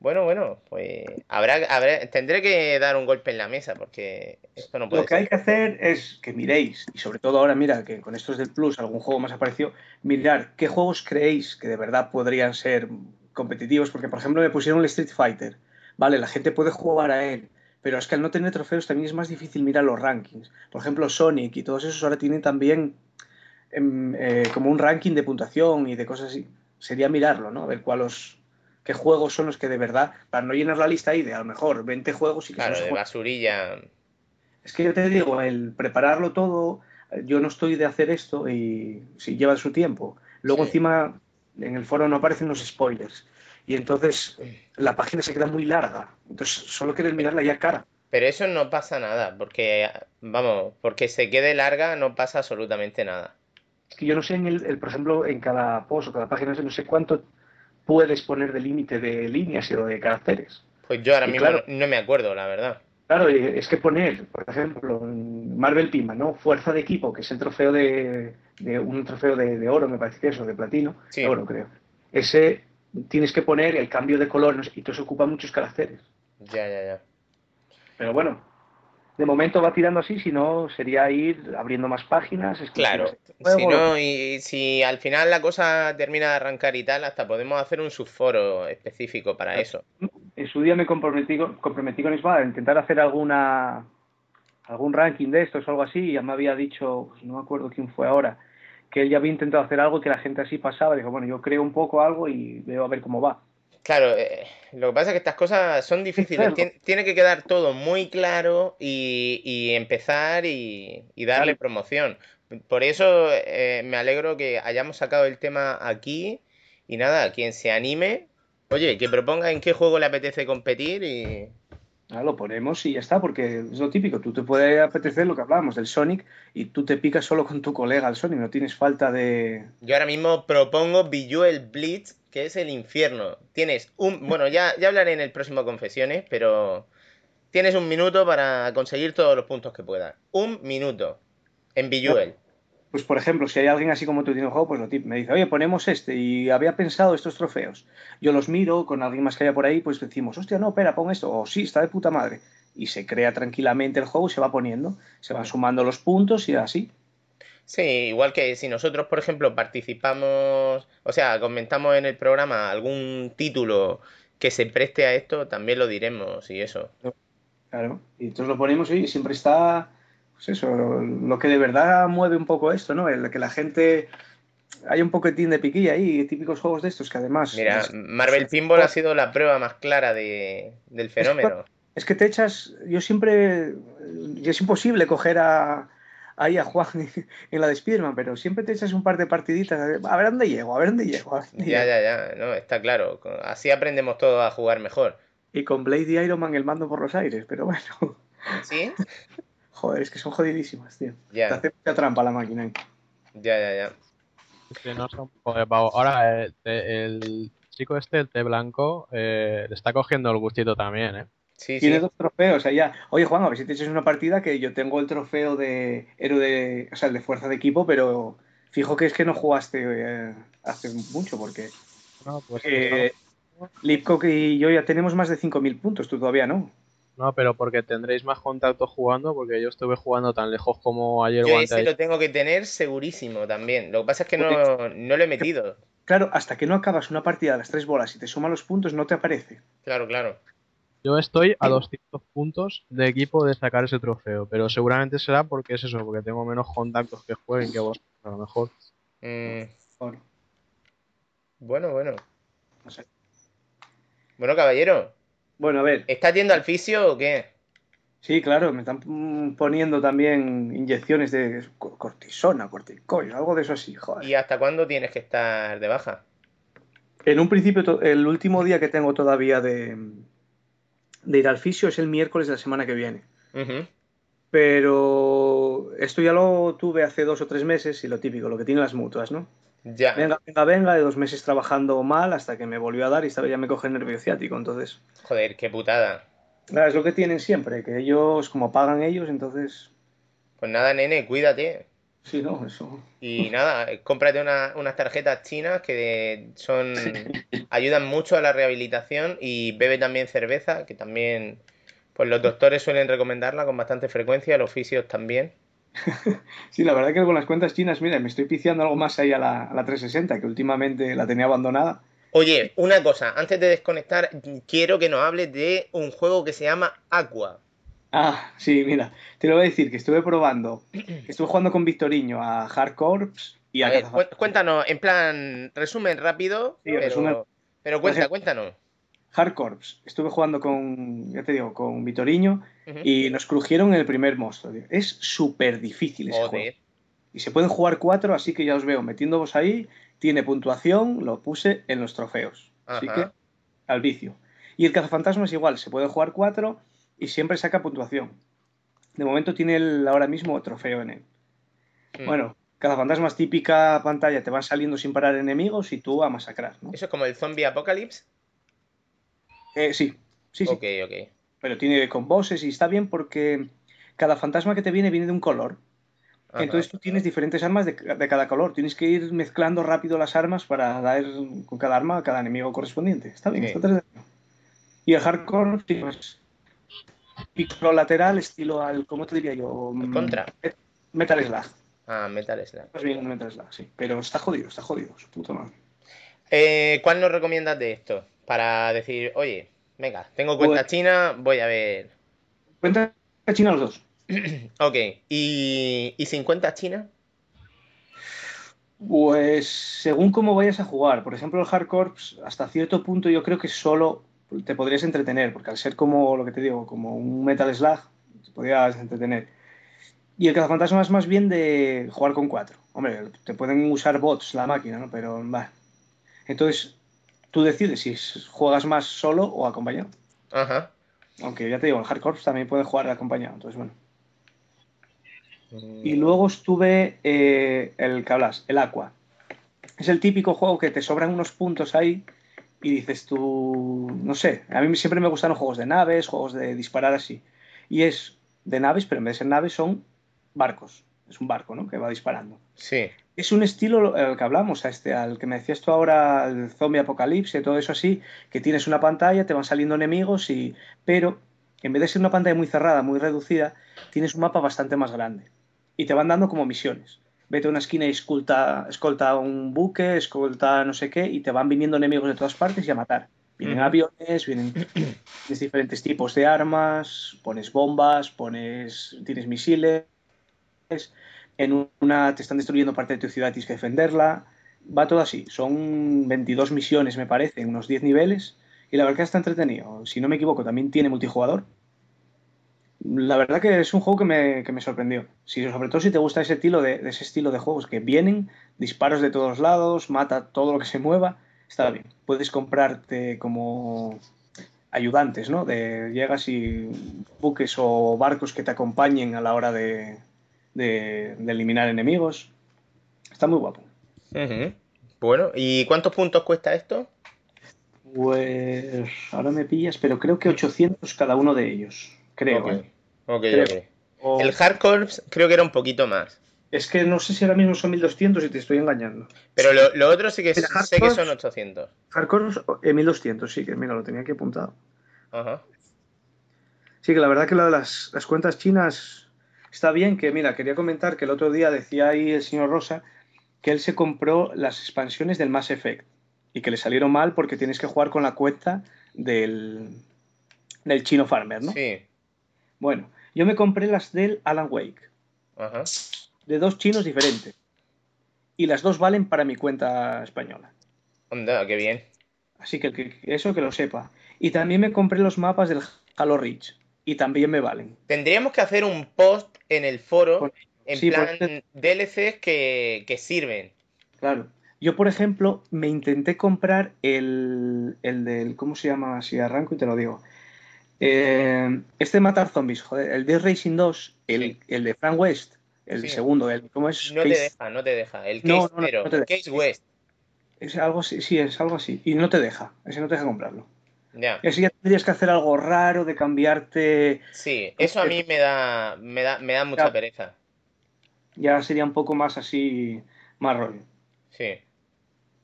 Speaker 3: bueno, bueno, pues habrá, habrá, tendré que dar un golpe en la mesa porque esto no puede
Speaker 6: Lo que hay que hacer es que miréis, y sobre todo ahora, mira, que con estos del Plus algún juego más apareció, mirar qué juegos creéis que de verdad podrían ser competitivos, porque por ejemplo me pusieron el Street Fighter, vale, la gente puede jugar a él, pero es que al no tener trofeos también es más difícil mirar los rankings. Por ejemplo, Sonic y todos esos ahora tienen también em, eh, como un ranking de puntuación y de cosas así. Sería mirarlo, ¿no? A ver cuáles qué juegos son los que de verdad, para no llenar la lista ahí de a lo mejor 20 juegos y que
Speaker 3: Claro, de
Speaker 6: juegan
Speaker 3: basurilla.
Speaker 6: es que yo te digo, el prepararlo todo, yo no estoy de hacer esto y si lleva su tiempo. Luego
Speaker 3: Sí.
Speaker 6: encima en el foro no aparecen los spoilers. Y entonces la página se queda muy larga. Entonces solo quieres mirarla ya cara.
Speaker 3: Pero eso no pasa nada, porque, vamos, porque se quede larga no pasa absolutamente nada.
Speaker 6: Es que yo no sé, en el, el, por ejemplo, en cada post o cada página, no sé cuánto puedes poner de límite de líneas o de caracteres.
Speaker 3: Pues yo ahora
Speaker 6: Y
Speaker 3: mismo
Speaker 6: claro.
Speaker 3: no, me acuerdo, la verdad.
Speaker 6: Claro, es que poner, por ejemplo, Marvel Pima, ¿no? Fuerza de equipo, que es el trofeo de, de un trofeo de, de oro, me parece que es, o de platino,
Speaker 3: Sí.
Speaker 6: de oro creo. Ese tienes que poner el cambio de color y eso ocupa muchos caracteres.
Speaker 3: Ya, ya, ya.
Speaker 6: Pero bueno, de momento va tirando así, si no sería ir abriendo más páginas.
Speaker 3: Claro,
Speaker 6: de
Speaker 3: si no, y si al final la cosa termina de arrancar y tal, hasta podemos hacer un subforo específico para eso.
Speaker 6: En su día me comprometí, con- comprometí con Ismael a intentar hacer alguna algún ranking de estos o algo así, y ya me había dicho, pues no me acuerdo quién fue ahora, que él ya había intentado hacer algo que la gente así pasaba, dijo, bueno, yo creo un poco algo y veo a ver cómo va.
Speaker 3: Claro, eh, lo que pasa es que estas cosas son difíciles. Tien- tiene que quedar todo muy claro y, y empezar y, y darle
Speaker 6: Claro.
Speaker 3: promoción. Por eso eh, me alegro que hayamos sacado el tema aquí y nada, quien se anime, oye, que proponga en qué juego le apetece competir y...
Speaker 6: Ah, lo ponemos y ya está, porque es lo típico, tú te puede apetecer lo que hablábamos del Sonic y tú te picas solo con tu colega al Sonic, no tienes falta de...
Speaker 3: Yo ahora mismo propongo Bejeweled Blitz, que es el infierno. Tienes un... Bueno, ya, ya hablaré en el próximo Confesiones, pero tienes un minuto para conseguir todos los puntos que puedas. Un minuto en Bejeweled.
Speaker 6: Pues por ejemplo, si hay alguien así como tú tiene un juego, pues lo tip- me dice, oye, ponemos este y había pensado estos trofeos. Yo los miro con alguien más que haya por ahí, pues decimos, hostia, no, espera, pon esto, o sí, está de puta madre. Y se crea tranquilamente el juego se va poniendo, se van sumando los puntos y así.
Speaker 3: Sí, igual que si nosotros, por ejemplo, participamos, o sea, comentamos en el programa algún título que se preste a esto, también lo diremos y eso.
Speaker 6: Claro. Y entonces lo ponemos y siempre está, pues eso, lo que de verdad mueve un poco esto, ¿no? El que la gente... Hay un poquitín de piquilla ahí, típicos juegos de estos que además...
Speaker 3: Mira,
Speaker 6: es-
Speaker 3: Marvel Pinball ha sido la prueba más clara de, del fenómeno.
Speaker 6: Es que te echas, yo siempre, y es imposible coger a, ahí a Juan en la de Spiderman, pero siempre te echas un par de partiditas, a ver dónde llego, a ver dónde llego. a ver dónde
Speaker 3: Ya,
Speaker 6: llego.
Speaker 3: ya, ya, no, está claro. Así aprendemos todos a jugar mejor.
Speaker 6: Y con Blade y Iron Man el mando por los aires, pero bueno,
Speaker 3: ¿Sí?
Speaker 6: joder, es que son jodidísimas, tío. Te
Speaker 3: Ya,
Speaker 6: hace mucha trampa la máquina. ¿eh?
Speaker 3: ya, ya, ya.
Speaker 4: Sí, no son. Ahora, eh, te- el chico este, el té blanco, eh, le está cogiendo el gustito también, ¿eh?
Speaker 3: Sí,
Speaker 6: Tiene
Speaker 3: sí.
Speaker 6: dos trofeos allá. Oye, Juan, a ver si te echas una partida que yo tengo el trofeo de héroe de, o sea, el de fuerza de equipo, pero fijo que es que no jugaste eh, hace mucho, porque
Speaker 4: No, pues
Speaker 6: eh, Lipcock y yo ya tenemos más de 5.000 puntos, tú todavía no.
Speaker 4: no, pero porque tendréis más contacto jugando, porque yo estuve jugando tan lejos como ayer o
Speaker 3: Yo ese lo tengo que tener segurísimo también. Lo que pasa es que no, no lo he metido.
Speaker 6: Claro, hasta que no acabas una partida de las tres bolas y te suman los puntos, no te aparece.
Speaker 3: Claro, claro.
Speaker 4: Yo estoy a 200 puntos de equipo de sacar ese trofeo, pero seguramente será porque es eso, porque tengo menos contactos que jueguen que vos, a lo mejor.
Speaker 3: Mm,
Speaker 6: Bueno,
Speaker 3: bueno, bueno.
Speaker 6: no sé.
Speaker 3: Bueno, caballero,
Speaker 6: Bueno, a ver,
Speaker 3: ¿estás yendo al fisio o qué?
Speaker 6: sí, claro, me están poniendo también inyecciones de co- cortisona, corticoid, algo de eso así, joder.
Speaker 3: ¿Y hasta cuándo tienes que estar de baja?
Speaker 6: En un principio, el último día que tengo todavía de, de ir al fisio es el miércoles de la semana que viene. Pero esto ya lo tuve hace dos o tres meses y lo típico, lo que tienen las mutuas, ¿no?
Speaker 3: Ya.
Speaker 6: Venga, venga, venga, de dos meses trabajando mal hasta que me volvió a dar y esta vez ya me coge el nervio ciático. Entonces,
Speaker 3: Joder, qué putada.
Speaker 6: es lo que tienen siempre, que ellos, como pagan ellos, entonces,
Speaker 3: Pues nada, nene, cuídate.
Speaker 6: Sí, no, eso.
Speaker 3: Y nada, eh, cómprate una- unas tarjetas chinas que son ayudan mucho a la rehabilitación y bebe también cerveza, que también pues los doctores suelen recomendarla con bastante frecuencia, los fisios también.
Speaker 6: Sí, la verdad que con las cuentas chinas, mira, me estoy piciando algo más ahí a la, a la 360, que últimamente la tenía abandonada.
Speaker 3: Oye, una cosa, antes de desconectar, quiero que nos hables de un juego que se llama Aqua.
Speaker 6: Ah, sí, mira, te lo voy a decir, que estuve probando, que estuve jugando con Victoriño a Hard Corps y a,
Speaker 3: A ver,
Speaker 6: Cazafa-
Speaker 3: cu- cuéntanos, en plan, resumen rápido,
Speaker 6: Sí,
Speaker 3: pero,
Speaker 6: resumen.
Speaker 3: pero
Speaker 6: Por
Speaker 3: cuenta,
Speaker 6: ejemplo,
Speaker 3: cuéntanos.
Speaker 6: Hard Corps. Estuve jugando con, ya te digo, con Vitoriño y nos crujieron el primer monstruo. tío. Es súper difícil ese juego. Y se pueden jugar cuatro, así que ya os veo metiéndovos ahí. Tiene puntuación, lo puse en los trofeos. Así que al vicio. Y el cazafantasma es igual, se puede jugar cuatro y siempre saca puntuación. De momento tiene el, ahora mismo trofeo en él.
Speaker 3: Mm.
Speaker 6: Bueno, cazafantasmas típica pantalla, te van saliendo sin parar enemigos y tú a masacrar, ¿no?
Speaker 3: Eso es como el zombie apocalypse.
Speaker 6: Eh, sí, sí, sí.
Speaker 3: Ok, ok.
Speaker 6: Pero tiene con bosses y está bien porque cada fantasma que te viene viene de un color.
Speaker 3: Ajá.
Speaker 6: Entonces tú tienes diferentes armas de, de cada color. Tienes que ir mezclando rápido las armas para dar con cada arma a cada enemigo correspondiente. Está bien,
Speaker 3: Sí.
Speaker 6: está. Y el hardcore, sí, pues, pico lateral, estilo al, ¿cómo te diría yo?
Speaker 3: El
Speaker 6: Mm,
Speaker 3: Contra.
Speaker 6: Metal Slug.
Speaker 3: Ah, Metal Slug.
Speaker 6: Más bien Metal Slug, sí. Pero está jodido, está jodido, su puta madre.
Speaker 3: Eh, ¿Cuál nos recomiendas de esto? Para decir, oye, venga, tengo cuenta
Speaker 6: Pues-
Speaker 3: china, voy a ver.
Speaker 6: Cuenta China los dos.
Speaker 3: Ok, ¿y, y sin cuenta china?
Speaker 6: Pues según cómo vayas a jugar, por ejemplo el hardcore, pues, hasta cierto punto yo creo que solo te podrías entretener, porque al ser como lo que te digo, como un Metal Slug, te podrías entretener. Y el cazafantasma es más bien de jugar con cuatro. Hombre, te pueden usar bots la máquina, ¿no? Pero va. Entonces, tú decides si juegas más solo o acompañado.
Speaker 3: Ajá.
Speaker 6: Aunque ya te digo, el hardcore también puede jugar acompañado, entonces bueno. Y luego estuve eh, el que hablas, el Aqua. Es el típico juego que te sobran unos puntos ahí y dices tú, no sé, a mí siempre me gustan los juegos de naves, juegos de disparar así. Y es de naves, pero en vez de ser naves son barcos. Es un barco, ¿no? Que va disparando.
Speaker 3: Sí.
Speaker 6: Es un estilo al que hablamos, a este, al que me decías tú ahora, el zombie apocalipsis, todo eso así, que tienes una pantalla, te van saliendo enemigos y. Pero en vez de ser una pantalla muy cerrada, muy reducida, tienes un mapa bastante más grande. Y te van dando como misiones. Vete a una esquina y escolta, escolta un buque, escolta no sé qué, y te van viniendo enemigos de todas partes y a matar. Vienen aviones, vienen tienes diferentes tipos de armas, pones bombas, pones, tienes misiles, en una te están destruyendo parte de tu ciudad y tienes que defenderla. Va todo así. Son 22 misiones, me parece, en unos 10 niveles. Y la verdad que está entretenido. Si no me equivoco, también tiene multijugador. La verdad que es un juego que me, que me sorprendió. Si, sobre todo si te gusta ese estilo de, de ese estilo de juegos que vienen, disparos de todos lados, mata todo lo que se mueva, está bien. Puedes comprarte como ayudantes, ¿no? De, llegas y buques o barcos que te acompañen a la hora de, de, de eliminar enemigos. Está muy guapo.
Speaker 3: Bueno, ¿y cuántos puntos cuesta esto?
Speaker 6: Pues ahora me pillas, pero creo que 800 cada uno de ellos. Creo.
Speaker 3: Ok,
Speaker 6: ¿eh? Creo. O-
Speaker 3: El Hardcore creo que era un poquito más.
Speaker 6: Es que no sé si ahora mismo son 1200 y te estoy engañando.
Speaker 3: Pero lo, lo otro sí que sé que son 800.
Speaker 6: Hardcore eh, 1200, sí, que mira, lo tenía aquí apuntado.
Speaker 3: Ajá.
Speaker 6: Sí, que la verdad que lo de las, las cuentas chinas está bien, que mira, quería comentar que el otro día decía ahí el señor Rosa que él se compró las expansiones del Mass Effect y que le salieron mal porque tienes que jugar con la cuenta del, del chino farmer, ¿no?
Speaker 3: Sí.
Speaker 6: Bueno, yo me compré las del Alan Wake,
Speaker 3: Ajá.
Speaker 6: de dos chinos diferentes. Y las dos valen para mi cuenta española.
Speaker 3: Onda, qué bien.
Speaker 6: Así que, eso que lo sepa. Y también me compré los mapas del Halo Reach. Y también me valen.
Speaker 3: Tendríamos que hacer un post en el foro
Speaker 6: Por-
Speaker 3: en
Speaker 6: sí,
Speaker 3: plan
Speaker 6: este-
Speaker 3: DLCs que, que sirven.
Speaker 6: Claro. Yo, por ejemplo, me intenté comprar el, el del. ¿Cómo se llama? Si arranco y te lo digo. Eh, este de matar zombies, joder. El Death Racing 2, el,
Speaker 3: Sí.
Speaker 6: el de Frank West, el
Speaker 3: Sí.
Speaker 6: segundo, el, ¿cómo es?
Speaker 3: No te
Speaker 6: Case-
Speaker 3: deja, no te deja. El Case
Speaker 6: no, no, no te deja.
Speaker 3: Case West.
Speaker 6: Es algo así, sí, es algo así. Y no te deja. Ese no te deja comprarlo.
Speaker 3: Ya.
Speaker 6: Y así ya tendrías que hacer algo raro de cambiarte.
Speaker 3: Sí, eso a mí me da, me da, me da mucha
Speaker 6: Ya.
Speaker 3: pereza.
Speaker 6: Ya sería un poco más así, más rollo.
Speaker 3: Sí.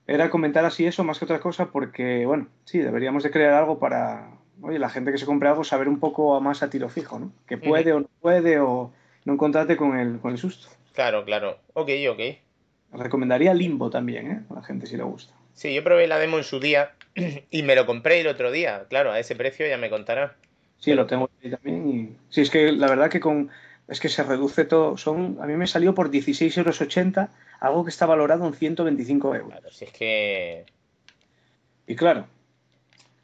Speaker 6: Era comentar así eso más que otra cosa porque, bueno, sí, deberíamos de crear algo para, oye, la gente que se compre algo saber un poco más a tiro fijo, ¿no? Que puede o no puede o no encontrarte con el, con el susto.
Speaker 3: Claro, claro. Ok, ok.
Speaker 6: Recomendaría Limbo también, ¿eh? A la gente si le gusta.
Speaker 3: Sí, yo probé la demo en su día y me lo compré el otro día. Claro, a ese precio ya me contará.
Speaker 6: Sí, lo tengo ahí también y... Sí, es que la verdad que con... Es que se reduce todo. Son... A mí me salió por 16,80 euros, algo que está valorado en 125 euros.
Speaker 3: Claro, si es que.
Speaker 6: Y claro,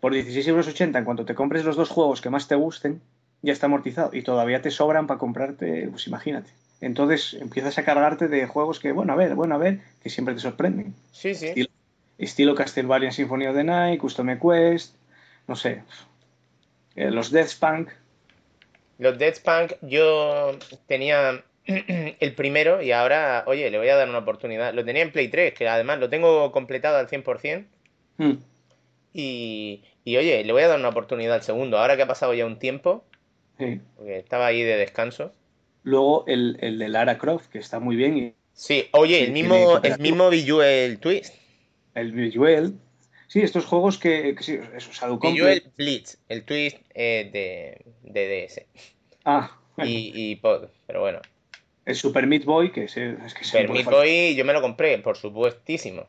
Speaker 6: por 16,80 euros, en cuanto te compres los dos juegos que más te gusten, ya está amortizado. Y todavía te sobran para comprarte, pues imagínate. Entonces empiezas a cargarte de juegos que, bueno, a ver, bueno, a ver, que siempre te sorprenden.
Speaker 3: Sí, sí.
Speaker 6: Estilo, estilo Castlevania Symphony of the Night, Custom Quest, no sé. Eh, los Death Spunk.
Speaker 3: Los Dead Spunk yo tenía el primero y ahora, oye, le voy a dar una oportunidad. Lo tenía en Play 3, que además lo tengo completado al 100%.
Speaker 6: Hmm.
Speaker 3: Y, y oye, le voy a dar una oportunidad al segundo. Ahora que ha pasado ya un tiempo,
Speaker 6: Sí.
Speaker 3: porque estaba ahí de descanso.
Speaker 6: Luego el, el de Lara Croft, que está muy bien. Y
Speaker 3: Sí, oye, el mismo, el mismo Bejeweled Twist.
Speaker 6: el Visual. Sí, estos juegos que, que sí, eso, Shadow
Speaker 3: Blitz, el Twist eh, de, de DS.
Speaker 6: Ah, bueno,
Speaker 3: Y, y Pod, pero bueno.
Speaker 6: el Super Meat Boy, que es, es que
Speaker 3: Super Meat. Boy yo me lo compré, por supuestísimo.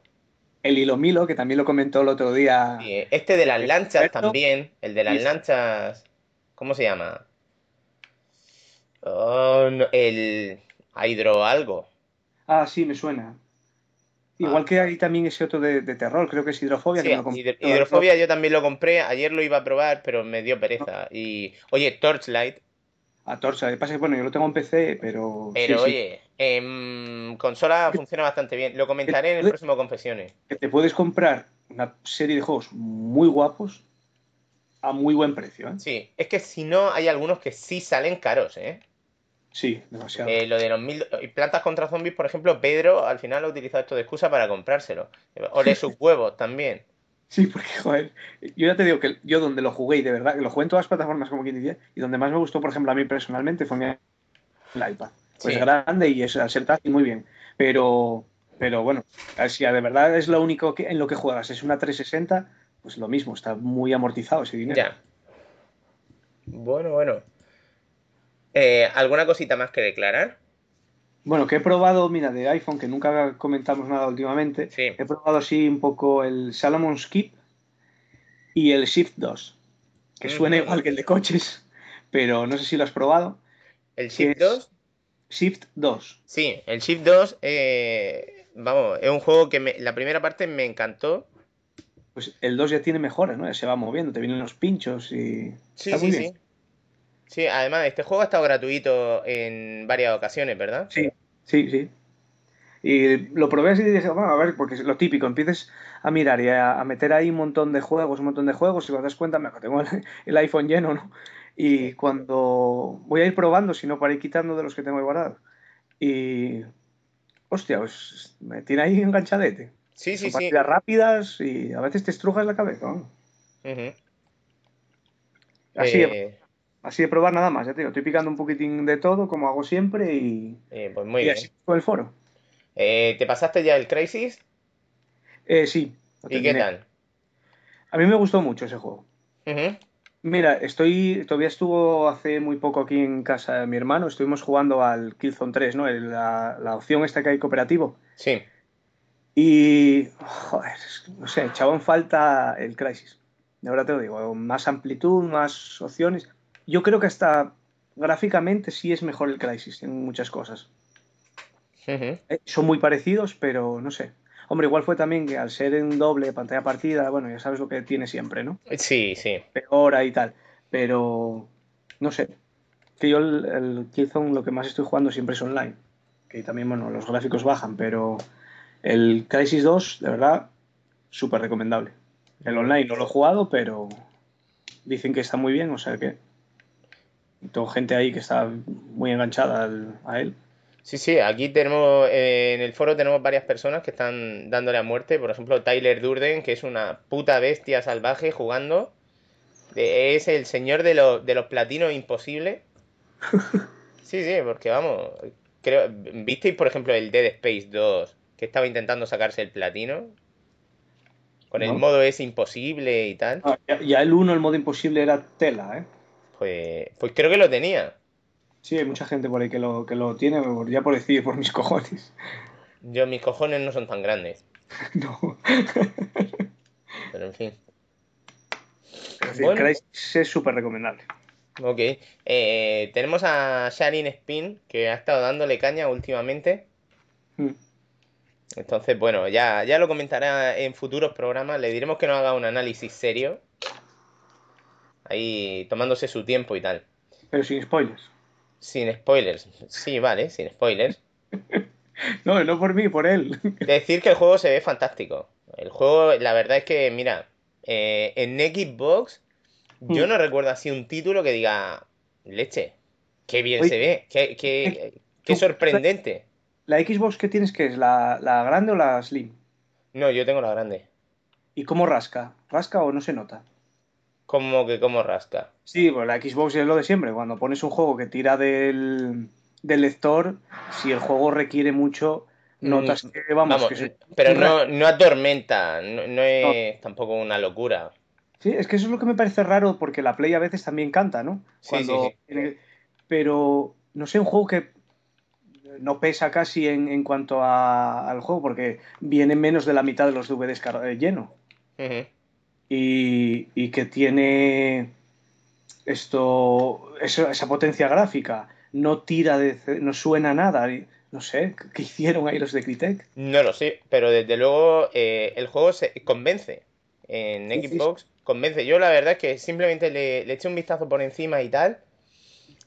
Speaker 6: El Hilo Milo, que también lo comentó el otro día.
Speaker 3: Eh, este de las lanchas
Speaker 6: Experto.
Speaker 3: también, el de las
Speaker 6: Sí.
Speaker 3: lanchas, ¿cómo se llama? Oh, no, el Hydro algo.
Speaker 6: Ah, sí, me suena. Igual que hay también ese otro de, de terror, creo que es Hidrofobia.
Speaker 3: Sí,
Speaker 6: que me lo
Speaker 3: hidro- hidrofobia yo también lo compré, ayer lo iba a probar, pero me dio pereza. Y, oye, Torchlight,
Speaker 6: A que pasa que, bueno, yo lo tengo en PC, pero.
Speaker 3: pero
Speaker 6: sí, sí,
Speaker 3: oye, en consola funciona bastante bien. Lo comentaré en el próximo Confesiones.
Speaker 6: que te puedes comprar una serie de juegos muy guapos a muy buen precio, ¿eh?
Speaker 3: Sí, es que si no, hay algunos que sí salen caros, ¿eh?
Speaker 6: Sí, demasiado.
Speaker 3: Eh, lo de los mil... Plantas contra zombies, por ejemplo, Pedro al final ha utilizado esto de excusa para comprárselo. O de sus huevos también.
Speaker 6: Sí, porque, joder, yo ya te digo que yo donde lo jugué, y de verdad, que lo jugué en todas las plataformas, como quien dice, y donde más me gustó, por ejemplo, a mí personalmente, fue mi el iPad. Pues
Speaker 3: Sí.
Speaker 6: grande y es ser táctil muy bien. Pero, pero bueno, si de verdad es lo único que, en lo que juegas, es una 360, pues lo mismo, está muy amortizado ese dinero.
Speaker 3: Ya. Bueno, bueno. Eh, ¿alguna cosita más que declarar?
Speaker 6: Bueno, que he probado, mira, de iPhone, que nunca comentamos nada últimamente,
Speaker 3: Sí.
Speaker 6: he probado así un poco el Salomon Skip y el Shift 2, que suena igual que el de coches, pero no sé si lo has probado.
Speaker 3: ¿El Shift
Speaker 6: es-
Speaker 3: 2?
Speaker 6: Shift 2.
Speaker 3: Sí, el Shift 2, eh, vamos, es un juego que me- la primera parte me encantó.
Speaker 6: Pues el 2 ya tiene mejoras, ¿no? Ya se va moviendo, te vienen los pinchos y.
Speaker 3: Sí,
Speaker 6: está
Speaker 3: sí,
Speaker 6: muy
Speaker 3: sí.
Speaker 6: bien.
Speaker 3: Sí, además, este juego ha estado gratuito en varias ocasiones, ¿verdad?
Speaker 6: Sí, sí, sí. Y lo probé así y dije, bueno, a ver, porque es lo típico, empieces a mirar y a, a meter ahí un montón de juegos, un montón de juegos, y cuando te das cuenta, me tengo el, el iPhone lleno, ¿no? Y cuando voy a ir probando, si no, para ir quitando de los que tengo ahí guardados. Y. Hostia, pues me tiene ahí enganchadete.
Speaker 3: Sí, sí,
Speaker 6: Son
Speaker 3: sí.
Speaker 6: partidas rápidas y a veces te estrujas la cabeza. ¿no? Así,
Speaker 3: Eh,
Speaker 6: así de probar nada más, ya te digo, estoy picando un poquitín de todo, como hago siempre, y,
Speaker 3: eh, pues muy
Speaker 6: y
Speaker 3: bien.
Speaker 6: así con el foro.
Speaker 3: Eh, ¿te pasaste ya el Crisis?
Speaker 6: Eh, sí.
Speaker 3: ¿Y qué tal?
Speaker 6: A mí me gustó mucho ese juego.
Speaker 3: Ujú.
Speaker 6: Mira, estoy, todavía estuvo hace muy poco aquí en casa de mi hermano, estuvimos jugando al Killzone 3, ¿no? El- La, la opción esta que hay cooperativo.
Speaker 3: Sí.
Speaker 6: Y, joder, no sé, echaba en falta el Crisis. De verdad te lo digo, más amplitud, más opciones. Yo creo que hasta gráficamente sí es mejor el Crisis en muchas cosas. Eh, son muy parecidos, pero no sé. Hombre, igual fue también que al ser en doble pantalla partida, bueno, ya sabes lo que tiene siempre, ¿no?
Speaker 3: Sí, sí.
Speaker 6: Peor y tal. Pero, no sé. Que yo el, el Killzone lo que más estoy jugando siempre es online. Que también, bueno, los gráficos bajan, pero el Crisis 2, de verdad, súper recomendable. El online no lo he jugado, pero dicen que está muy bien, o sea que tengo gente ahí que está muy enganchada al- a él.
Speaker 3: Sí, sí, aquí tenemos, eh, en el foro tenemos varias personas que están dándole a muerte. Por ejemplo, Tyler Durden, que es una puta bestia salvaje jugando. Eh, Es el señor de, los de los platinos imposibles. Sí, sí, porque vamos, creo, ¿visteis por ejemplo el Dead Space 2 que estaba intentando sacarse el platino? Con el modo es imposible y tal.
Speaker 6: Ah, ya, ya el 1, el modo imposible, era tela, ¿eh?
Speaker 3: Pues, pues creo que lo tenía.
Speaker 6: Sí, hay mucha gente por ahí que lo, que lo tiene, ya por decir, por mis cojones.
Speaker 3: Yo, mis cojones no son tan grandes.
Speaker 6: No.
Speaker 3: Pero en fin.
Speaker 6: Pero sí,
Speaker 3: Bueno.
Speaker 6: es súper recomendable.
Speaker 3: Ok. Eh, tenemos a Sharin Spin, que ha estado dándole caña últimamente.
Speaker 6: Mm.
Speaker 3: Entonces, bueno, ya, ya lo comentará en futuros programas. Le diremos que nos haga un análisis serio. Ahí tomándose su tiempo y tal.
Speaker 6: Pero sin spoilers.
Speaker 3: Sin spoilers. Sí, vale, sin spoilers.
Speaker 6: No, no por mí, por él.
Speaker 3: Decir que el juego se ve fantástico. El juego, la verdad es que, mira, eh, en Xbox yo
Speaker 6: Mm.
Speaker 3: no recuerdo así un título que diga, leche, qué bien
Speaker 6: Oye,
Speaker 3: se ve, qué, qué, sorprendente.
Speaker 6: ¿La Xbox que tienes que es? ¿La, la grande o la Slim?
Speaker 3: No, yo tengo la grande.
Speaker 6: ¿Y cómo rasca? ¿Rasca o no se nota?
Speaker 3: Como que como rasca.
Speaker 6: Sí, pues la Xbox es lo de siempre. Cuando pones un juego que tira del, del lector, si el juego requiere mucho, notas
Speaker 3: Mm,
Speaker 6: que, vamos,
Speaker 3: Vamos,
Speaker 6: que se-
Speaker 3: pero no, no atormenta, no, no es tampoco una locura.
Speaker 6: Sí, es que eso es lo que me parece raro, porque la Play a veces también canta, ¿no? Cuando
Speaker 3: sí, sí.
Speaker 6: Pero, no sé, un juego que no pesa casi en, en cuanto a- al juego, porque viene menos de la mitad de los DVDs eh, lleno. Y, y que tiene esto, eso- esa potencia gráfica, no tira de, no suena nada. no sé, ¿qué hicieron ahí los de Crytek?
Speaker 3: No lo sé, pero desde luego eh, el juego se convence. En Xbox convence. Yo la verdad es que simplemente le, le eché un vistazo por encima y tal.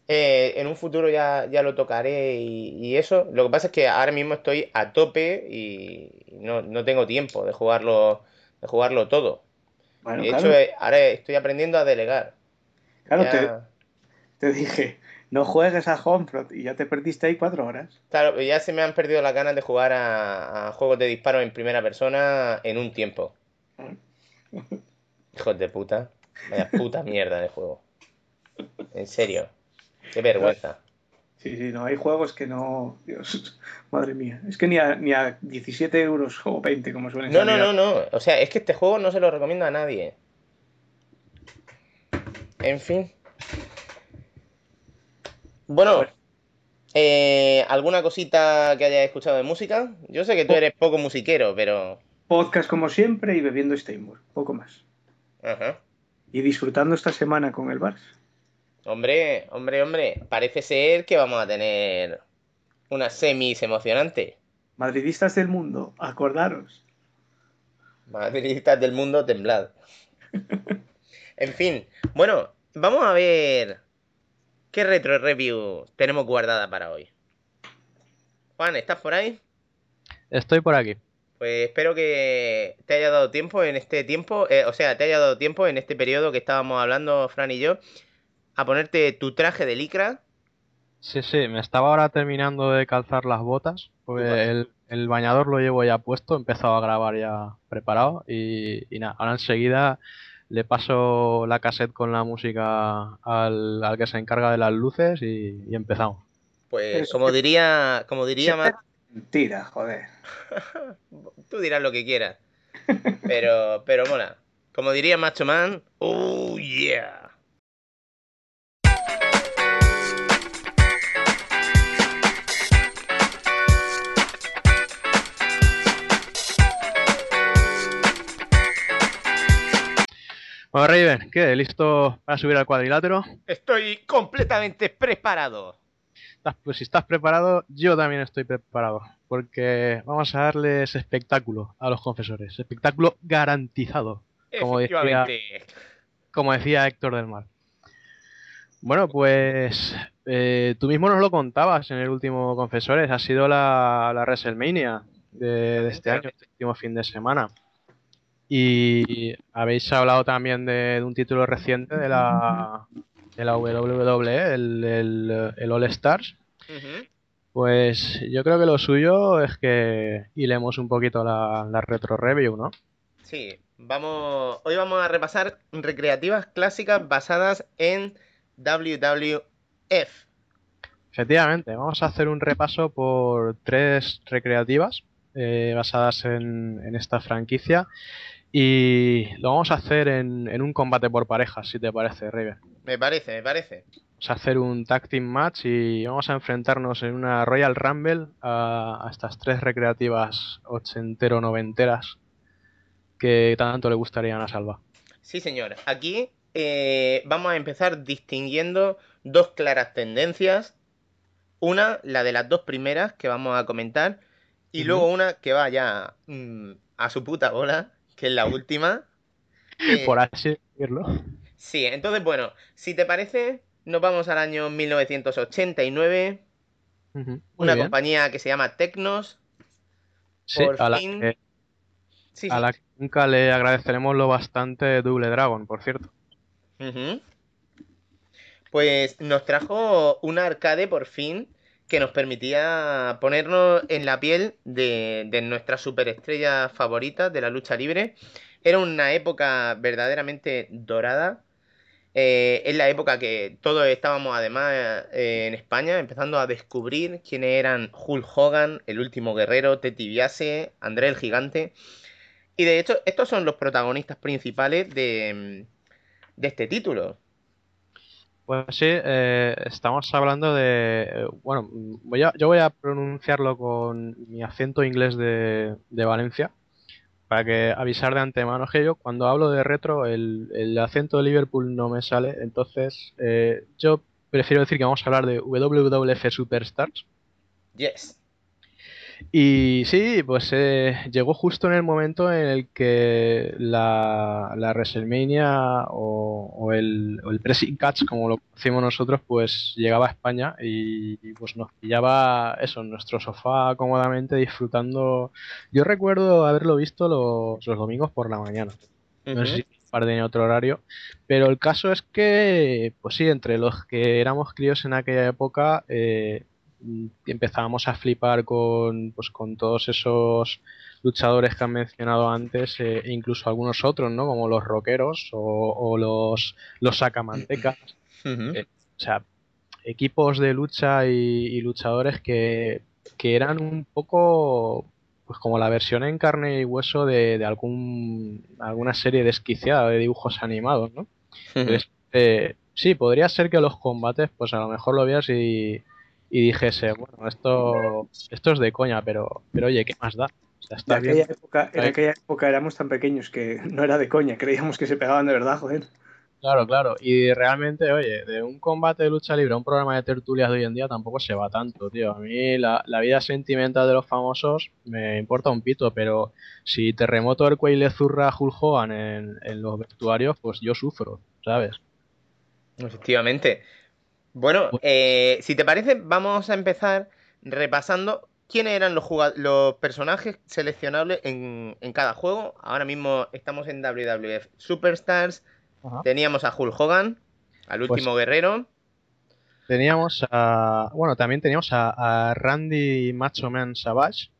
Speaker 3: Eh, en un futuro ya, ya lo tocaré y, y eso. Lo que pasa es que ahora mismo estoy a tope y no, no tengo tiempo de jugarlo, de jugarlo todo.
Speaker 6: Bueno,
Speaker 3: De
Speaker 6: claro,
Speaker 3: hecho, eh, ahora estoy aprendiendo a delegar.
Speaker 6: claro,
Speaker 3: Ya-
Speaker 6: te, te dije, no juegues a Homefront y ya te perdiste ahí cuatro horas.
Speaker 3: Claro, ya se me han perdido las ganas de jugar a, a juegos de disparo en primera persona en un tiempo. Hijos de puta. Vaya puta mierda de juego. En serio. Qué vergüenza.
Speaker 6: Sí, sí, no, hay juegos que no. Dios, madre mía. Es que ni a, ni a 17 euros o 20, como suelen
Speaker 3: No, no,
Speaker 6: salir.
Speaker 3: no, no. O sea, es que este juego no se lo recomiendo a nadie. En fin. Bueno, eh, ¿alguna cosita que hayas escuchado de música? Yo sé que tú eres poco musiquero, pero...
Speaker 6: Podcast como siempre y bebiendo Steinburg, poco más.
Speaker 3: Ajá.
Speaker 6: Y disfrutando esta semana con el Barça.
Speaker 3: Hombre, hombre, hombre, parece ser que vamos a tener unas semis emocionantes.
Speaker 6: Madridistas del mundo, acordaros.
Speaker 3: Madridistas del mundo, temblad. En fin, bueno, vamos a ver qué retro review tenemos guardada para hoy. Juan, ¿estás por ahí?
Speaker 4: Estoy por aquí.
Speaker 3: Pues espero que te haya dado tiempo en este tiempo, eh, o sea, te haya dado tiempo en este periodo que estábamos hablando, Fran y yo, a ponerte tu traje de licra.
Speaker 4: Sí, sí, me estaba ahora terminando de calzar las botas. Pues el, el bañador lo llevo ya puesto, he empezado a grabar ya preparado. Y, y nada, ahora enseguida le paso la cassette con la música al, al que se encarga de las luces y, y empezamos.
Speaker 3: Pues como diría, como diría
Speaker 6: Siempre-
Speaker 3: Ma-
Speaker 6: Mentira, joder.
Speaker 3: Tú dirás lo que quieras. Pero, pero mola. Como diría Macho Man, oh yeah.
Speaker 4: Bueno, Raven, ¿qué? ¿Listo para subir al cuadrilátero?
Speaker 3: Estoy completamente preparado.
Speaker 4: Pues si estás preparado, yo también estoy preparado. Porque vamos a darles espectáculo a los confesores. Espectáculo garantizado. Como decía-
Speaker 3: Efectivamente.
Speaker 4: como decía Héctor del Mar. Bueno, pues eh, tú mismo nos lo contabas en el último Confesores, ha sido la, la WrestleMania de, de este año, este último fin de semana. Y habéis hablado también de, de un título reciente de la, de la WWE, el, el, el All Stars. Pues yo creo que lo suyo es que hilemos un poquito la, la retro review, ¿no?
Speaker 3: Sí, vamos. Hoy vamos a repasar recreativas clásicas basadas en WWF.
Speaker 4: Efectivamente, vamos a hacer un repaso por tres recreativas eh, basadas en, en esta franquicia y lo vamos a hacer en, en un combate por parejas, si te parece, River.
Speaker 3: Me parece, me parece.
Speaker 4: Vamos a hacer un tag team match y vamos a enfrentarnos en una Royal Rumble a, a estas tres recreativas ochentero-noventeras que tanto le gustarían a Salva.
Speaker 3: Sí, señor. Aquí eh, vamos a empezar distinguiendo dos claras tendencias. Una, la de las dos primeras que vamos a comentar. Y luego una que va ya mm, a su puta bola, que es la última. Eh,
Speaker 4: Por así decirlo.
Speaker 3: Sí, entonces, bueno, si te parece, nos vamos al año 1989.
Speaker 4: Ujú, muy
Speaker 3: Una
Speaker 4: bien.
Speaker 3: compañía que se llama Tecnos.
Speaker 4: Sí,
Speaker 3: por
Speaker 4: a la,
Speaker 3: fin-
Speaker 4: que,
Speaker 3: Sí,
Speaker 4: a
Speaker 3: sí.
Speaker 4: la que nunca le agradeceremos lo bastante Double Dragon, por cierto.
Speaker 3: Pues nos trajo un arcade por fin que nos permitía ponernos en la piel de, de nuestras superestrellas favoritas de la lucha libre. Era una época verdaderamente dorada. Eh, es la época que todos estábamos además eh, en España empezando a descubrir quiénes eran Hulk Hogan, el último guerrero, Ted DiBiase, André el Gigante. Y de hecho, estos son los protagonistas principales de este título.
Speaker 4: Pues sí, eh, estamos hablando de. Bueno, yo voy a pronunciarlo con mi acento inglés de, de Valencia, para que avisar de antemano que yo cuando hablo de retro el, el acento de Liverpool no me sale, entonces eh, yo prefiero decir que vamos a hablar de WWF Superstars.
Speaker 3: Yes.
Speaker 4: Y sí, pues eh, llegó justo en el momento en el que la, la WrestleMania o, o el, o el Pressing Catch, como lo conocimos nosotros, pues llegaba a España y, y, pues nos pillaba eso, en nuestro sofá cómodamente disfrutando. Yo recuerdo haberlo visto los, los domingos por la mañana. No sé si par de otro horario, pero el caso es que, pues sí, entre los que éramos críos en aquella época, eh, empezábamos a flipar con, pues, con todos esos luchadores que han mencionado antes, eh, e incluso algunos otros, ¿no? Como los rockeros o, o los, los sacamantecas. Eh, o sea, equipos de lucha y, y luchadores que, que eran un poco pues como la versión en carne y hueso de, de algún alguna serie desquiciada de dibujos animados, ¿no? Entonces, eh, sí, podría ser que los combates, pues a lo mejor lo veas y, y dijese, bueno, esto, esto es de coña, pero, pero oye, ¿qué más da? O sea,
Speaker 6: En
Speaker 4: bien.
Speaker 6: aquella, época, en
Speaker 4: Ahí.
Speaker 6: aquella época éramos tan pequeños que no era de coña, creíamos que se pegaban de verdad, joder.
Speaker 4: Claro, claro. Y realmente, oye, de un combate de lucha libre a un programa de tertulias de hoy en día tampoco se va tanto, tío. A mí la, la vida sentimental de los famosos me importa un pito, pero si Terremoto el le zurra a Hulk Hogan en, en los vestuarios, pues yo sufro, ¿sabes?
Speaker 3: Efectivamente. Bueno, eh, si te parece, vamos a empezar repasando quiénes eran los, personajes seleccionables en, en cada juego. Ahora mismo estamos en WWF Superstars.
Speaker 4: Ajá.
Speaker 3: Teníamos a Hulk Hogan, al
Speaker 4: Pues-
Speaker 3: último guerrero.
Speaker 4: Teníamos a. Bueno, también teníamos a, a Randy Macho Man Savage,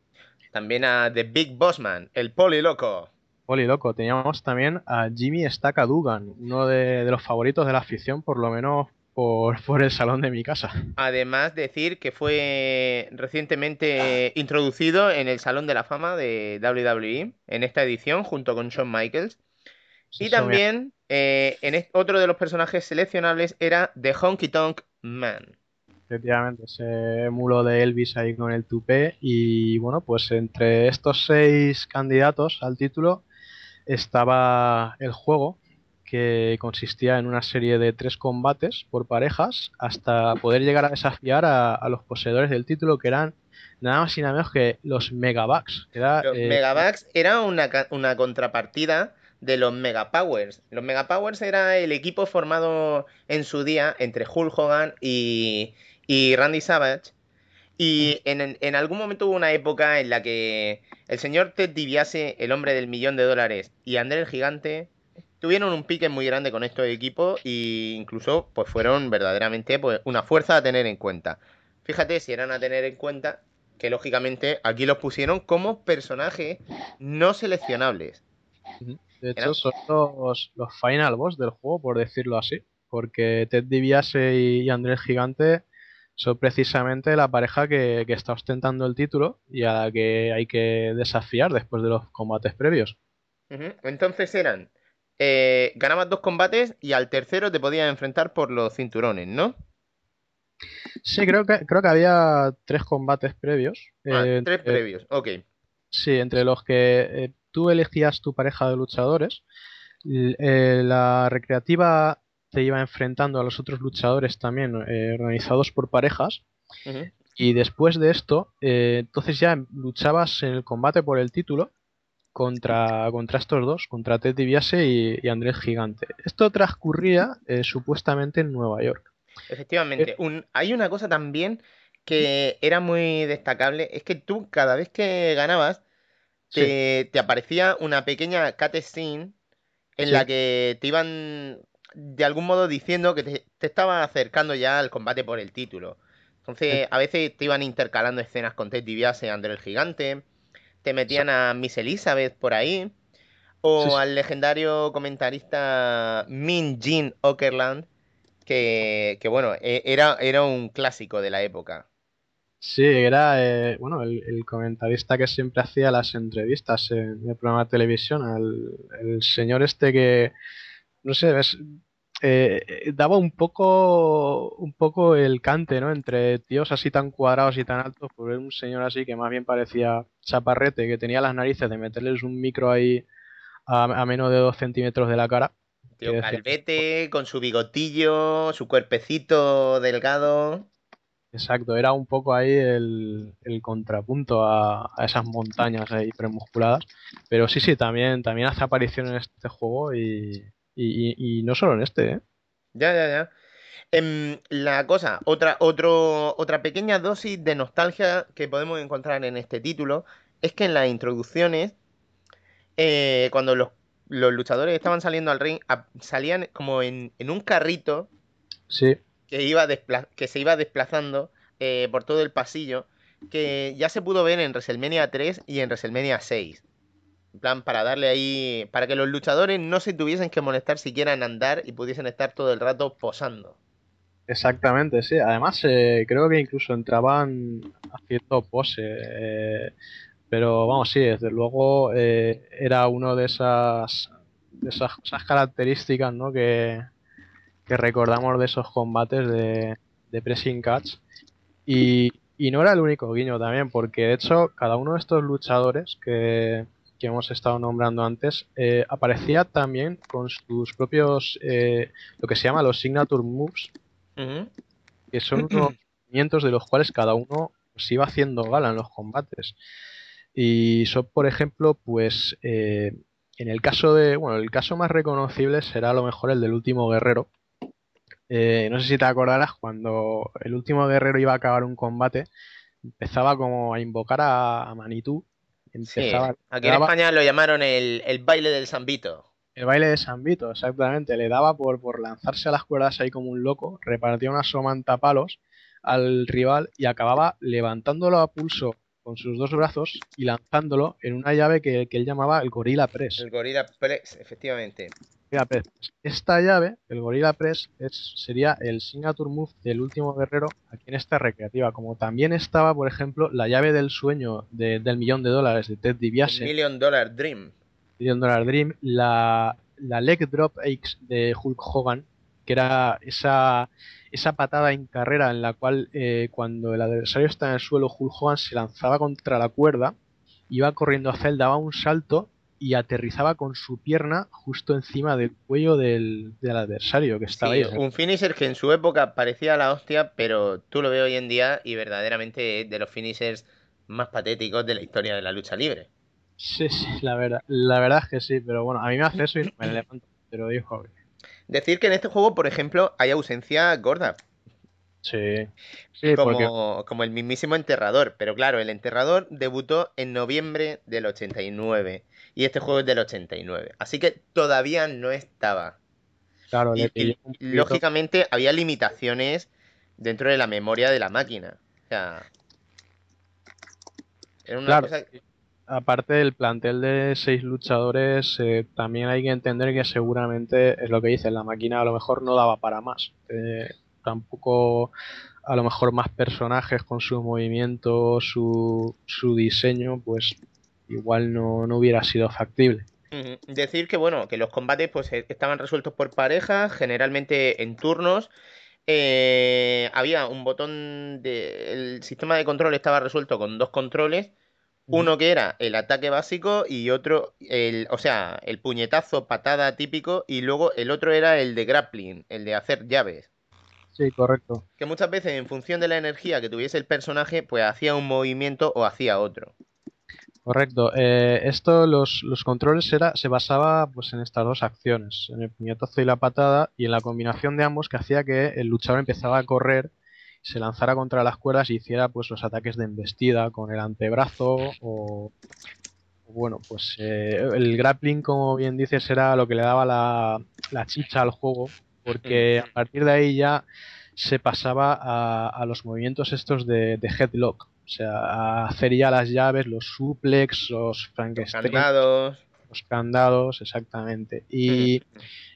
Speaker 3: También a The Big Boss Man, el poli loco.
Speaker 4: Poli Loco. Teníamos también a Jimmy Staka Dugan, uno de, de los favoritos de la afición, por lo menos por, por el salón de mi casa.
Speaker 3: Además, decir que fue recientemente introducido en el Salón de la Fama de WWE en esta edición, junto con Shawn Michaels. Y
Speaker 4: Eso
Speaker 3: también, eh, en otro de los personajes seleccionables era The Honky Tonk Man.
Speaker 4: Efectivamente, ese mulo de Elvis ahí con el tupé. Y bueno, pues entre estos seis candidatos al título estaba el juego, que consistía en una serie de tres combates por parejas hasta poder llegar a desafiar a, a los poseedores del título, que eran nada más y nada menos que los Megabucks. era,
Speaker 3: Los
Speaker 4: eh,
Speaker 3: Megabucks era una, una contrapartida de los Megapowers. Los Megapowers era el equipo formado en su día entre Hulk Hogan y, y Randy Savage. Y en, en- en algún momento hubo una época en la que el señor Ted DiBiase, el hombre del millón de dólares, y André el Gigante tuvieron un pique muy grande con estos equipos e incluso pues fueron verdaderamente pues, una fuerza a tener en cuenta. Fíjate si eran a tener en cuenta que lógicamente aquí los pusieron como personajes no seleccionables.
Speaker 4: De hecho, son los, los final boss del juego, por decirlo así. Porque Ted DiBiase y, Andrés Gigante son precisamente la pareja que, que está ostentando el título y a la que hay que desafiar después de los combates previos.
Speaker 3: Entonces eran, eh, ganabas dos combates y al tercero te podías enfrentar por los cinturones, ¿no?
Speaker 4: Sí, creo que, creo que había tres combates previos.
Speaker 3: Ah,
Speaker 4: eh,
Speaker 3: tres
Speaker 4: entre-
Speaker 3: previos, ok.
Speaker 4: Sí, entre los que eh, tú elegías tu pareja de luchadores. eh, la recreativa te iba enfrentando a los otros luchadores también, eh, organizados por parejas. Y después de esto, eh, entonces ya luchabas en el combate por el título contra, contra estos dos, contra Ted DiBiase y, y Andrés Gigante. Esto transcurría eh, supuestamente en Nueva York.
Speaker 3: Efectivamente.
Speaker 4: Eh.
Speaker 3: Un- hay una cosa también que era muy destacable, es que tú cada vez que ganabas
Speaker 4: Sí.
Speaker 3: te, aparecía una pequeña cutscene en
Speaker 4: Sí.
Speaker 3: la que te iban de algún modo diciendo que te, te acercando ya al combate por el título. Entonces, a veces te iban intercalando escenas con Ted DiBiase, André el Gigante, te metían a Miss Elizabeth por ahí, o
Speaker 4: Sí,
Speaker 3: al legendario comentarista Min Jin Okerland, que, que bueno, e- era, era un clásico de la época.
Speaker 4: Sí, era eh, bueno el, el comentarista que siempre hacía las entrevistas en el programa de televisión, al- el señor este que, no sé, ves, eh, daba un poco, un poco el cante, ¿no? Entre tíos así tan cuadrados y tan altos, por un señor así que más bien parecía chaparrete, que tenía las narices de meterles un micro ahí a, a menos de dos centímetros de la cara.
Speaker 3: Tío
Speaker 4: que decía-
Speaker 3: calvete, con su bigotillo, su cuerpecito delgado.
Speaker 4: Exacto, era un poco ahí el, el contrapunto a, a esas montañas ahí premusculadas. Pero sí, sí, también, también hace aparición en este juego y, y, y- y no solo en este, ¿eh?
Speaker 3: Ya, ya, ya. Em, la cosa, otra, otro, otra pequeña dosis de nostalgia que podemos encontrar en este título es que en las introducciones, eh, cuando los, los luchadores estaban saliendo al ring, salían como en, en un carrito
Speaker 4: Sí,
Speaker 3: que, iba que se iba desplazando eh, por todo el pasillo, que ya se pudo ver en WrestleMania 3 y en WrestleMania 6. En plan, para darle ahí, para que los luchadores no se tuviesen que molestar siquiera en andar y pudiesen estar todo el rato posando.
Speaker 4: Exactamente, sí. Además, eh, creo que incluso entraban haciendo pose. eh, pero vamos, sí, desde luego eh, era uno de esas, de esas, características, ¿no? que, que recordamos de esos combates de, de pressing catch. Y, y no era el único guiño también, porque de hecho cada uno de estos luchadores que, que hemos estado nombrando antes eh, aparecía también con sus propios, eh, lo que se llama los signature moves, Que son unos movimientos de los cuales cada uno se iba haciendo gala en los combates. Y son, por ejemplo, pues eh, en el caso de, bueno, el caso más reconocible será a lo mejor el del último guerrero. Eh, no sé si te acordarás cuando el último guerrero iba a acabar un combate, empezaba como a invocar a, a Manitú.
Speaker 3: Sí,
Speaker 4: Empezaba,
Speaker 3: aquí en
Speaker 4: daba-
Speaker 3: España lo llamaron el, el baile del Zambito.
Speaker 4: El baile de San Vito, exactamente. Le daba por, por lanzarse a las cuerdas ahí como un loco, repartía una somantapalos al rival y acababa levantándolo a pulso con sus dos brazos y lanzándolo en una llave que, que él llamaba el Gorilla Press.
Speaker 3: El Gorilla Press, efectivamente.
Speaker 4: Esta llave, el Gorilla Press, es, sería el signature move del último guerrero aquí en esta recreativa. Como también estaba, por ejemplo, la llave del sueño de- del millón de dólares de Ted
Speaker 3: El
Speaker 4: DiBiase.
Speaker 3: Million Dollar Dream.
Speaker 4: Million Dollar Dream, la, la leg drop X de Hulk Hogan, que era esa, esa patada en carrera en la cual eh, cuando el adversario está en el suelo, Hulk Hogan se lanzaba contra la cuerda, iba corriendo hacia él, daba un salto y aterrizaba con su pierna justo encima del cuello del, del adversario que estaba
Speaker 3: Sí,
Speaker 4: ahí.
Speaker 3: un finisher que en su época parecía la hostia, pero tú lo ves hoy en día y verdaderamente es de los finishers más patéticos de la historia de la lucha libre.
Speaker 4: Sí, sí, la verdad, la verdad es que sí, pero bueno, a mí me hace eso y me levanto, te lo digo.
Speaker 3: Decir que en este juego, por ejemplo, hay ausencia gorda,
Speaker 4: Sí, sí, porque
Speaker 3: como, como el mismísimo enterrador, pero claro, el enterrador debutó en noviembre del 89 y este juego es del 89, así que todavía no estaba.
Speaker 4: claro,
Speaker 3: Y, lógicamente había limitaciones dentro de la memoria de la máquina. O sea, era una
Speaker 4: Claro,
Speaker 3: cosa...
Speaker 4: aparte del plantel de seis luchadores, eh, también hay que entender que seguramente es lo que dice, la máquina a lo mejor no daba para más. Eh, tampoco a lo mejor más personajes con su movimiento, su, su diseño, pues igual no, no hubiera sido factible.
Speaker 3: Decir que bueno, que los combates pues eh, estaban resueltos por parejas, generalmente en turnos. Eh, había un botón de. El sistema de control estaba resuelto con dos controles. Uno que era el ataque básico y otro, el, o sea, el puñetazo, patada típico, y luego el otro era el de grappling, el de hacer llaves.
Speaker 4: Sí, correcto.
Speaker 3: Que muchas veces en función de la energía que tuviese el personaje, pues hacía un movimiento o hacía otro.
Speaker 4: Correcto. Eh, esto, los, los controles era, se basaba pues, en estas dos acciones, en el puñetazo y la patada, y en la combinación de ambos que hacía que el luchador empezaba a correr, se lanzara contra las cuerdas y hiciera pues los ataques de embestida con el antebrazo o, bueno, pues eh, el grappling, como bien dices, era lo que le daba la, la chicha al juego, porque a partir de ahí ya se pasaba a, a los movimientos estos de, de headlock. O sea, a hacer ya las llaves, los suplex, los Frankenstein. Los candados, exactamente. Y,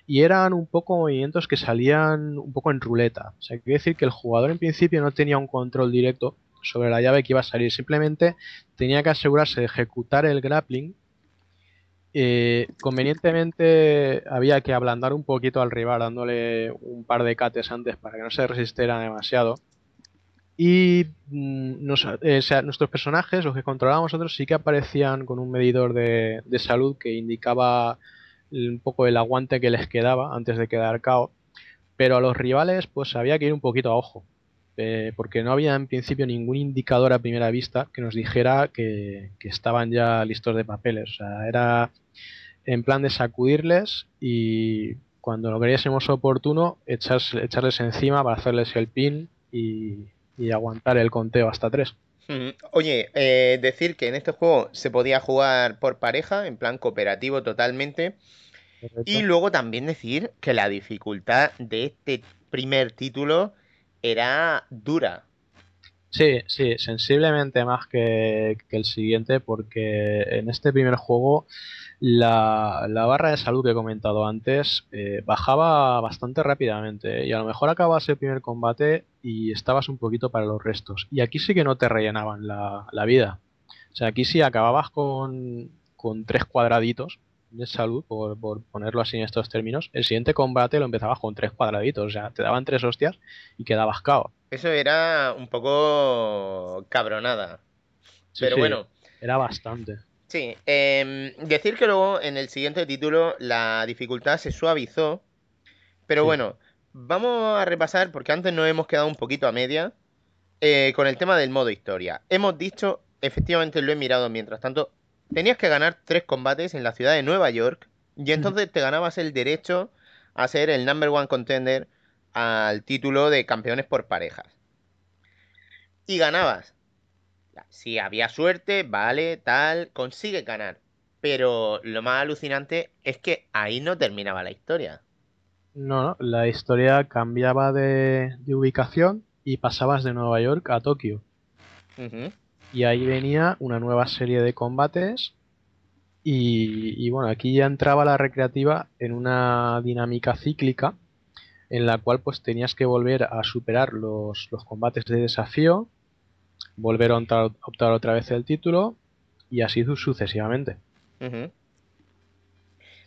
Speaker 4: y eran un poco movimientos que salían un poco en ruleta. O sea, quiere decir que el jugador en principio no tenía un control directo sobre la llave que iba a salir. Simplemente tenía que asegurarse de ejecutar el grappling. Eh, convenientemente había que ablandar un poquito al rival dándole un par de cates antes para que no se resistiera demasiado. Y mm, nos- eh, nuestros personajes, los que controlábamos nosotros, sí que aparecían con un medidor de, salud que indicaba un poco el aguante que les quedaba antes de quedar KO. Pero a los rivales, pues había que ir un poquito a ojo. eh, porque no había en principio ningún indicador a primera vista que nos dijera que, estaban ya listos de papeles. O sea, era en plan de sacudirles y cuando lo creyésemos oportuno, echas- echarles encima para hacerles el pin y, y aguantar el conteo hasta tres.
Speaker 3: Oye, eh, decir que en este juego se podía jugar por pareja, en plan cooperativo totalmente. Y luego también decir que la dificultad de este primer título era dura.
Speaker 4: Sí, sí, sensiblemente más que, el siguiente, porque en este primer juego la, la barra de salud que he comentado antes eh, bajaba bastante rápidamente y a lo mejor acabas el primer combate y estabas un poquito para los restos. Y aquí sí que no te rellenaban la, la vida. O sea, aquí sí acababas con, con tres cuadraditos de salud, por, por ponerlo así en estos términos. El siguiente combate lo empezabas con tres cuadraditos, o sea, te daban tres hostias y quedabas cao.
Speaker 3: Eso era un poco cabronada.
Speaker 4: Sí,
Speaker 3: Pero
Speaker 4: sí,
Speaker 3: bueno,
Speaker 4: Era bastante.
Speaker 3: sí. em, decir que luego en el siguiente título la dificultad se suavizó. Pero
Speaker 4: Sí.
Speaker 3: bueno, vamos a repasar, porque antes nos hemos quedado un poquito a media, eh, con el tema del modo historia. Hemos dicho, efectivamente lo he mirado mientras tanto, tenías que ganar tres combates en la ciudad de Nueva York y entonces te ganabas el derecho a ser el number one contender al título de campeones por parejas. Y ganabas. Si había suerte, vale, tal, consigue ganar. Pero lo más alucinante es que ahí no terminaba la historia.
Speaker 4: No, no, la historia cambiaba de, de ubicación y pasabas de Nueva York a Tokio. Y ahí venía una nueva serie de combates. Y, y bueno, aquí ya entraba la recreativa en una dinámica cíclica en la cual pues tenías que volver a superar los, los combates de desafío, volver a optar, optar otra vez el título y así su- sucesivamente.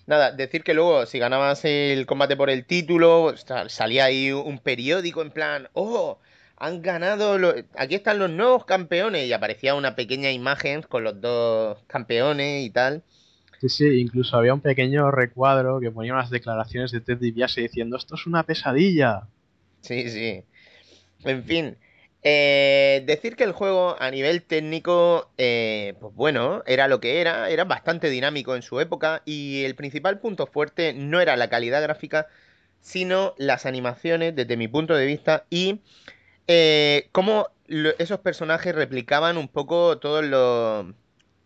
Speaker 3: Nada, decir que luego si ganabas el combate por el título, salía ahí un periódico en plan, oh, han ganado, lo- aquí están los nuevos campeones y aparecía una pequeña imagen con los dos campeones y tal.
Speaker 4: Sí, sí, incluso había un pequeño recuadro que ponía unas declaraciones de Ted DiBiase diciendo esto es una pesadilla.
Speaker 3: Sí, sí. En fin, eh, decir que el juego a nivel técnico, eh, pues bueno, era lo que era, era bastante dinámico en su época y el principal punto fuerte no era la calidad gráfica, sino las animaciones desde mi punto de vista y eh, cómo lo- esos personajes replicaban un poco todos los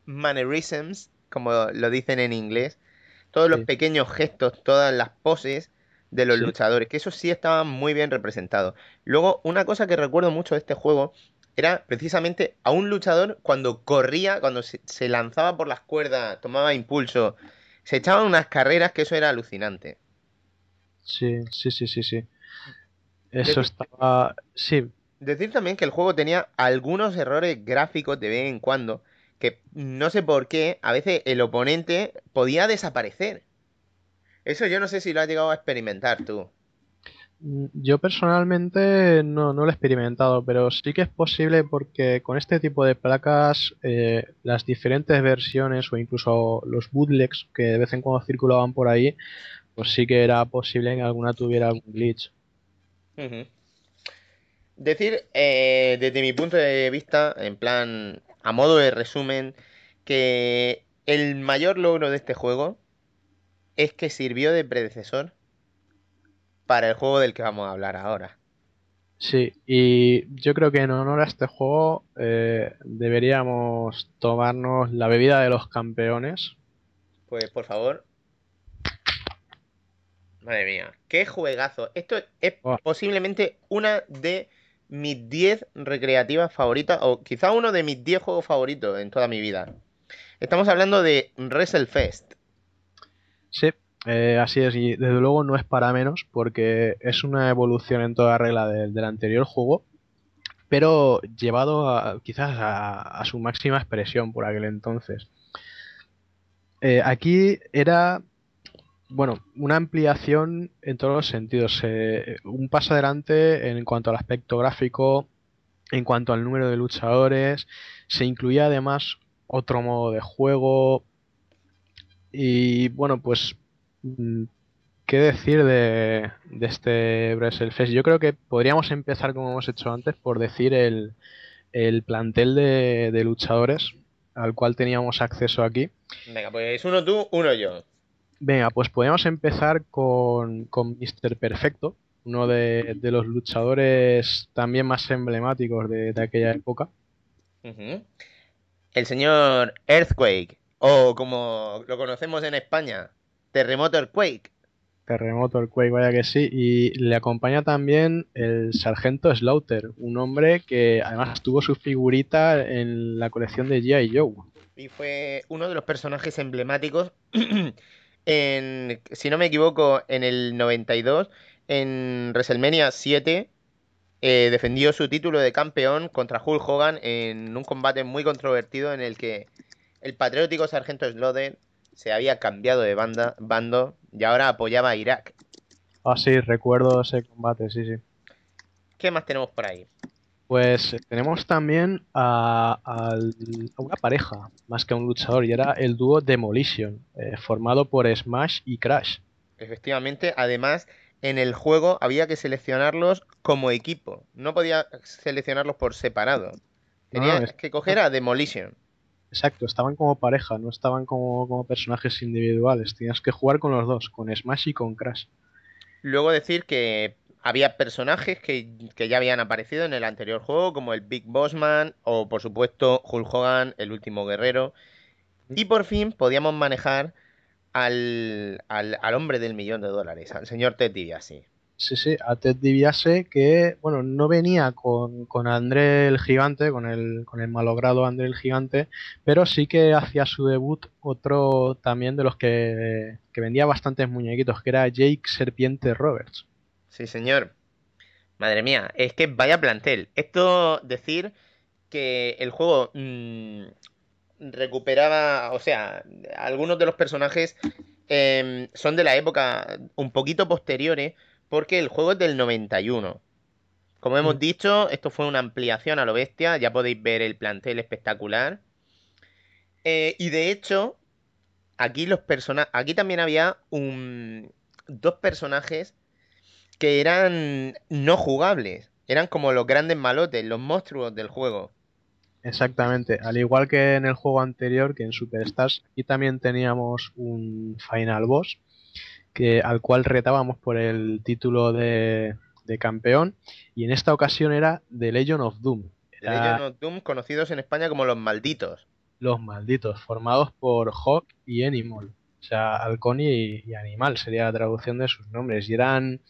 Speaker 3: mannerisms, como lo dicen en inglés, todos los pequeños gestos, todas las poses de los
Speaker 4: Sí.
Speaker 3: luchadores, que eso sí estaba muy bien representado. Luego, una cosa que recuerdo mucho de este juego era precisamente a un luchador cuando corría, cuando se, se lanzaba por las cuerdas, tomaba impulso, se echaban unas carreras que eso era alucinante.
Speaker 4: Sí, sí, sí, sí, sí. Eso estaba... Sí,
Speaker 3: Decir también que el juego tenía algunos errores gráficos de vez en cuando, que no sé por qué, a veces el oponente podía desaparecer. Eso yo no sé si lo has llegado a experimentar tú.
Speaker 4: Mm, Yo personalmente no, no lo he experimentado, pero sí que es posible porque con este tipo de placas eh, las diferentes versiones o incluso los bootlegs que de vez en cuando circulaban por ahí, pues sí que era posible que alguna tuviera algún glitch.
Speaker 3: Decir, eh, desde mi punto de vista, en plan, a modo de resumen, que el mayor logro de este juego es que sirvió de predecesor para el juego del que vamos a hablar ahora.
Speaker 4: Sí, y yo creo que en honor a este juego eh, deberíamos tomarnos la bebida de los campeones.
Speaker 3: Pues por favor. Madre mía, qué juegazo. Esto es
Speaker 4: Oh.
Speaker 3: posiblemente una de mis 10 recreativas favoritas, o quizá uno de mis 10 juegos favoritos en toda mi vida. Estamos hablando de WrestleFest.
Speaker 4: Sí, eh, así es, y desde luego no es para menos, porque es una evolución en toda regla del, del anterior juego, pero llevado quizás a, a su máxima expresión por aquel entonces. Eh, aquí era, bueno, una ampliación en todos los sentidos, eh, un paso adelante en cuanto al aspecto gráfico, en cuanto al número de luchadores, se incluía además otro modo de juego, y bueno, pues, mm, ¿qué decir de, este WrestleFest? Yo creo que podríamos empezar, como hemos hecho antes, por decir el, el plantel de, de luchadores al cual teníamos acceso aquí.
Speaker 3: Venga, pues uno tú, uno yo.
Speaker 4: Venga, pues podríamos empezar con, con Mr. Perfecto, uno de, de los luchadores también más emblemáticos de, de aquella época.
Speaker 3: El señor Earthquake, o como lo conocemos en España, Terremoto Earthquake.
Speaker 4: Terremoto, el Quake, vaya que sí. Y le acompaña también el Sargento Slaughter, un hombre que además tuvo su figurita en la colección de G.I. Joe.
Speaker 3: Y fue uno de los personajes emblemáticos en, si no me equivoco, en el 92, en WrestleMania 7, eh, defendió su título de campeón contra Hulk Hogan en un combate muy controvertido en el que el patriótico sargento Slaughter se había cambiado de banda, bando y ahora apoyaba a Irak.
Speaker 4: Ah, sí, recuerdo ese combate, sí, sí.
Speaker 3: ¿Qué más tenemos por ahí?
Speaker 4: Pues eh, tenemos también a, una pareja, más que a un luchador, y era el dúo Demolition, eh, formado por Smash y Crash.
Speaker 3: Efectivamente, además, en el juego había que seleccionarlos como equipo. No podía seleccionarlos por separado. Tenías
Speaker 4: No, es-
Speaker 3: que coger a Demolition.
Speaker 4: Exacto, estaban como pareja, no estaban como, como personajes individuales. Tenías que jugar con los dos, con Smash y con Crash.
Speaker 3: Luego decir que había personajes que, que ya habían aparecido en el anterior juego, como el Big Bossman o, por supuesto, Hulk Hogan, el último guerrero. Y por fin podíamos manejar al, al, al hombre del millón de dólares, al señor Ted DiBiase.
Speaker 4: Sí, sí, a Ted DiBiase que, bueno, no venía con, con André el Gigante, con el, con el malogrado André el Gigante, pero sí que hacía su debut otro también de los que, que vendía bastantes muñequitos, que era Jake Serpiente Roberts.
Speaker 3: Sí, señor. Madre mía, es que vaya plantel. Esto decir que el juego mm, recuperaba, o sea, algunos de los personajes em, son de la época un poquito posteriores, porque el juego es del 91. Como hemos
Speaker 4: Mm.
Speaker 3: dicho, esto fue una ampliación a lo bestia, ya podéis ver el plantel espectacular. Eh, y de hecho, aquí los persona aquí también había un dos personajes que eran no jugables. Eran como los grandes malotes, los monstruos del juego.
Speaker 4: Exactamente, al igual que en el juego anterior, que en Superstars, aquí también teníamos un Final Boss que, al cual retábamos por el título de, de campeón, y en esta ocasión era The Legend of Doom.
Speaker 3: The
Speaker 4: Era
Speaker 3: Legend of Doom, conocidos en España como los malditos.
Speaker 4: los malditos, formados por Hawk y Animal. O sea, halcón y, y animal sería la traducción de sus nombres. Y eran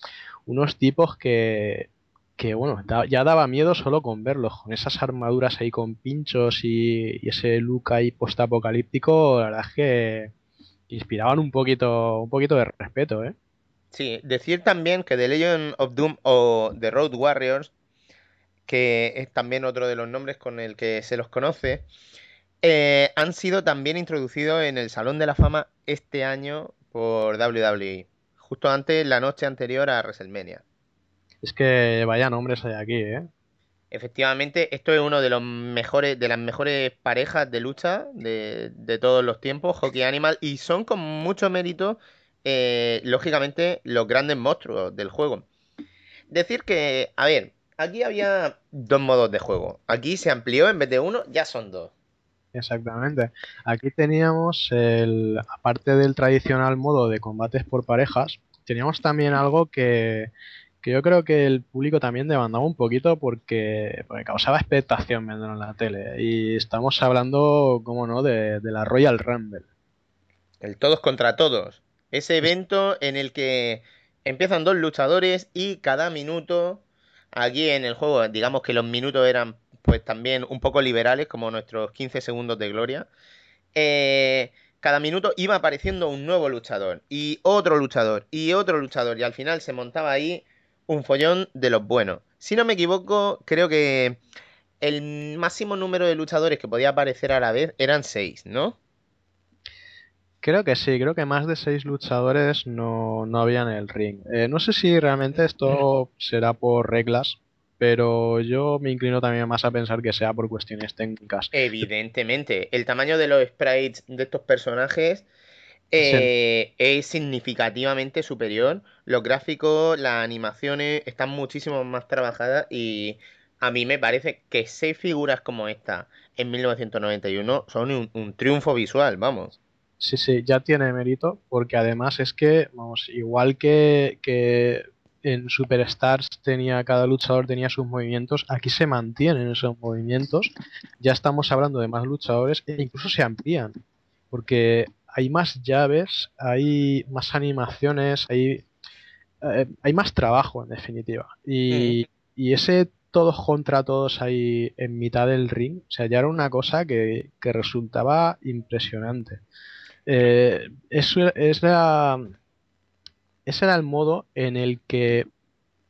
Speaker 4: unos tipos que, que bueno, ya daba miedo solo con verlos, con esas armaduras ahí con pinchos y, y ese look ahí postapocalíptico, la verdad es que inspiraban un poquito, un poquito de respeto, ¿eh?
Speaker 3: Sí, decir también que The Legend of Doom o The Road Warriors, que es también otro de los nombres con el que se los conoce, eh, han sido también introducidos en el Salón de la Fama este año por WWE, justo antes, la noche anterior a WrestleMania.
Speaker 4: Es que vaya nombres hay aquí, ¿eh?
Speaker 3: Efectivamente, esto es uno de los mejores, de las mejores parejas de lucha de, de todos los tiempos, Hockey Animal, y son con mucho mérito, eh, lógicamente, los grandes monstruos del juego. Decir que, a ver, aquí había dos modos de juego. Aquí se amplió, en vez de uno, ya son dos.
Speaker 4: Exactamente. Aquí teníamos el, aparte del tradicional modo de combates por parejas, teníamos también algo que, que yo creo que el público también demandaba un poquito porque, porque causaba expectación viéndolo en la tele. Y estamos hablando, como no, de, de la Royal Rumble.
Speaker 3: El todos contra todos. Ese evento en el que empiezan dos luchadores y cada minuto, aquí en el juego, digamos que los minutos eran pues también un poco liberales, como nuestros 15 segundos de gloria. Eh, cada minuto iba apareciendo un nuevo luchador y otro luchador y otro luchador y al final se montaba ahí un follón de los buenos. Si no me equivoco, creo que el máximo número de luchadores que podía aparecer a la vez eran seis, ¿no?
Speaker 4: Creo que sí, creo que más de seis luchadores no, no había en el ring. Eh, no sé si realmente esto será por reglas, pero yo me inclino también más a pensar que sea por cuestiones técnicas.
Speaker 3: Evidentemente, el tamaño de los sprites de estos personajes eh, es significativamente superior. Los gráficos, las animaciones están muchísimo más trabajadas y a mí me parece que seis figuras como esta en 1991 son un, un triunfo visual, vamos.
Speaker 4: Sí, sí, ya tiene mérito, porque además es que, vamos, igual que, que en Superstars tenía, cada luchador tenía sus movimientos, aquí se mantienen esos movimientos, ya estamos hablando de más luchadores e incluso se amplían, porque hay más llaves, hay más animaciones, hay, eh, hay más trabajo en definitiva. Y, y ese todos contra todos ahí en mitad del ring, o sea, ya era una cosa que, que resultaba impresionante. Eh, eso es la, ese era el modo en el que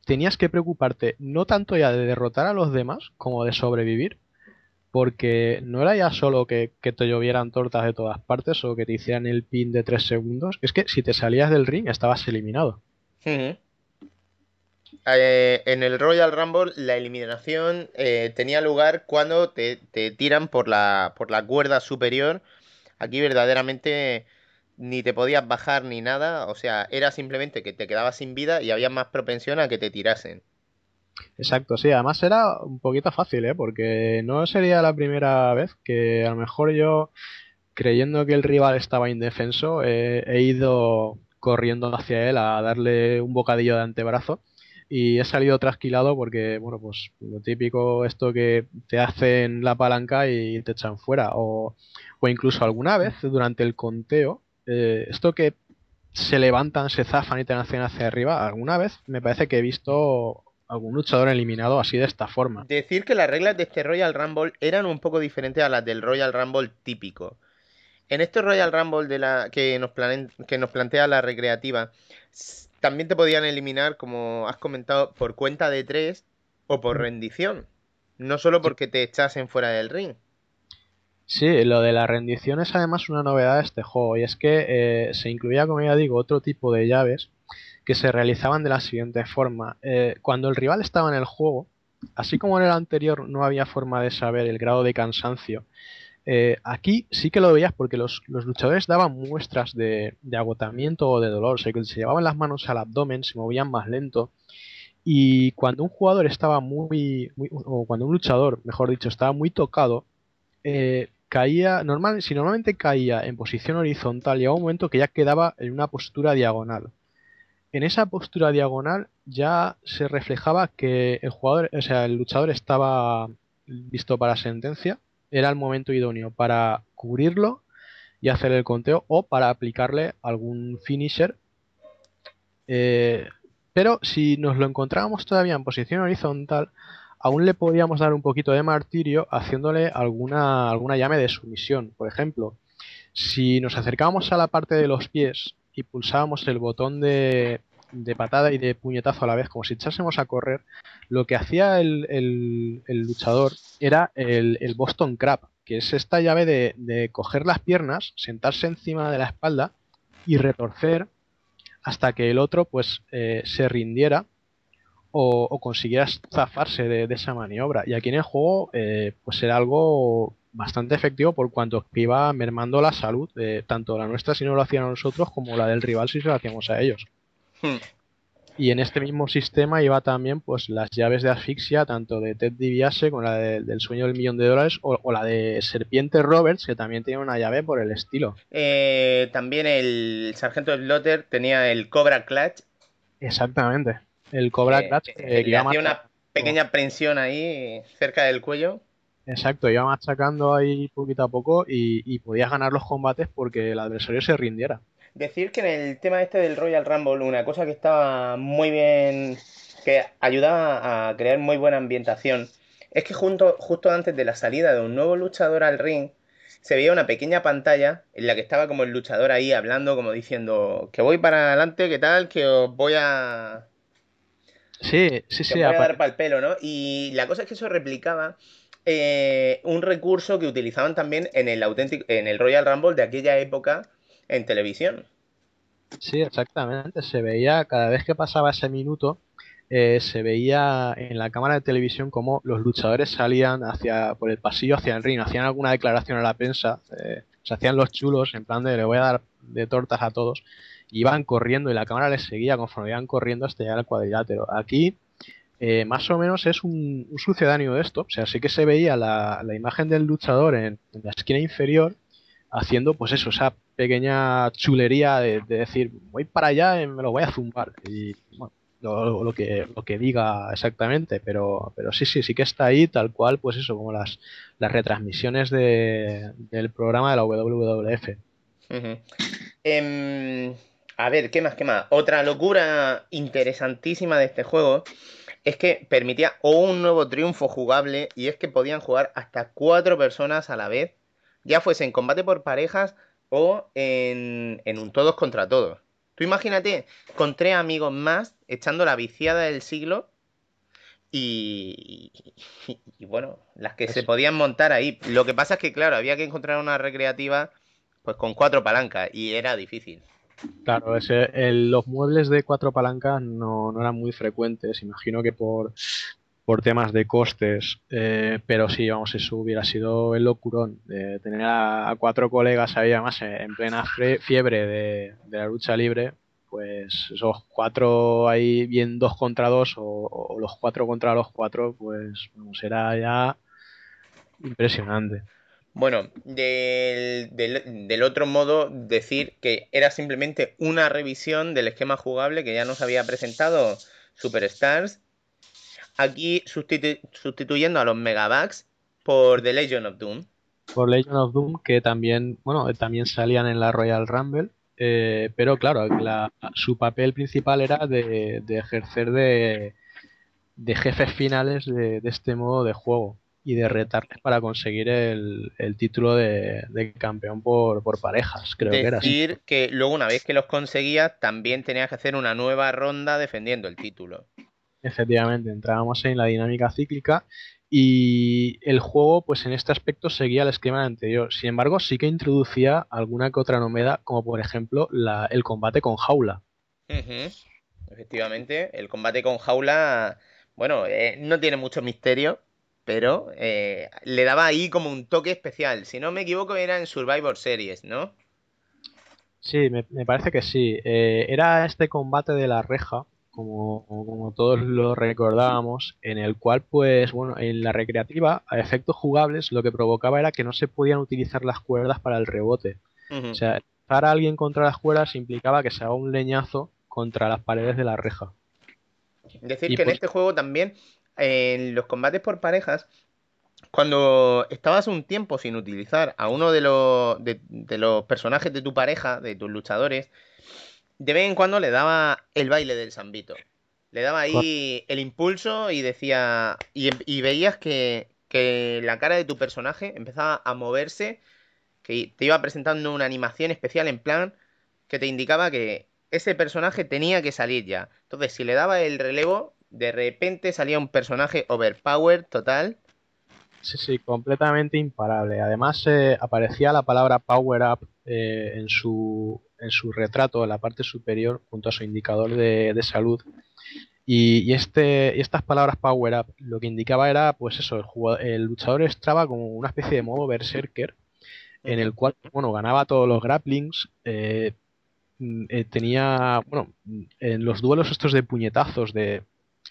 Speaker 4: tenías que preocuparte no tanto ya de derrotar a los demás como de sobrevivir, porque no era ya solo que, te llovieran tortas de todas partes o que te hicieran el pin de 3 segundos, es que si te salías del ring estabas eliminado.
Speaker 3: Eh, en el Royal Rumble la eliminación eh, tenía lugar cuando te, te tiran por la, por la cuerda superior. Aquí verdaderamente ni te podías bajar ni nada, o sea, era simplemente que te quedabas sin vida y había más propensión a que te tirasen.
Speaker 4: Exacto, sí, además era un poquito fácil, ¿eh? porque no sería la primera vez que a lo mejor yo, creyendo que el rival estaba indefenso, eh, he ido corriendo hacia él a darle un bocadillo de antebrazo y he salido trasquilado porque, bueno, pues lo típico, esto que te hacen la palanca y te echan fuera, o, o incluso alguna vez durante el conteo, eh, esto que se levantan, se zafan y te hacen hacia arriba, alguna vez me parece que he visto algún luchador eliminado así de esta forma.
Speaker 3: Decir que las reglas de este Royal Rumble eran un poco diferentes a las del Royal Rumble típico. En este Royal Rumble de la que nos, plane- que nos plantea la recreativa, también te podían eliminar, como has comentado, por cuenta de tres o por rendición. No solo porque te echasen fuera del ring.
Speaker 4: Sí, lo de la rendición es además una novedad de este juego y es que eh, se incluía, como ya digo, otro tipo de llaves que se realizaban de la siguiente forma. Eh, cuando el rival estaba en el juego, así como en el anterior no había forma de saber el grado de cansancio, eh, aquí sí que lo veías porque los, los luchadores daban muestras de, de agotamiento o de dolor, que se llevaban las manos al abdomen, se movían más lento. Y cuando un jugador estaba muy, muy- o cuando un luchador, mejor dicho, estaba muy tocado, eh, caía, normal, si normalmente caía en posición horizontal, llegaba un momento que ya quedaba en una postura diagonal. En esa postura diagonal ya se reflejaba que el jugador, o sea, el luchador estaba listo para sentencia, era el momento idóneo para cubrirlo y hacer el conteo o para aplicarle algún finisher. Eh, pero si nos lo encontrábamos todavía en posición horizontal, aún le podíamos dar un poquito de martirio haciéndole alguna, alguna llave de sumisión. Por ejemplo, si nos acercábamos a la parte de los pies y pulsábamos el botón de, de patada y de puñetazo a la vez, como si echásemos a correr, lo que hacía el, el- luchador era el, el Boston Crab, que es esta llave de, de coger las piernas, sentarse encima de la espalda y retorcer hasta que el otro pues eh, se rindiera o, o consiguiera zafarse de, de esa maniobra. Y aquí en el juego eh, pues era algo bastante efectivo por cuanto que iba mermando la salud, de tanto la nuestra si no lo hacían a nosotros como la del rival si se lo hacíamos a ellos.
Speaker 3: Hmm.
Speaker 4: Y en este mismo sistema iba también pues las llaves de asfixia, tanto de Ted DiBiase como la de- del sueño del millón de dólares, o, o la de Serpiente Roberts, que también tiene una llave por el estilo.
Speaker 3: Eh, también el sargento Slaughter tenía el Cobra Clutch.
Speaker 4: Exactamente. El Cobra eh,
Speaker 3: le hacía una pequeña prensión ahí cerca del cuello.
Speaker 4: Exacto, iba machacando ahí poquito a poco y, y podías ganar los combates porque el adversario se rindiera.
Speaker 3: Decir que en el tema este del Royal Rumble, una cosa que estaba muy bien, que ayudaba a crear muy buena ambientación, es que junto, justo antes de la salida de un nuevo luchador al ring, se veía una pequeña pantalla en la que estaba como el luchador ahí hablando, como diciendo que voy para adelante, que tal, que os voy a,
Speaker 4: Sí, sí, sí.
Speaker 3: os voy a
Speaker 4: apa-
Speaker 3: dar para el pelo, ¿no? Y la cosa es que eso replicaba eh, un recurso que utilizaban también en el auténtico, en el Royal Rumble de aquella época en televisión.
Speaker 4: Sí, exactamente. Se veía, cada vez que pasaba ese minuto, eh, se veía en la cámara de televisión como los luchadores salían hacia, por el pasillo hacia el ring, hacían alguna declaración a la prensa, eh, se hacían los chulos, en plan de le voy a dar de tortas a todos, iban corriendo y la cámara les seguía conforme iban corriendo hasta llegar al cuadrilátero. Aquí, eh, más o menos es un, un sucedáneo de esto, o sea, sí que se veía la, imagen del luchador en, la esquina inferior haciendo pues eso, esa pequeña chulería de, de decir voy para allá y me lo voy a zumbar y bueno, lo, que lo que diga exactamente, pero pero sí sí sí que está ahí tal cual pues eso como las las retransmisiones de, del programa de la WWF.
Speaker 3: A ver, ¿qué más? ¿Qué más? Otra locura interesantísima de este juego es que permitía o un nuevo triunfo jugable y es que podían jugar hasta cuatro personas a la vez, ya fuese en combate por parejas o en, en un todos contra todos. Tú imagínate con tres amigos más echando la viciada del siglo y, y- y bueno, las que se podían montar ahí. Lo que pasa es que, claro, había que encontrar una recreativa pues con cuatro palancas y era difícil.
Speaker 4: Claro, ese, los muebles de cuatro palancas no, no eran muy frecuentes, imagino que por, por temas de costes, eh, pero sí, vamos, eso hubiera sido el locurón de tener a, cuatro colegas ahí, además eh, en plena fiebre de, de la lucha libre, pues esos cuatro ahí bien dos contra dos o, o los cuatro contra los cuatro, pues vamos, era ya impresionante.
Speaker 3: Bueno, del, otro modo, decir que era simplemente una revisión del esquema jugable que ya nos había presentado Superstars. Aquí sustitu- sustituyendo a los Megabucks por The Legion of Doom.
Speaker 4: por Legion of Doom, que también, bueno, eh, también salían en la Royal Rumble, eh, pero claro, la- su papel principal era de, ejercer de, de jefes finales de este modo de juego y de retarles para conseguir el, el título de, de campeón por, por parejas, creo que era.
Speaker 3: Decir que luego, una vez que los conseguías, también tenías que hacer una nueva ronda defendiendo el título.
Speaker 4: Efectivamente, entrábamos en la dinámica cíclica y el juego, pues en este aspecto seguía el esquema anterior. Sin embargo, sí que introducía alguna que otra novedad, como por ejemplo la- el combate con jaula.
Speaker 3: Efectivamente, el combate con jaula, bueno, eh, no tiene mucho misterio, pero eh, le daba ahí como un toque especial. Si no me equivoco, era en Survivor Series, ¿no?
Speaker 4: Sí, me, me parece que sí. Eh, era este combate de la reja, como, como todos lo recordábamos, en el cual, pues, bueno, en la recreativa, a efectos jugables, lo que provocaba era que no se podían utilizar las cuerdas para el rebote. O sea, lanzar a alguien contra las cuerdas implicaba que se haga un leñazo contra las paredes de la reja.
Speaker 3: Decir
Speaker 4: y
Speaker 3: que en
Speaker 4: pues-
Speaker 3: este juego también, en los combates por parejas, cuando estabas un tiempo sin utilizar a uno de los, de, de los personajes de tu pareja, de tus luchadores, de vez en cuando le daba el baile del Sambito. Le daba ahí el impulso y decía. Y, y veías que, que la cara de tu personaje empezaba a moverse, que te iba presentando una animación especial en plan que te indicaba que ese personaje tenía que salir ya. Entonces, si le daba el relevo, de repente salía un personaje overpower total.
Speaker 4: Sí, sí, completamente imparable. Además, eh, aparecía la palabra Power Up eh, en, su, en su retrato, en la parte superior, junto a su indicador de, de salud. Y, y este, y estas palabras Power Up lo que indicaba era, pues eso, el, jugado- el luchador estaba como una especie de modo berserker, en el cual, bueno, ganaba todos los grapplings, eh, mm, tenía, bueno, en los duelos estos de puñetazos, de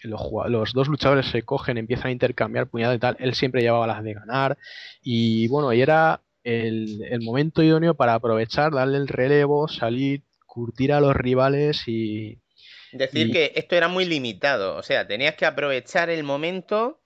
Speaker 4: los, los, dos luchadores se cogen, empiezan a intercambiar puñadas y tal, él siempre llevaba las de ganar. Y bueno, y era el, el momento idóneo para aprovechar, darle el relevo, salir, curtir a los rivales y...
Speaker 3: Decir
Speaker 4: y-
Speaker 3: que esto era muy limitado, o sea, tenías que aprovechar el momento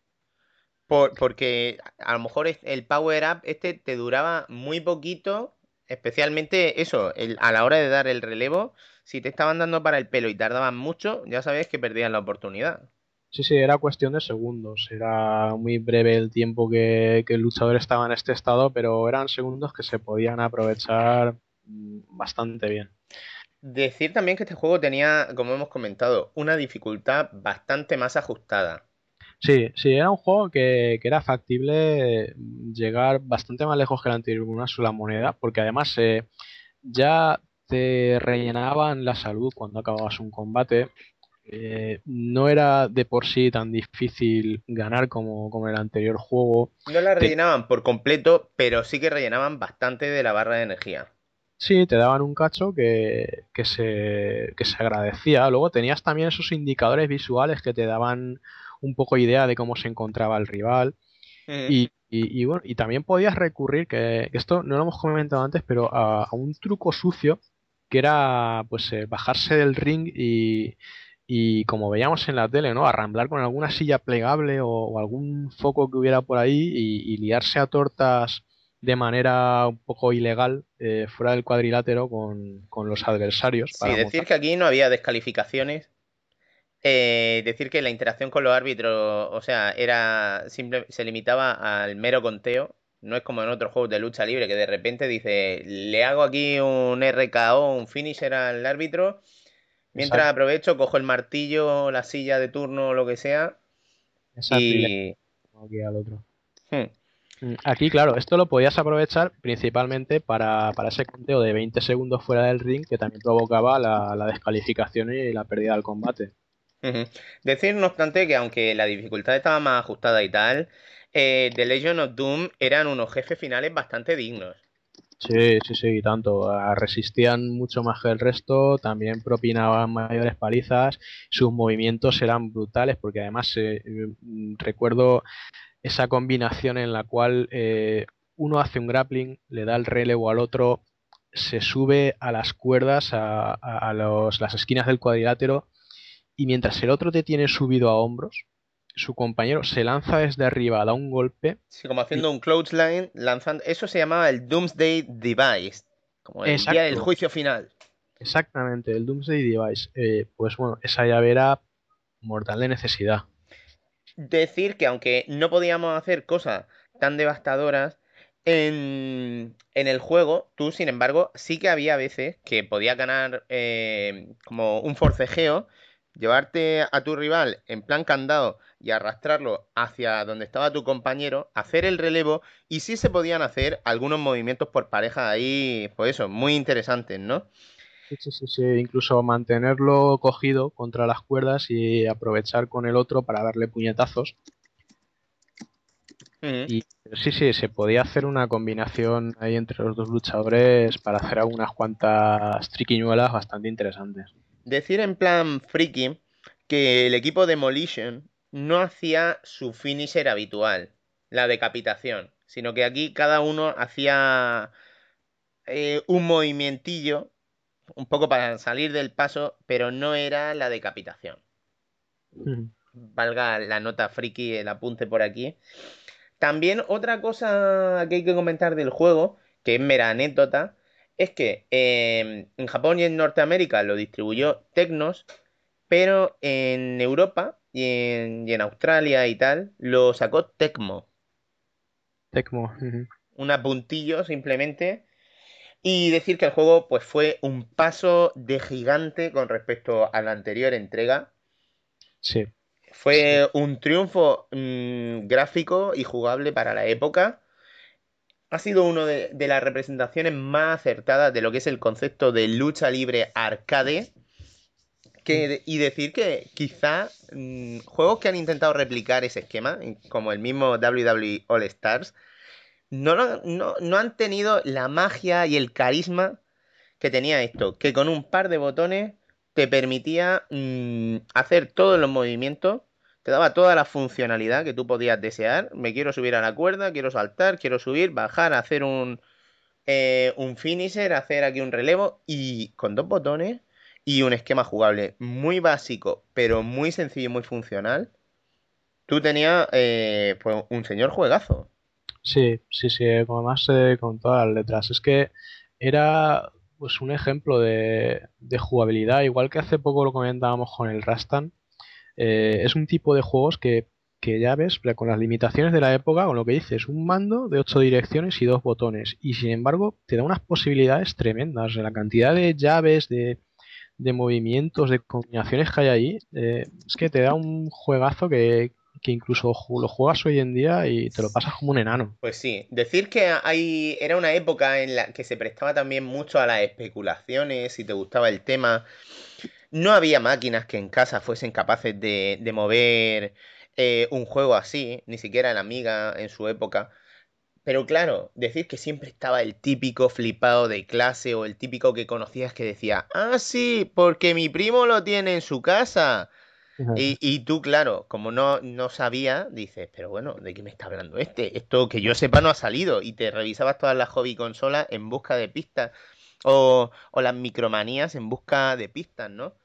Speaker 3: por- porque a lo mejor el power up este te duraba muy poquito, especialmente eso, el- a la hora de dar el relevo, si te estaban dando para el pelo y tardaban mucho, ya sabes que perdías la oportunidad.
Speaker 4: Sí, sí, era cuestión de segundos. Era muy breve el tiempo que, que el luchador estaba en este estado, pero eran segundos que se podían aprovechar mm, bastante bien.
Speaker 3: Decir también que este juego tenía, como hemos comentado, una dificultad bastante más ajustada.
Speaker 4: Sí, sí, era un juego que, que era factible llegar bastante más lejos que el anterior con una sola moneda, porque además eh, ya te rellenaban la salud cuando acababas un combate. Eh, no era de por sí tan difícil ganar como, como en el anterior juego.
Speaker 3: No la
Speaker 4: Te-
Speaker 3: rellenaban por completo, pero sí que rellenaban bastante de la barra de energía.
Speaker 4: Sí, te daban un cacho que, que se, que se agradecía. Luego tenías también esos indicadores visuales que te daban un poco idea de cómo se encontraba el rival.
Speaker 3: Ujú.
Speaker 4: Y, y- y bueno, y también podías recurrir, que, que esto no lo hemos comentado antes, pero a, a un truco sucio que era pues eh, bajarse del ring y, y como veíamos en la tele, ¿no? Arramblar con alguna silla plegable o, o algún foco que hubiera por ahí y, y liarse a tortas de manera un poco ilegal eh, fuera del cuadrilátero con, con los adversarios.
Speaker 3: Sí,
Speaker 4: para
Speaker 3: decir
Speaker 4: montar-
Speaker 3: que aquí no había descalificaciones. Eh, decir que la interacción con los árbitros, o sea, era simple, se limitaba al mero conteo. No es como en otros juegos de lucha libre que de repente dice, le hago aquí un RKO, un finisher al árbitro. Mientras
Speaker 4: Exacto.
Speaker 3: aprovecho, cojo el martillo, la silla de turno o lo que sea.
Speaker 4: Exacto, y aquí al otro.
Speaker 3: Hmm.
Speaker 4: Mm, Aquí, claro, esto lo podías aprovechar principalmente para, para ese conteo de 20 segundos fuera del ring que también provocaba la, la descalificación y la pérdida del combate.
Speaker 3: Decir, no obstante, que aunque la dificultad estaba más ajustada y tal, eh, The Legend of Doom eran unos jefes finales bastante dignos.
Speaker 4: Sí, sí, sí, tanto. Ah, Resistían mucho más que el resto, también propinaban mayores palizas, sus movimientos eran brutales porque además eh, mm, recuerdo esa combinación en la cual eh, uno hace un grappling, le da el relevo al otro, se sube a las cuerdas, a, las esquinas del cuadrilátero y mientras el otro te tiene subido a hombros, su compañero se lanza desde arriba, da un golpe
Speaker 3: Sí, como haciendo un clothesline, lanzando. Eso se llamaba el Doomsday Device. Como el día del
Speaker 4: Exacto.
Speaker 3: juicio final.
Speaker 4: Exactamente, el Doomsday Device. Eh, pues bueno, esa llave era mortal de necesidad.
Speaker 3: Decir que aunque no podíamos hacer cosas tan devastadoras en, en el juego, tú, sin embargo, sí que había veces que podías ganar eh, como un forcejeo, llevarte a tu rival en plan candado y arrastrarlo hacia donde estaba tu compañero, hacer el relevo y sí se podían hacer algunos movimientos por pareja ahí, pues eso, muy interesantes, ¿no?
Speaker 4: Sí, sí, sí, Incluso mantenerlo cogido contra las cuerdas y aprovechar con el otro para darle puñetazos. Y sí, sí, se podía hacer una combinación ahí entre los dos luchadores para hacer algunas cuantas triquiñuelas bastante interesantes.
Speaker 3: Decir en plan friki que el equipo Demolition no hacía su finisher habitual, la decapitación, sino que aquí cada uno hacía eh, un movimientillo, un poco para salir del paso, pero no era la decapitación. Valga la nota friki, el apunte por aquí. También otra cosa que hay que comentar del juego, que es mera anécdota, es que eh, en Japón y en Norteamérica lo distribuyó Tecnos, pero en Europa y en, y en Australia y tal lo sacó Tecmo.
Speaker 4: Tecmo.
Speaker 3: Un apuntillo simplemente. Y decir que el juego pues, fue un paso de gigante con respecto a la anterior entrega.
Speaker 4: Sí.
Speaker 3: Fue un triunfo mm, gráfico y jugable para la época. Ha sido una de, las representaciones más acertadas de lo que es el concepto de lucha libre arcade. Y decir que quizá mm, juegos que han intentado replicar ese esquema, como el mismo WWE All Stars, no han tenido la magia y el carisma que tenía esto, que con un par de botones te permitía mm, hacer todos los movimientos, te daba toda la funcionalidad que tú podías desear. Me quiero subir a la cuerda, quiero saltar, quiero subir, bajar, hacer un, eh, un finisher, hacer aquí un relevo y con dos botones y un esquema jugable muy básico, pero muy sencillo y muy funcional. Tú tenías eh, pues, un señor juegazo.
Speaker 4: Sí, sí, sí, como más eh, con todas las letras. Es que era pues un ejemplo de, de jugabilidad, igual que hace poco lo comentábamos con el Rastan. Eh, es un tipo de juegos que, que ya ves, con las limitaciones de la época, con lo que dices, un mando de ocho direcciones y dos botones. Y sin embargo, te da unas posibilidades tremendas. La cantidad de llaves, de, de movimientos, de combinaciones que hay ahí, eh, es que te da un juegazo que, que incluso lo juegas hoy en día y te lo pasas como un enano.
Speaker 3: Pues sí, decir que hay era una época en la que se prestaba también mucho a las especulaciones, si te gustaba el tema. No había máquinas que en casa fuesen capaces de, de mover eh, un juego así, ni siquiera el Amiga en su época. Pero claro, decir que siempre estaba el típico flipado de clase o el típico que conocías que decía, ah, sí, porque mi primo lo tiene en su casa. Y, y tú, claro, como no, no sabías, dices, pero bueno, ¿de qué me está hablando este? Esto que yo sepa no ha salido. Y te revisabas todas las hobby consolas en busca de pistas. O, o las micromanías en busca de pistas, ¿no?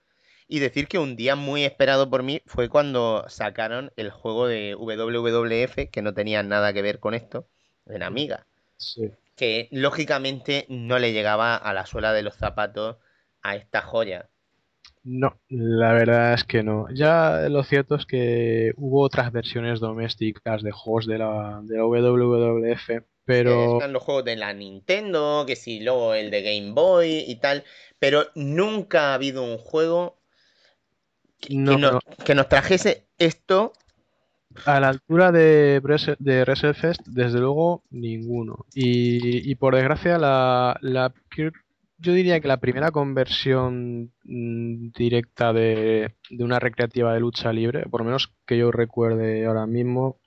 Speaker 3: Y decir que un día muy esperado por mí fue cuando sacaron el juego de WWF, que no tenía nada que ver con esto, en Amiga.
Speaker 4: Sí.
Speaker 3: Que lógicamente no le llegaba a la suela de los zapatos a esta joya.
Speaker 4: No, la verdad es que no. Ya lo cierto es que hubo otras versiones domésticas de juegos de la, de la WWF,
Speaker 3: Que
Speaker 4: pero
Speaker 3: están los juegos de la Nintendo, que si luego el de Game Boy y tal, pero nunca ha habido un juego que
Speaker 4: no,
Speaker 3: nos, que nos trajese esto.
Speaker 4: a la altura de, de WrestleFest, desde luego, ninguno. Y, y por desgracia, la, la, yo diría que la primera conversión mm, directa de, de una recreativa de lucha libre, por lo menos que yo recuerde ahora mismo,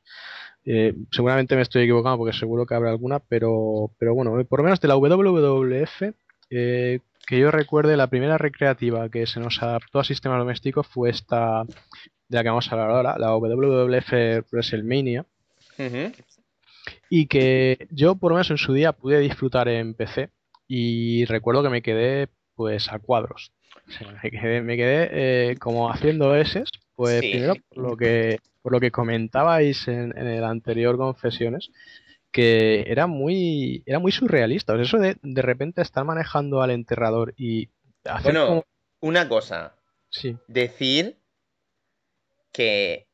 Speaker 4: eh, seguramente me estoy equivocando porque seguro que habrá alguna, pero, pero bueno, eh, por lo menos de la WWF, eh, que yo recuerde, la primera recreativa que se nos adaptó a sistemas domésticos fue esta de la que vamos a hablar ahora, la WWF WrestleMania, y que yo por lo menos en su día pude disfrutar en PC y recuerdo que me quedé pues a cuadros. O sea, me quedé, me quedé eh, como haciendo S, pues
Speaker 3: Sí.
Speaker 4: primero por lo que, por lo que comentabais en, en el anterior Confesiones, que era muy, era muy surrealista. O sea, eso de de repente estar manejando al enterrador y hacer
Speaker 3: Bueno,
Speaker 4: como...
Speaker 3: una cosa,
Speaker 4: Sí,
Speaker 3: decir que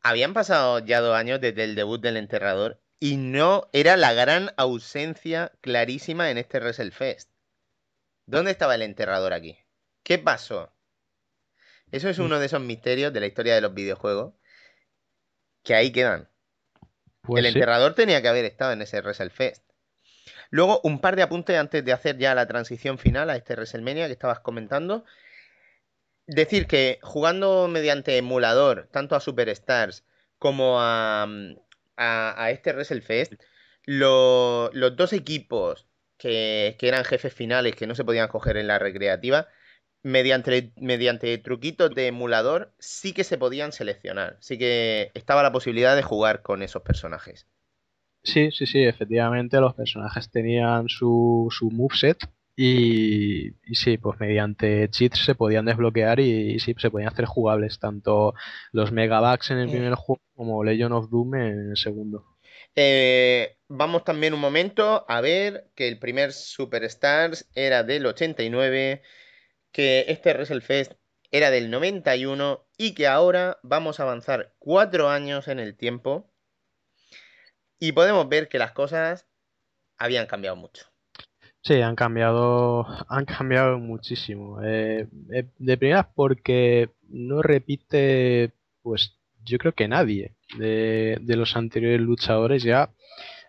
Speaker 3: habían pasado ya dos años desde el debut del enterrador y no era la gran ausencia clarísima en este WrestleFest. ¿Dónde estaba el enterrador aquí? ¿Qué pasó? Eso es uno de esos misterios de la historia de los videojuegos que ahí quedan.
Speaker 4: Pues
Speaker 3: el
Speaker 4: sí.
Speaker 3: enterrador tenía que haber estado en ese WrestleFest. Luego, un par de apuntes antes de hacer ya la transición final a este WrestleMania que estabas comentando. Decir que jugando mediante emulador, tanto a Superstars como a, a, a este WrestleFest, lo- los dos equipos que, que eran jefes finales que no se podían coger en la recreativa, mediante, mediante truquitos de emulador, sí que se podían seleccionar. Sí que estaba la posibilidad de jugar con esos personajes.
Speaker 4: Sí, sí, sí, efectivamente los personajes tenían su, su moveset y, y sí, pues mediante cheats se podían desbloquear y, y sí, se podían hacer jugables tanto los Megabucks en el primer juego como Legend of Doom en el segundo.
Speaker 3: Eh, vamos también un momento a ver que el primer Superstars era del 89, que este WrestleFest era del 91 y que ahora vamos a avanzar cuatro años en el tiempo y podemos ver que las cosas habían cambiado mucho.
Speaker 4: Sí, han cambiado, han cambiado muchísimo. Eh, eh, de primeras porque no repite, pues yo creo que nadie de, de los anteriores luchadores ya,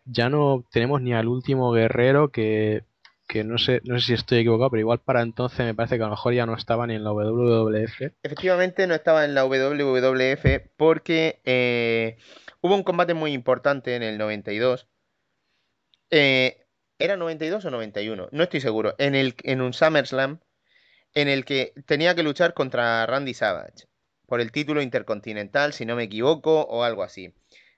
Speaker 4: ya no tenemos ni al último guerrero que, que no sé, no sé si estoy equivocado, pero igual para entonces me parece que a lo mejor ya no estaba ni en la WWF.
Speaker 3: Efectivamente no estaba en la WWF porque eh, hubo un combate muy importante en el 92 eh, ¿Era 92 o 91? No estoy seguro. En, el, en un SummerSlam en el que tenía que luchar contra Randy Savage por el título intercontinental, si no me equivoco, o algo así.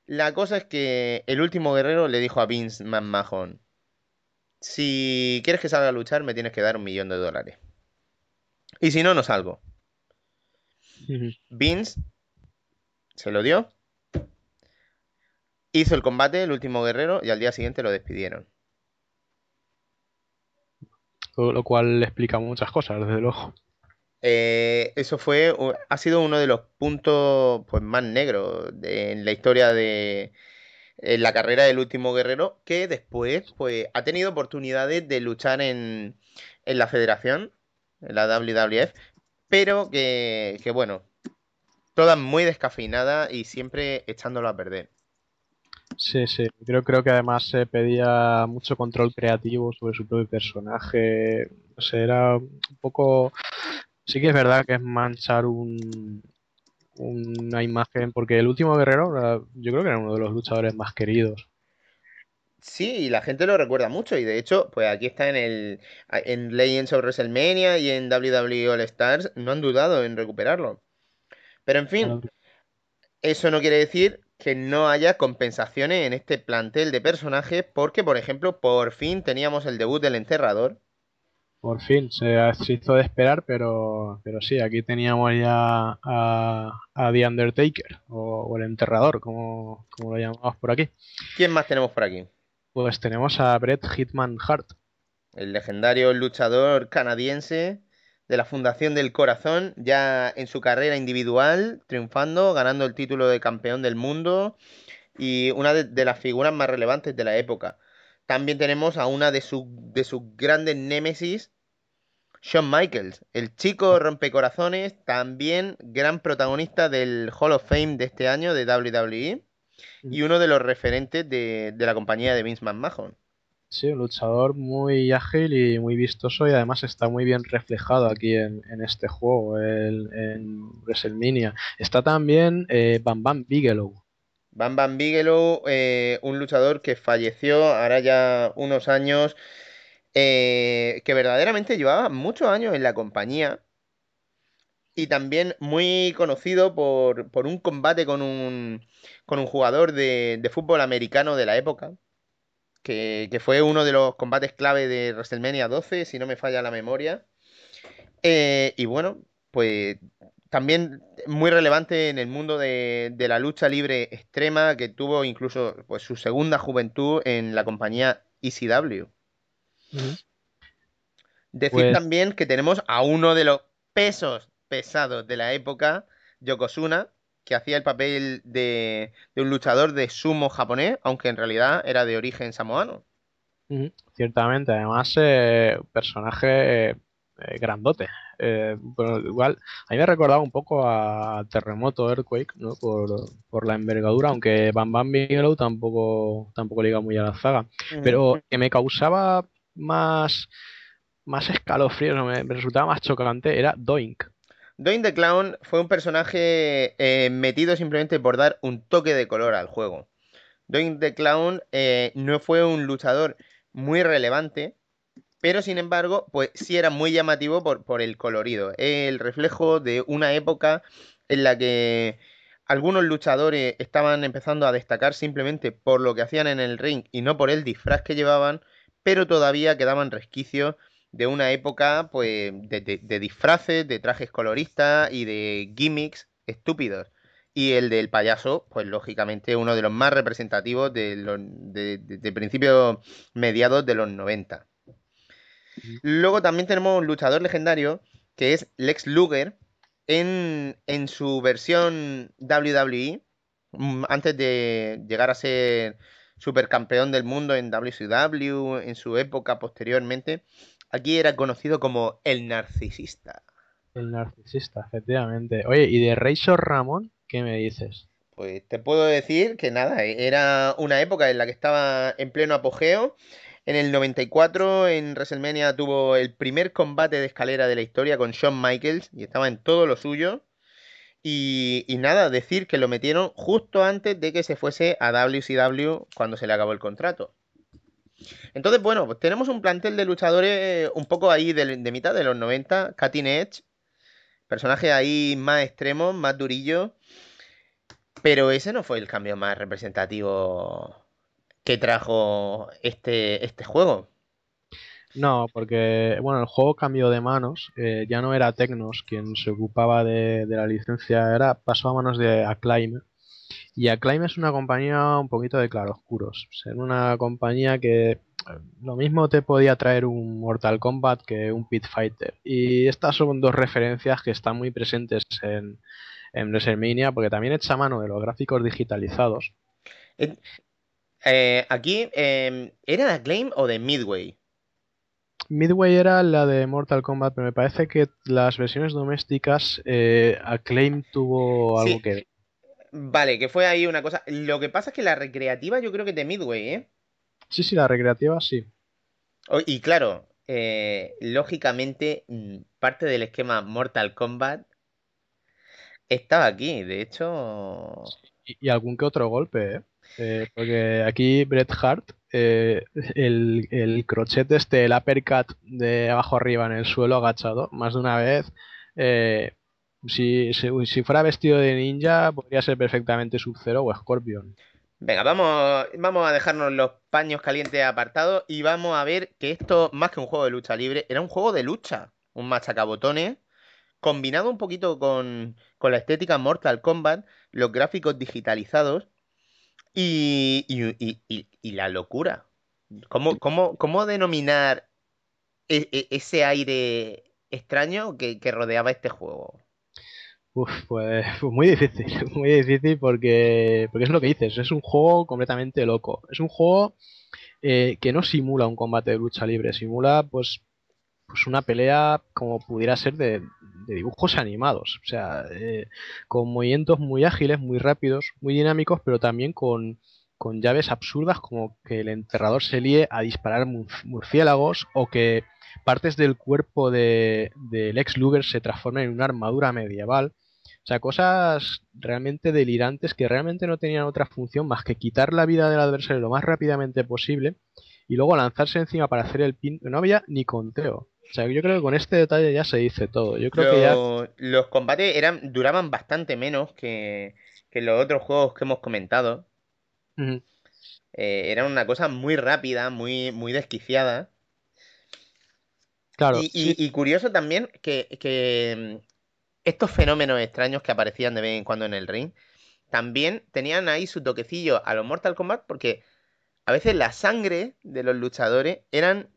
Speaker 3: La cosa es que el último guerrero le dijo a Vince McMahon, si quieres que salga a luchar me tienes que dar un millón de dólares. Y si no, no salgo. Vince se lo dio, hizo el combate, el último guerrero, y al día siguiente lo despidieron.
Speaker 4: Lo cual explica muchas cosas, desde luego.
Speaker 3: Eh, eso fue, ha sido uno de los puntos pues, más negros en la historia de la carrera del último guerrero, que después pues, ha tenido oportunidades de luchar en, en la federación, en la WWF, pero que, que bueno, todas muy descafeinadas y siempre echándolo a perder.
Speaker 4: Sí, sí, creo, creo que además se pedía mucho control creativo sobre su propio personaje. O sea, era un poco. Sí que es verdad que es manchar un, una imagen, porque el último guerrero, yo creo que era uno de los luchadores más queridos.
Speaker 3: Sí, y la gente lo recuerda mucho. Y de hecho, pues aquí está en el en Legends of WrestleMania y en WWE All Stars. No han dudado en recuperarlo. Pero en fin, eso no quiere decir que no haya compensaciones en este plantel de personajes, porque, por ejemplo, por fin teníamos el debut del enterrador.
Speaker 4: Por fin, se, hizo de esperar, pero, pero sí, aquí teníamos ya a, The Undertaker, o, el enterrador, como, como lo llamamos por aquí.
Speaker 3: ¿Quién más tenemos por aquí?
Speaker 4: Pues tenemos a Bret Hitman Hart.
Speaker 3: El legendario luchador canadiense de la Fundación del Corazón, ya en su carrera individual, triunfando, ganando el título de campeón del mundo y una de, las figuras más relevantes de la época. También tenemos a una de, de sus grandes némesis, Shawn Michaels, el chico rompecorazones, también gran protagonista del Hall of Fame de este año de WWE y uno de los referentes de, de la compañía de Vince McMahon.
Speaker 4: Sí, un luchador muy ágil y muy vistoso y además está muy bien reflejado aquí en, este juego, en WrestleMania. Está también eh, Bam Bam Bigelow.
Speaker 3: Bam Bam Bigelow, eh, un luchador que falleció ahora ya unos años, eh, que verdaderamente llevaba muchos años en la compañía y también muy conocido por, un combate con un, con un jugador de, de fútbol americano de la época que, fue uno de los combates clave de WrestleMania 12, si no me falla la memoria. Eh, y bueno, pues también muy relevante en el mundo de, la lucha libre extrema, que tuvo incluso pues, su segunda juventud en la compañía ECW. Decir pues también que tenemos a uno de los pesos pesados de la época, Yokozuna, que hacía el papel de, un luchador de sumo japonés, aunque en realidad era de origen samoano.
Speaker 4: Ciertamente, además, eh, personaje eh, grandote. Eh, igual, a mí me ha recordado un poco a Terremoto Earthquake, ¿no? Por, la envergadura, aunque Bam Bam Bigelow tampoco, tampoco liga muy a la saga. Pero que me causaba más, más escalofríos, me, me resultaba más chocante, era Doink.
Speaker 3: Doink the Clown fue un personaje eh, metido simplemente por dar un toque de color al juego. Doink the Clown no fue un luchador muy relevante, pero sin embargo, pues sí era muy llamativo por, el colorido. El reflejo de una época en la que algunos luchadores estaban empezando a destacar simplemente por lo que hacían en el ring y no por el disfraz que llevaban, pero todavía quedaban resquicios de una época pues de, disfraces, de trajes coloristas y de gimmicks estúpidos. Y el del payaso, pues lógicamente uno de los más representativos de, los, de, principios mediados de los 90. Luego también tenemos un luchador legendario que es Lex Luger en, en su versión WWE, mm, antes de llegar a ser supercampeón del mundo en WCW, en su época posteriormente, Aquí era conocido como el narcisista.
Speaker 4: El narcisista, efectivamente. Oye, ¿y de Razor Ramón qué me dices?
Speaker 3: Pues te puedo decir que nada, era una época en la que estaba en pleno apogeo. En el 94 en WrestleMania tuvo el primer combate de escalera de la historia con Shawn Michaels y estaba en todo lo suyo. Y, nada, decir que lo metieron justo antes de que se fuese a WCW cuando se le acabó el contrato. Entonces, bueno, pues tenemos un plantel de luchadores un poco ahí de, mitad de los 90, Cutting Edge, personajes ahí más extremos, más durillos. Pero ese no fue el cambio más representativo que trajo este, este juego.
Speaker 4: No, porque bueno, el juego cambió de manos. eh, ya no era Tecnos quien se ocupaba de, de la licencia, era pasó a manos de Acclaim. Y Acclaim es una compañía un poquito de claroscuros. O sea, era una compañía que eh, lo mismo te podía traer un Mortal Kombat que un Pit Fighter. Y estas son dos referencias que están muy presentes en, en WrestleMania, porque también echa mano de los gráficos digitalizados.
Speaker 3: Eh, aquí, eh, ¿era de Acclaim o de Midway?
Speaker 4: Midway era la de Mortal Kombat, pero me parece que las versiones domésticas eh, Acclaim tuvo algo
Speaker 3: Sí.
Speaker 4: que ver.
Speaker 3: Vale, que fue ahí una cosa. Lo que pasa es que la recreativa yo creo que es de Midway, ¿eh?
Speaker 4: Sí, sí, la recreativa sí.
Speaker 3: Y claro, eh, lógicamente, mm, parte del esquema Mortal Kombat estaba aquí. De hecho,
Speaker 4: Y, y algún que otro golpe, ¿eh? Eh, porque aquí Bret Hart, eh, el, el crochet este, el uppercut de abajo arriba en el suelo agachado, más de una vez, eh, si, si, si fuera vestido de ninja, podría ser perfectamente Sub-Zero o Scorpion.
Speaker 3: venga, vamos, vamos a dejarnos los paños calientes apartados y vamos a ver que esto, más que un juego de lucha libre, era un juego de lucha. Un machacabotones, combinado un poquito con, con la estética Mortal Kombat, los gráficos digitalizados y, y- y- y- la locura. ¿Cómo, cómo, cómo denominar e- e- ese aire extraño que, que rodeaba este juego?
Speaker 4: Uf, pues, pues muy difícil, muy difícil porque, porque es lo que dices, es un juego completamente loco. Es un juego eh, que no simula un combate de lucha libre, simula pues, pues una pelea como pudiera ser de, de dibujos animados. O sea, eh, con movimientos muy ágiles, muy rápidos, muy dinámicos, pero también con, con llaves absurdas como que el enterrador se líe a disparar murciélagos o que partes del cuerpo de, del ex Luger se transformen en una armadura medieval. O sea, cosas realmente delirantes que realmente no tenían otra función más que quitar la vida del adversario lo más rápidamente posible y luego lanzarse encima para hacer el pin. No había ni conteo. O sea, yo creo que con este detalle ya se dice todo. Yo creo que ya.
Speaker 3: Los, combates eran, duraban bastante menos que, que los otros juegos que hemos comentado.
Speaker 4: Ujú.
Speaker 3: Eh, eran una cosa muy rápida, muy, muy desquiciada.
Speaker 4: Claro,
Speaker 3: Y,
Speaker 4: sí,
Speaker 3: y- y curioso también que, que, mm, estos fenómenos extraños que aparecían de vez en cuando en el ring también tenían ahí su toquecillo a los Mortal Kombat porque a veces la sangre de los luchadores eran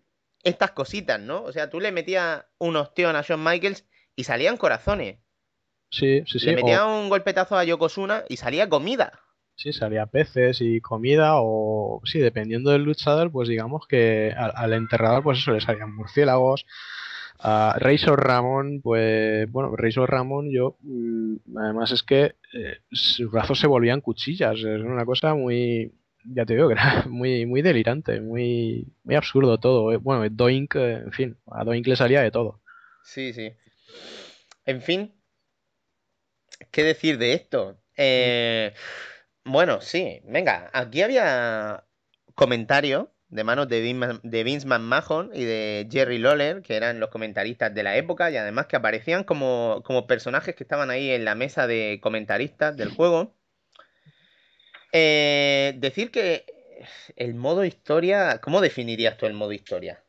Speaker 3: estas cositas, ¿no? O sea, tú le metías un ostión a Shawn Michaels y salían corazones.
Speaker 4: sí, sí, sí.
Speaker 3: Le
Speaker 4: o-
Speaker 3: metías un golpetazo a Yokozuna y salía comida.
Speaker 4: Sí, salía peces y comida o sí, dependiendo del luchador, pues digamos que al, al enterrador pues eso le salían murciélagos. A Razor Ramón, pues bueno, Razor Ramón yo mm, además es que eh, sus brazos se volvían cuchillas, es una cosa muy ya te digo que era muy muy delirante, muy muy absurdo todo. eh. Bueno, Doink, eh, en fin, a Doink le salía de todo.
Speaker 3: Sí, sí. En fin, ¿qué decir de esto? Eh, bueno, sí, venga, aquí había comentarios de manos de Vin- de Vince McMahon y de Jerry Lawler, que eran los comentaristas de la época y además que aparecían como, como personajes que estaban ahí en la mesa de comentaristas del juego. Eh, decir que el modo historia, ¿cómo definirías tú el modo historia?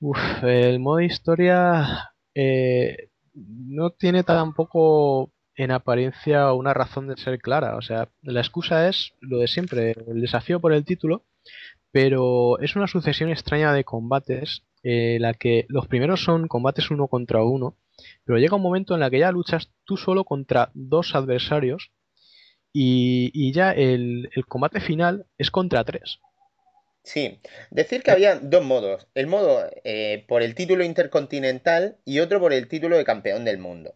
Speaker 4: Uf, el modo historia eh, no tiene tampoco en apariencia una razón de ser clara. O sea, la excusa es lo de siempre, el desafío por el título, pero es una sucesión extraña de combates en la que los primeros son combates uno contra uno, pero llega un momento en la que ya luchas tú solo contra dos adversarios y, y ya el, el combate final es contra tres.
Speaker 3: Sí, decir que había dos modos. El modo eh, por el título intercontinental y otro por el título de campeón del mundo.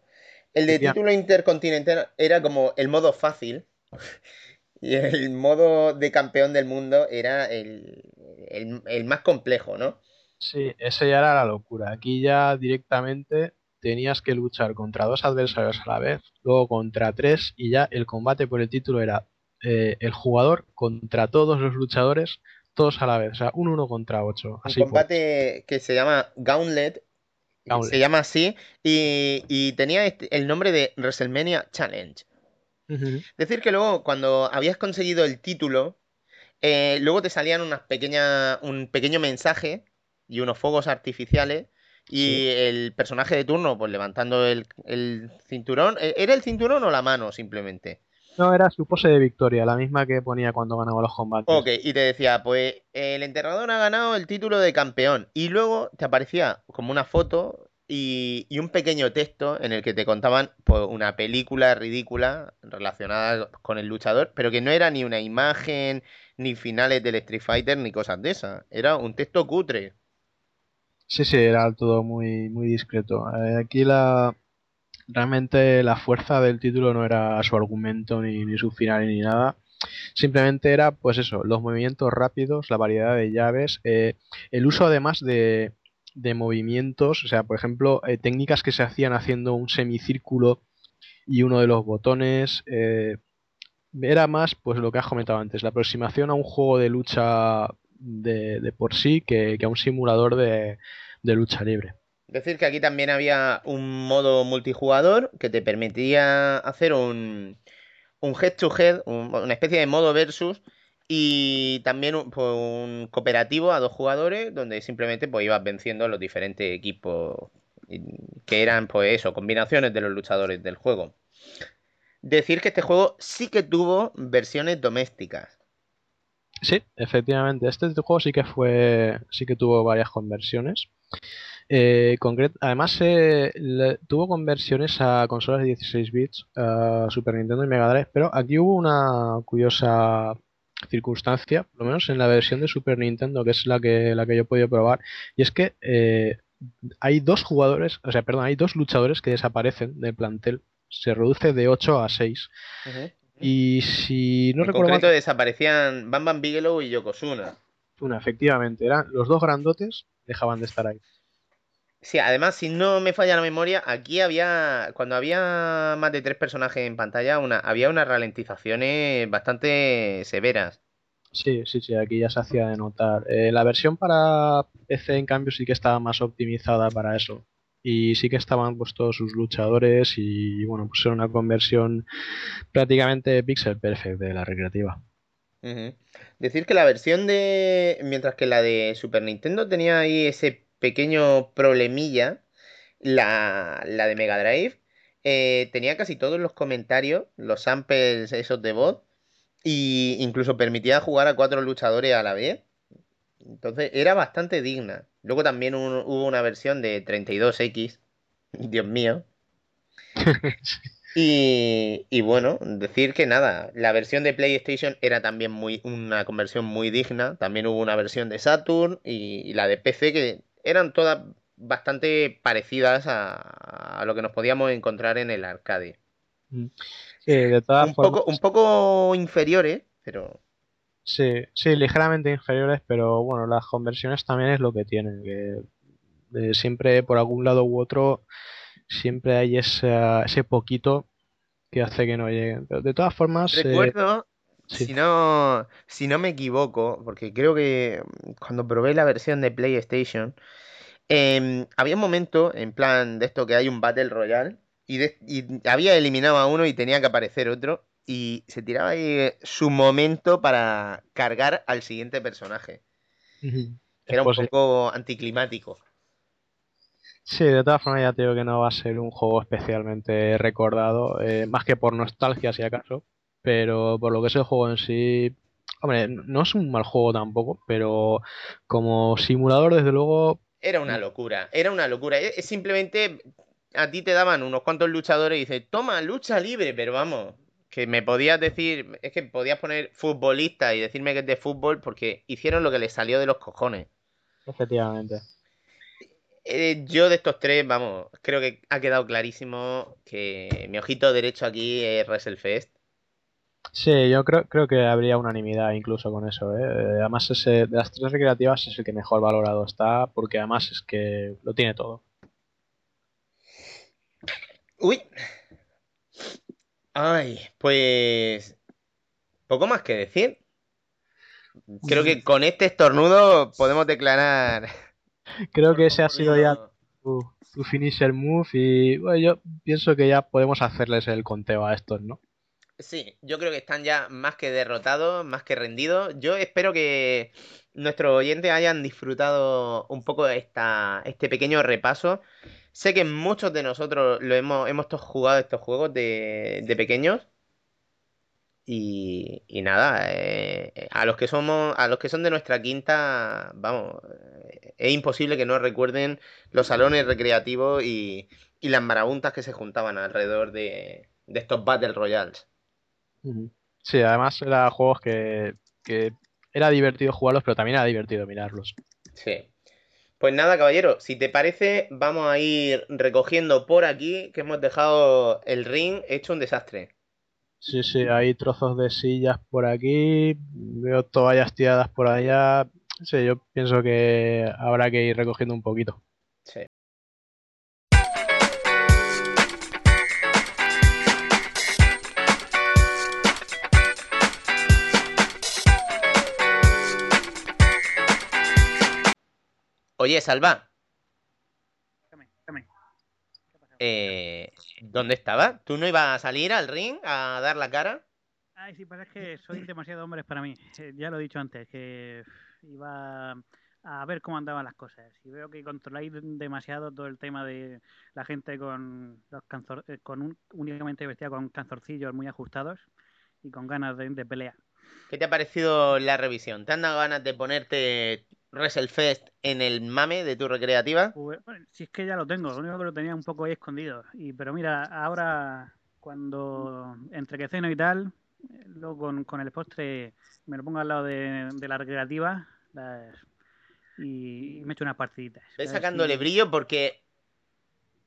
Speaker 3: El de título intercontinental era como el modo fácil y el modo de campeón del mundo era el, el- el más complejo, ¿no?
Speaker 4: Sí, ese ya era la locura. Aquí ya directamente tenías que luchar contra dos adversarios a la vez, luego contra tres, y ya el combate por el título era eh, el jugador contra todos los luchadores, todos a la vez, o sea, un uno contra ocho.
Speaker 3: Un
Speaker 4: Así fue.
Speaker 3: combate que se llama Gauntlet.
Speaker 4: Gauntlet.
Speaker 3: Se llama así. Y, y tenía este- el nombre de WrestleMania Challenge. Decir que luego, cuando habías conseguido el título, eh, luego te salían unas pequeñas, un pequeño mensaje y unos fuegos artificiales. Y
Speaker 4: Sí.
Speaker 3: el personaje de turno, pues levantando el, el cinturón. ¿E- ¿Era el cinturón o la mano simplemente?
Speaker 4: No, era su pose de victoria, la misma que ponía cuando ganaba los combates.
Speaker 3: Ok, y te decía, pues el enterrador ha ganado el título de campeón. Y luego te aparecía como una foto y, y un pequeño texto en el que te contaban pues, una película ridícula relacionada con el luchador, pero que no era ni una imagen, ni finales del Street Fighter, ni cosas de esas. Era un texto cutre.
Speaker 4: Sí, sí, era todo muy, muy discreto. Eh, aquí la realmente la fuerza del título no era su argumento ni, ni su final ni nada. Simplemente era, pues eso, los movimientos rápidos, la variedad de llaves, eh, el uso además de, de movimientos, o sea, por ejemplo, eh, técnicas que se hacían haciendo un semicírculo y uno de los botones. era más, pues lo que has comentado antes, la aproximación a un juego de lucha de, de por sí que a un simulador de, de lucha libre.
Speaker 3: Decir que aquí también había un modo multijugador que te permitía hacer un, un head to head, un- una especie de modo versus, y también un, pues, un cooperativo a dos jugadores donde simplemente pues, ibas venciendo a los diferentes equipos que eran, pues eso, combinaciones de los luchadores del juego. Decir que este juego sí que tuvo versiones domésticas.
Speaker 4: Sí, efectivamente, este juego sí que fue, sí que tuvo varias conversiones. Eh, además, eh, tuvo conversiones a consolas de 16 bits, Super Nintendo y Mega Drive, pero aquí hubo una curiosa circunstancia, por lo menos en la versión de Super Nintendo, que es la que, la que yo he podido probar, y es que eh, hay dos jugadores, o sea, perdón, hay dos luchadores que desaparecen del plantel, se reduce de 8 a 6, y si no
Speaker 3: en
Speaker 4: recuerdo
Speaker 3: concreto desaparecían Bam Bam Bigelow y Yokozuna.
Speaker 4: una, efectivamente, eran los dos grandotes, dejaban de estar ahí.
Speaker 3: Sí, además, si no me falla la memoria, aquí había, cuando había más de tres personajes en pantalla, una, había unas ralentizaciones bastante severas.
Speaker 4: Sí, sí, sí, aquí ya se hacía de notar. Eh, la versión para PC, en cambio, sí que estaba más optimizada para eso. Y sí que estaban pues todos sus luchadores y bueno, pues era una conversión prácticamente pixel perfect de la recreativa.
Speaker 3: Decir que la versión de, mientras que la de Super Nintendo tenía ahí ese pequeño problemilla, la, la de Mega Drive eh, tenía casi todos los comentarios, los samples esos de voz, y incluso permitía jugar a cuatro luchadores a la vez. Entonces era bastante digna. Luego también un- hubo una versión de 32X. Dios mío. Y, y bueno, decir que nada, la versión de PlayStation era también muy una conversión muy digna. También hubo una versión de Saturn y, y la de PC que eran todas bastante parecidas a, a lo que nos podíamos encontrar en el arcade.
Speaker 4: De todas
Speaker 3: Un
Speaker 4: formas,
Speaker 3: poco, un poco inferiores, pero
Speaker 4: sí, sí, ligeramente inferiores, pero bueno, las conversiones también es lo que tienen, que eh, siempre por algún lado u otro, siempre hay esa- ese poquito que hace que no lleguen. Pero de todas formas, eh,
Speaker 3: Recuerdo,
Speaker 4: sí.
Speaker 3: si no, si no me equivoco, porque creo que cuando probé la versión de PlayStation, em, había un momento, en plan de esto que hay un Battle Royale, y, de- y había eliminado a uno y tenía que aparecer otro, y se tiraba ahí su momento para cargar al siguiente personaje.
Speaker 4: Ujú.
Speaker 3: que Era un
Speaker 4: posible.
Speaker 3: poco anticlimático.
Speaker 4: Sí, de todas formas ya te digo que no va a ser un juego especialmente recordado, eh, más que por nostalgia si acaso, pero por lo que es el juego en sí, hombre, no es un mal juego tampoco, pero como simulador desde luego,
Speaker 3: Era una locura, era una locura. Es, es simplemente, a ti te daban unos cuantos luchadores y dices, toma, lucha libre, pero vamos, que me podías decir, es que podías poner futbolista y decirme que es de fútbol porque hicieron lo que les salió de los cojones.
Speaker 4: efectivamente.
Speaker 3: Eh, yo de estos tres, vamos, creo que ha quedado clarísimo que mi ojito derecho aquí es WrestleFest.
Speaker 4: Sí, yo creo, creo que habría unanimidad incluso con eso, ¿eh? Eh, Además ese, de las tres recreativas es el que mejor valorado está, porque además es que lo tiene todo.
Speaker 3: Uy. Ay, pues... Poco más que decir. Creo que con este estornudo podemos declarar.
Speaker 4: Creo que ese ha sido ya tu, tu finisher move y bueno, yo pienso que ya podemos hacerles el conteo a estos, ¿no?
Speaker 3: Sí, yo creo que están ya más que derrotados, más que rendidos. Yo espero que nuestros oyentes hayan disfrutado un poco de esta, este pequeño repaso. Sé que muchos de nosotros lo hemos, hemos jugado estos juegos de, de pequeños. Y, y nada, eh, a los que somos, a los que son de nuestra quinta, vamos, eh, es imposible que no recuerden los salones recreativos y, y las marabuntas que se juntaban alrededor de, de estos Battle Royales.
Speaker 4: Sí, además eran juegos que, que era divertido jugarlos, pero también era divertido mirarlos.
Speaker 3: Sí. Pues nada, caballero, si te parece, vamos a ir recogiendo por aquí que hemos dejado el ring hecho un desastre.
Speaker 4: Sí, sí, hay trozos de sillas por aquí, veo toallas tiradas por allá. Sí, yo pienso que habrá que ir recogiendo un poquito.
Speaker 3: Oye, Salva, eh, ¿dónde estabas? ¿Tú no ibas a salir al ring a dar la cara?
Speaker 7: Ay, sí, pero es que soy demasiado hombres para mí. Eh, Ya lo he dicho antes, que iba a ver cómo andaban las cosas. Y veo que controláis demasiado todo el tema de la gente con los canzor- eh, con un, únicamente vestida con canzorcillos muy ajustados y con ganas de, de pelea.
Speaker 3: ¿Qué te ha parecido la revisión? ¿Te han dado ganas de ponerte WrestleFest en el mame de tu recreativa?
Speaker 7: Pues, bueno, si es que ya lo tengo, lo único que lo tenía un poco ahí escondido. Y, pero mira, ahora cuando entre que ceno y tal, luego con, con el postre me lo pongo al lado de, de la recreativa las- y, y me echo unas partiditas.
Speaker 3: Ve
Speaker 7: A ver
Speaker 3: sacándole
Speaker 7: si-
Speaker 3: brillo porque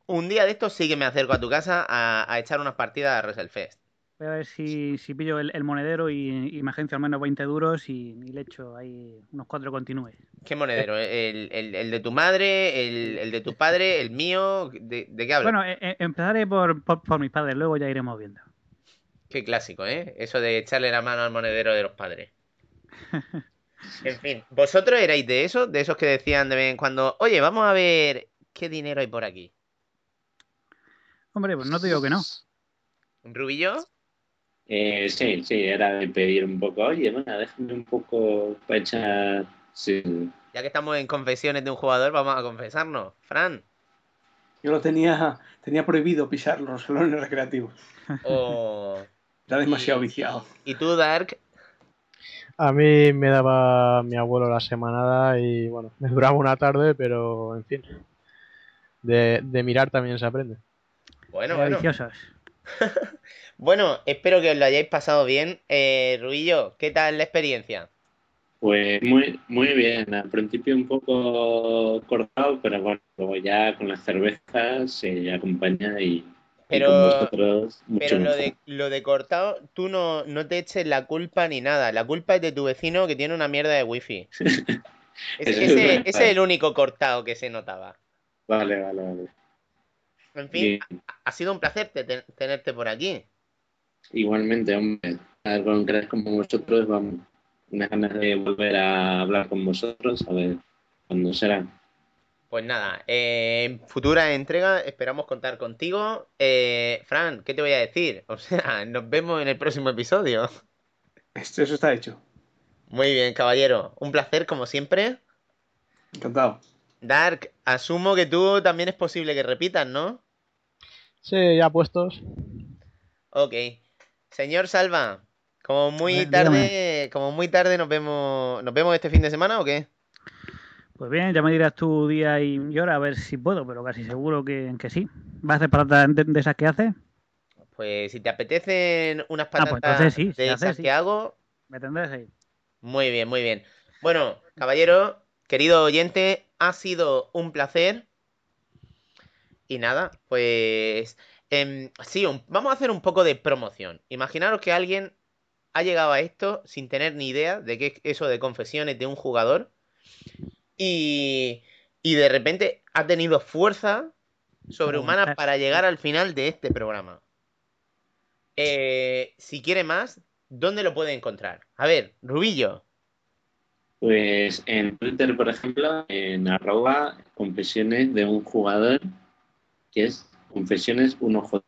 Speaker 3: un día de estos sí que me acerco a tu casa a, a echar unas partidas a WrestleFest.
Speaker 7: Voy a ver si, si pillo el, el monedero y, y me agencio al menos 20 duros y, y le echo ahí unos cuatro continúes.
Speaker 3: ¿Qué monedero? ¿El, el- el de tu madre? El, el de tu padre? ¿El mío? ¿De, de qué hablas?
Speaker 7: Bueno, eh, eh, empezaré por, por, por mis padres, luego ya iremos viendo.
Speaker 3: Qué clásico, ¿eh? Eso de echarle la mano al monedero de los padres. En fin, ¿vosotros erais de esos? De esos que decían de vez en cuando, oye, vamos a ver qué dinero hay por aquí.
Speaker 7: Hombre, pues no te digo que no.
Speaker 3: ¿Un rubillo?
Speaker 5: Eh, sí, sí, era de pedir un poco, oye, bueno, déjame un poco para echar. Sí,
Speaker 3: Ya que estamos en confesiones de un jugador, vamos a confesarnos. Fran,
Speaker 6: Yo lo tenía, tenía prohibido pisar los salones recreativos.
Speaker 3: o...
Speaker 6: Era demasiado
Speaker 3: Y-
Speaker 6: viciado.
Speaker 3: ¿Y tú, Dark?
Speaker 4: A mí me daba mi abuelo la semanada y bueno, me duraba una tarde, pero en fin. De, de mirar también se aprende.
Speaker 3: Bueno, bueno. Bueno, espero que os lo hayáis pasado bien. Eh, Rubillo, ¿qué tal la experiencia?
Speaker 5: Pues muy, muy bien, al principio un poco cortado, pero bueno, luego ya con las cervezas se acompaña y, y
Speaker 3: Pero-
Speaker 5: con vosotros
Speaker 3: Pero lo de, lo de cortado, tú no, no te eches la culpa ni nada. La culpa es de tu vecino que tiene una mierda de wifi. Ese,
Speaker 5: es
Speaker 3: ese-
Speaker 5: verdad.
Speaker 3: ese es el único cortado que se notaba.
Speaker 5: Vale, vale, vale.
Speaker 3: En fin,
Speaker 5: Bien.
Speaker 3: ha sido un placer te- te- tenerte por aquí.
Speaker 5: Igualmente, hombre, a ver, con crees como vosotros, vamos, unas ganas de volver a hablar con vosotros, a ver cuándo será.
Speaker 3: Pues nada, eh, en futura entrega esperamos contar contigo. Eh, Fran, ¿qué te voy a decir? O sea, nos vemos en el próximo episodio.
Speaker 6: Esto, eso está hecho.
Speaker 3: Muy bien, caballero. Un placer como siempre.
Speaker 6: Encantado.
Speaker 3: Dark, asumo que tú también es posible que repitas, ¿no?
Speaker 4: Sí, ya puestos.
Speaker 3: Ok. Señor Salva, como muy tarde, como muy tarde nos vemos, ¿nos vemos este fin de semana o qué?
Speaker 7: Pues bien, ya me dirás tu día y hora a ver si puedo, pero casi seguro que, que sí. ¿Vas a hacer patatas de, de esas que haces?
Speaker 3: Pues si te apetecen unas
Speaker 7: pues
Speaker 3: patatas
Speaker 7: entonces sí, si
Speaker 3: de
Speaker 7: haces,
Speaker 3: esas
Speaker 7: sí.
Speaker 3: que hago,
Speaker 7: Me tendrás ahí.
Speaker 3: muy bien, muy bien. Bueno, caballero, querido oyente, ha sido un placer. Y nada, pues em, sí, un- vamos a hacer un poco de promoción. Imaginaros que alguien ha llegado a esto sin tener ni idea de qué es eso de confesiones de un jugador y, y de repente ha tenido fuerza sobrehumana para llegar al final de este programa. Eh, si quiere más, ¿dónde lo puede encontrar? A ver, Rubillo.
Speaker 5: Pues en Twitter, por ejemplo, en arroba confesiones de un jugador, que es confesiones 1J.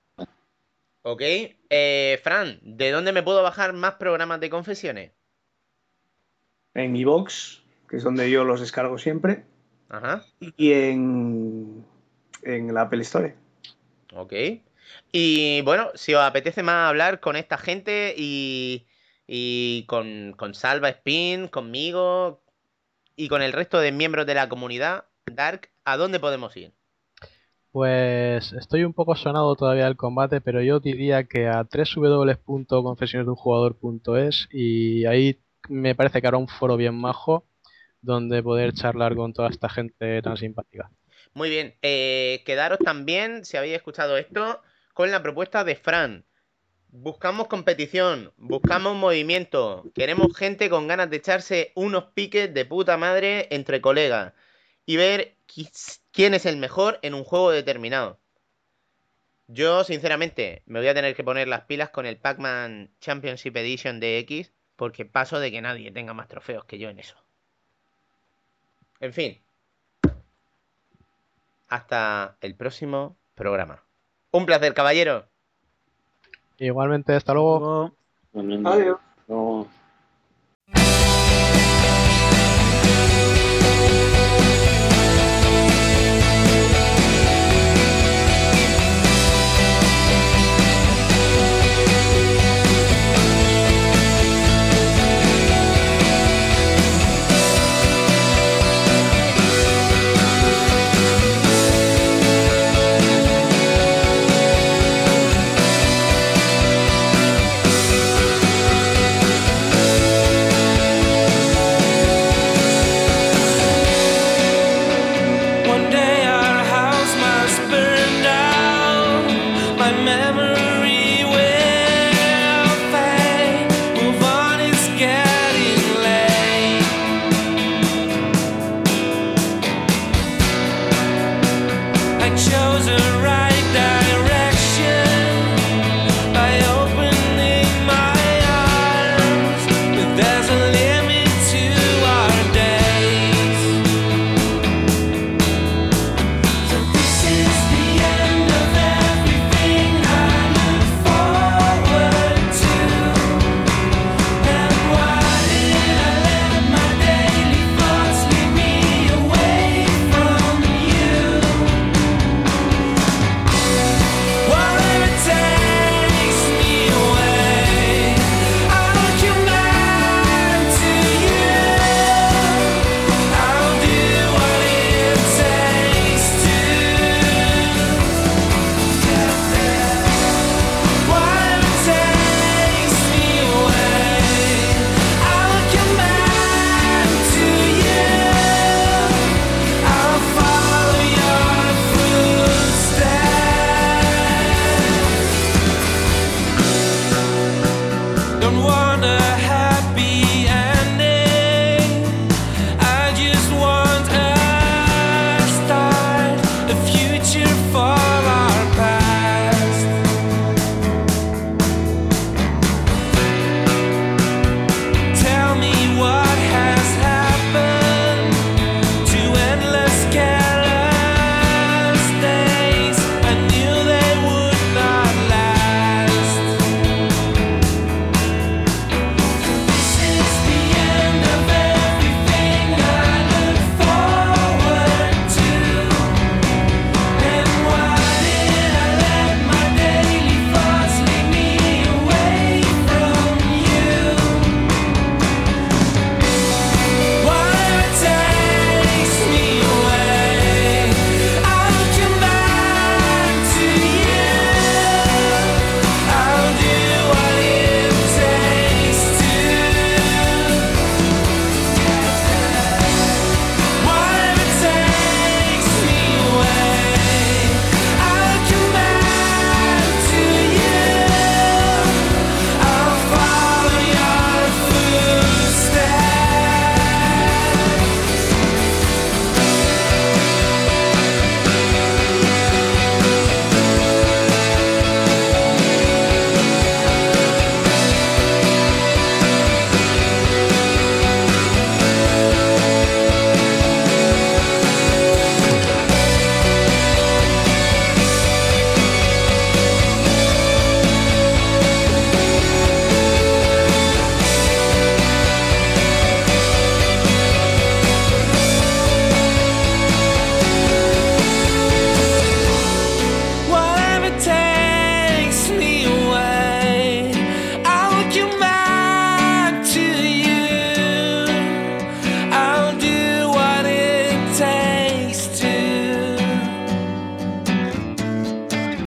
Speaker 3: Ok. Eh, Fran, ¿de dónde me puedo bajar más programas de confesiones?
Speaker 6: En mi box, que es donde yo los descargo siempre,
Speaker 3: Ajá.
Speaker 6: y en, en la Apple Store.
Speaker 3: Ok. Y bueno, si os apetece más hablar con esta gente y, y con, con Salva Spin, conmigo y con el resto de miembros de la comunidad, Dark, ¿a dónde podemos ir?
Speaker 4: Pues estoy un poco sonado todavía del combate, pero yo diría que a www.confesionesdeunjugador.es y ahí me parece que habrá un foro bien majo donde poder charlar con toda esta gente tan simpática.
Speaker 3: Muy bien, eh, quedaros también, si habéis escuchado esto, con la propuesta de Fran. Buscamos competición, buscamos movimiento, queremos gente con ganas de echarse unos piques de puta madre entre colegas y ver quién es el mejor en un juego determinado. Yo, sinceramente, me voy a tener que poner las pilas con el Pac-Man Championship Edition de X porque paso de que nadie tenga más trofeos que yo en eso. En fin, hasta el próximo programa. Un placer, caballero.
Speaker 4: Igualmente, hasta luego.
Speaker 6: Adiós.
Speaker 5: no-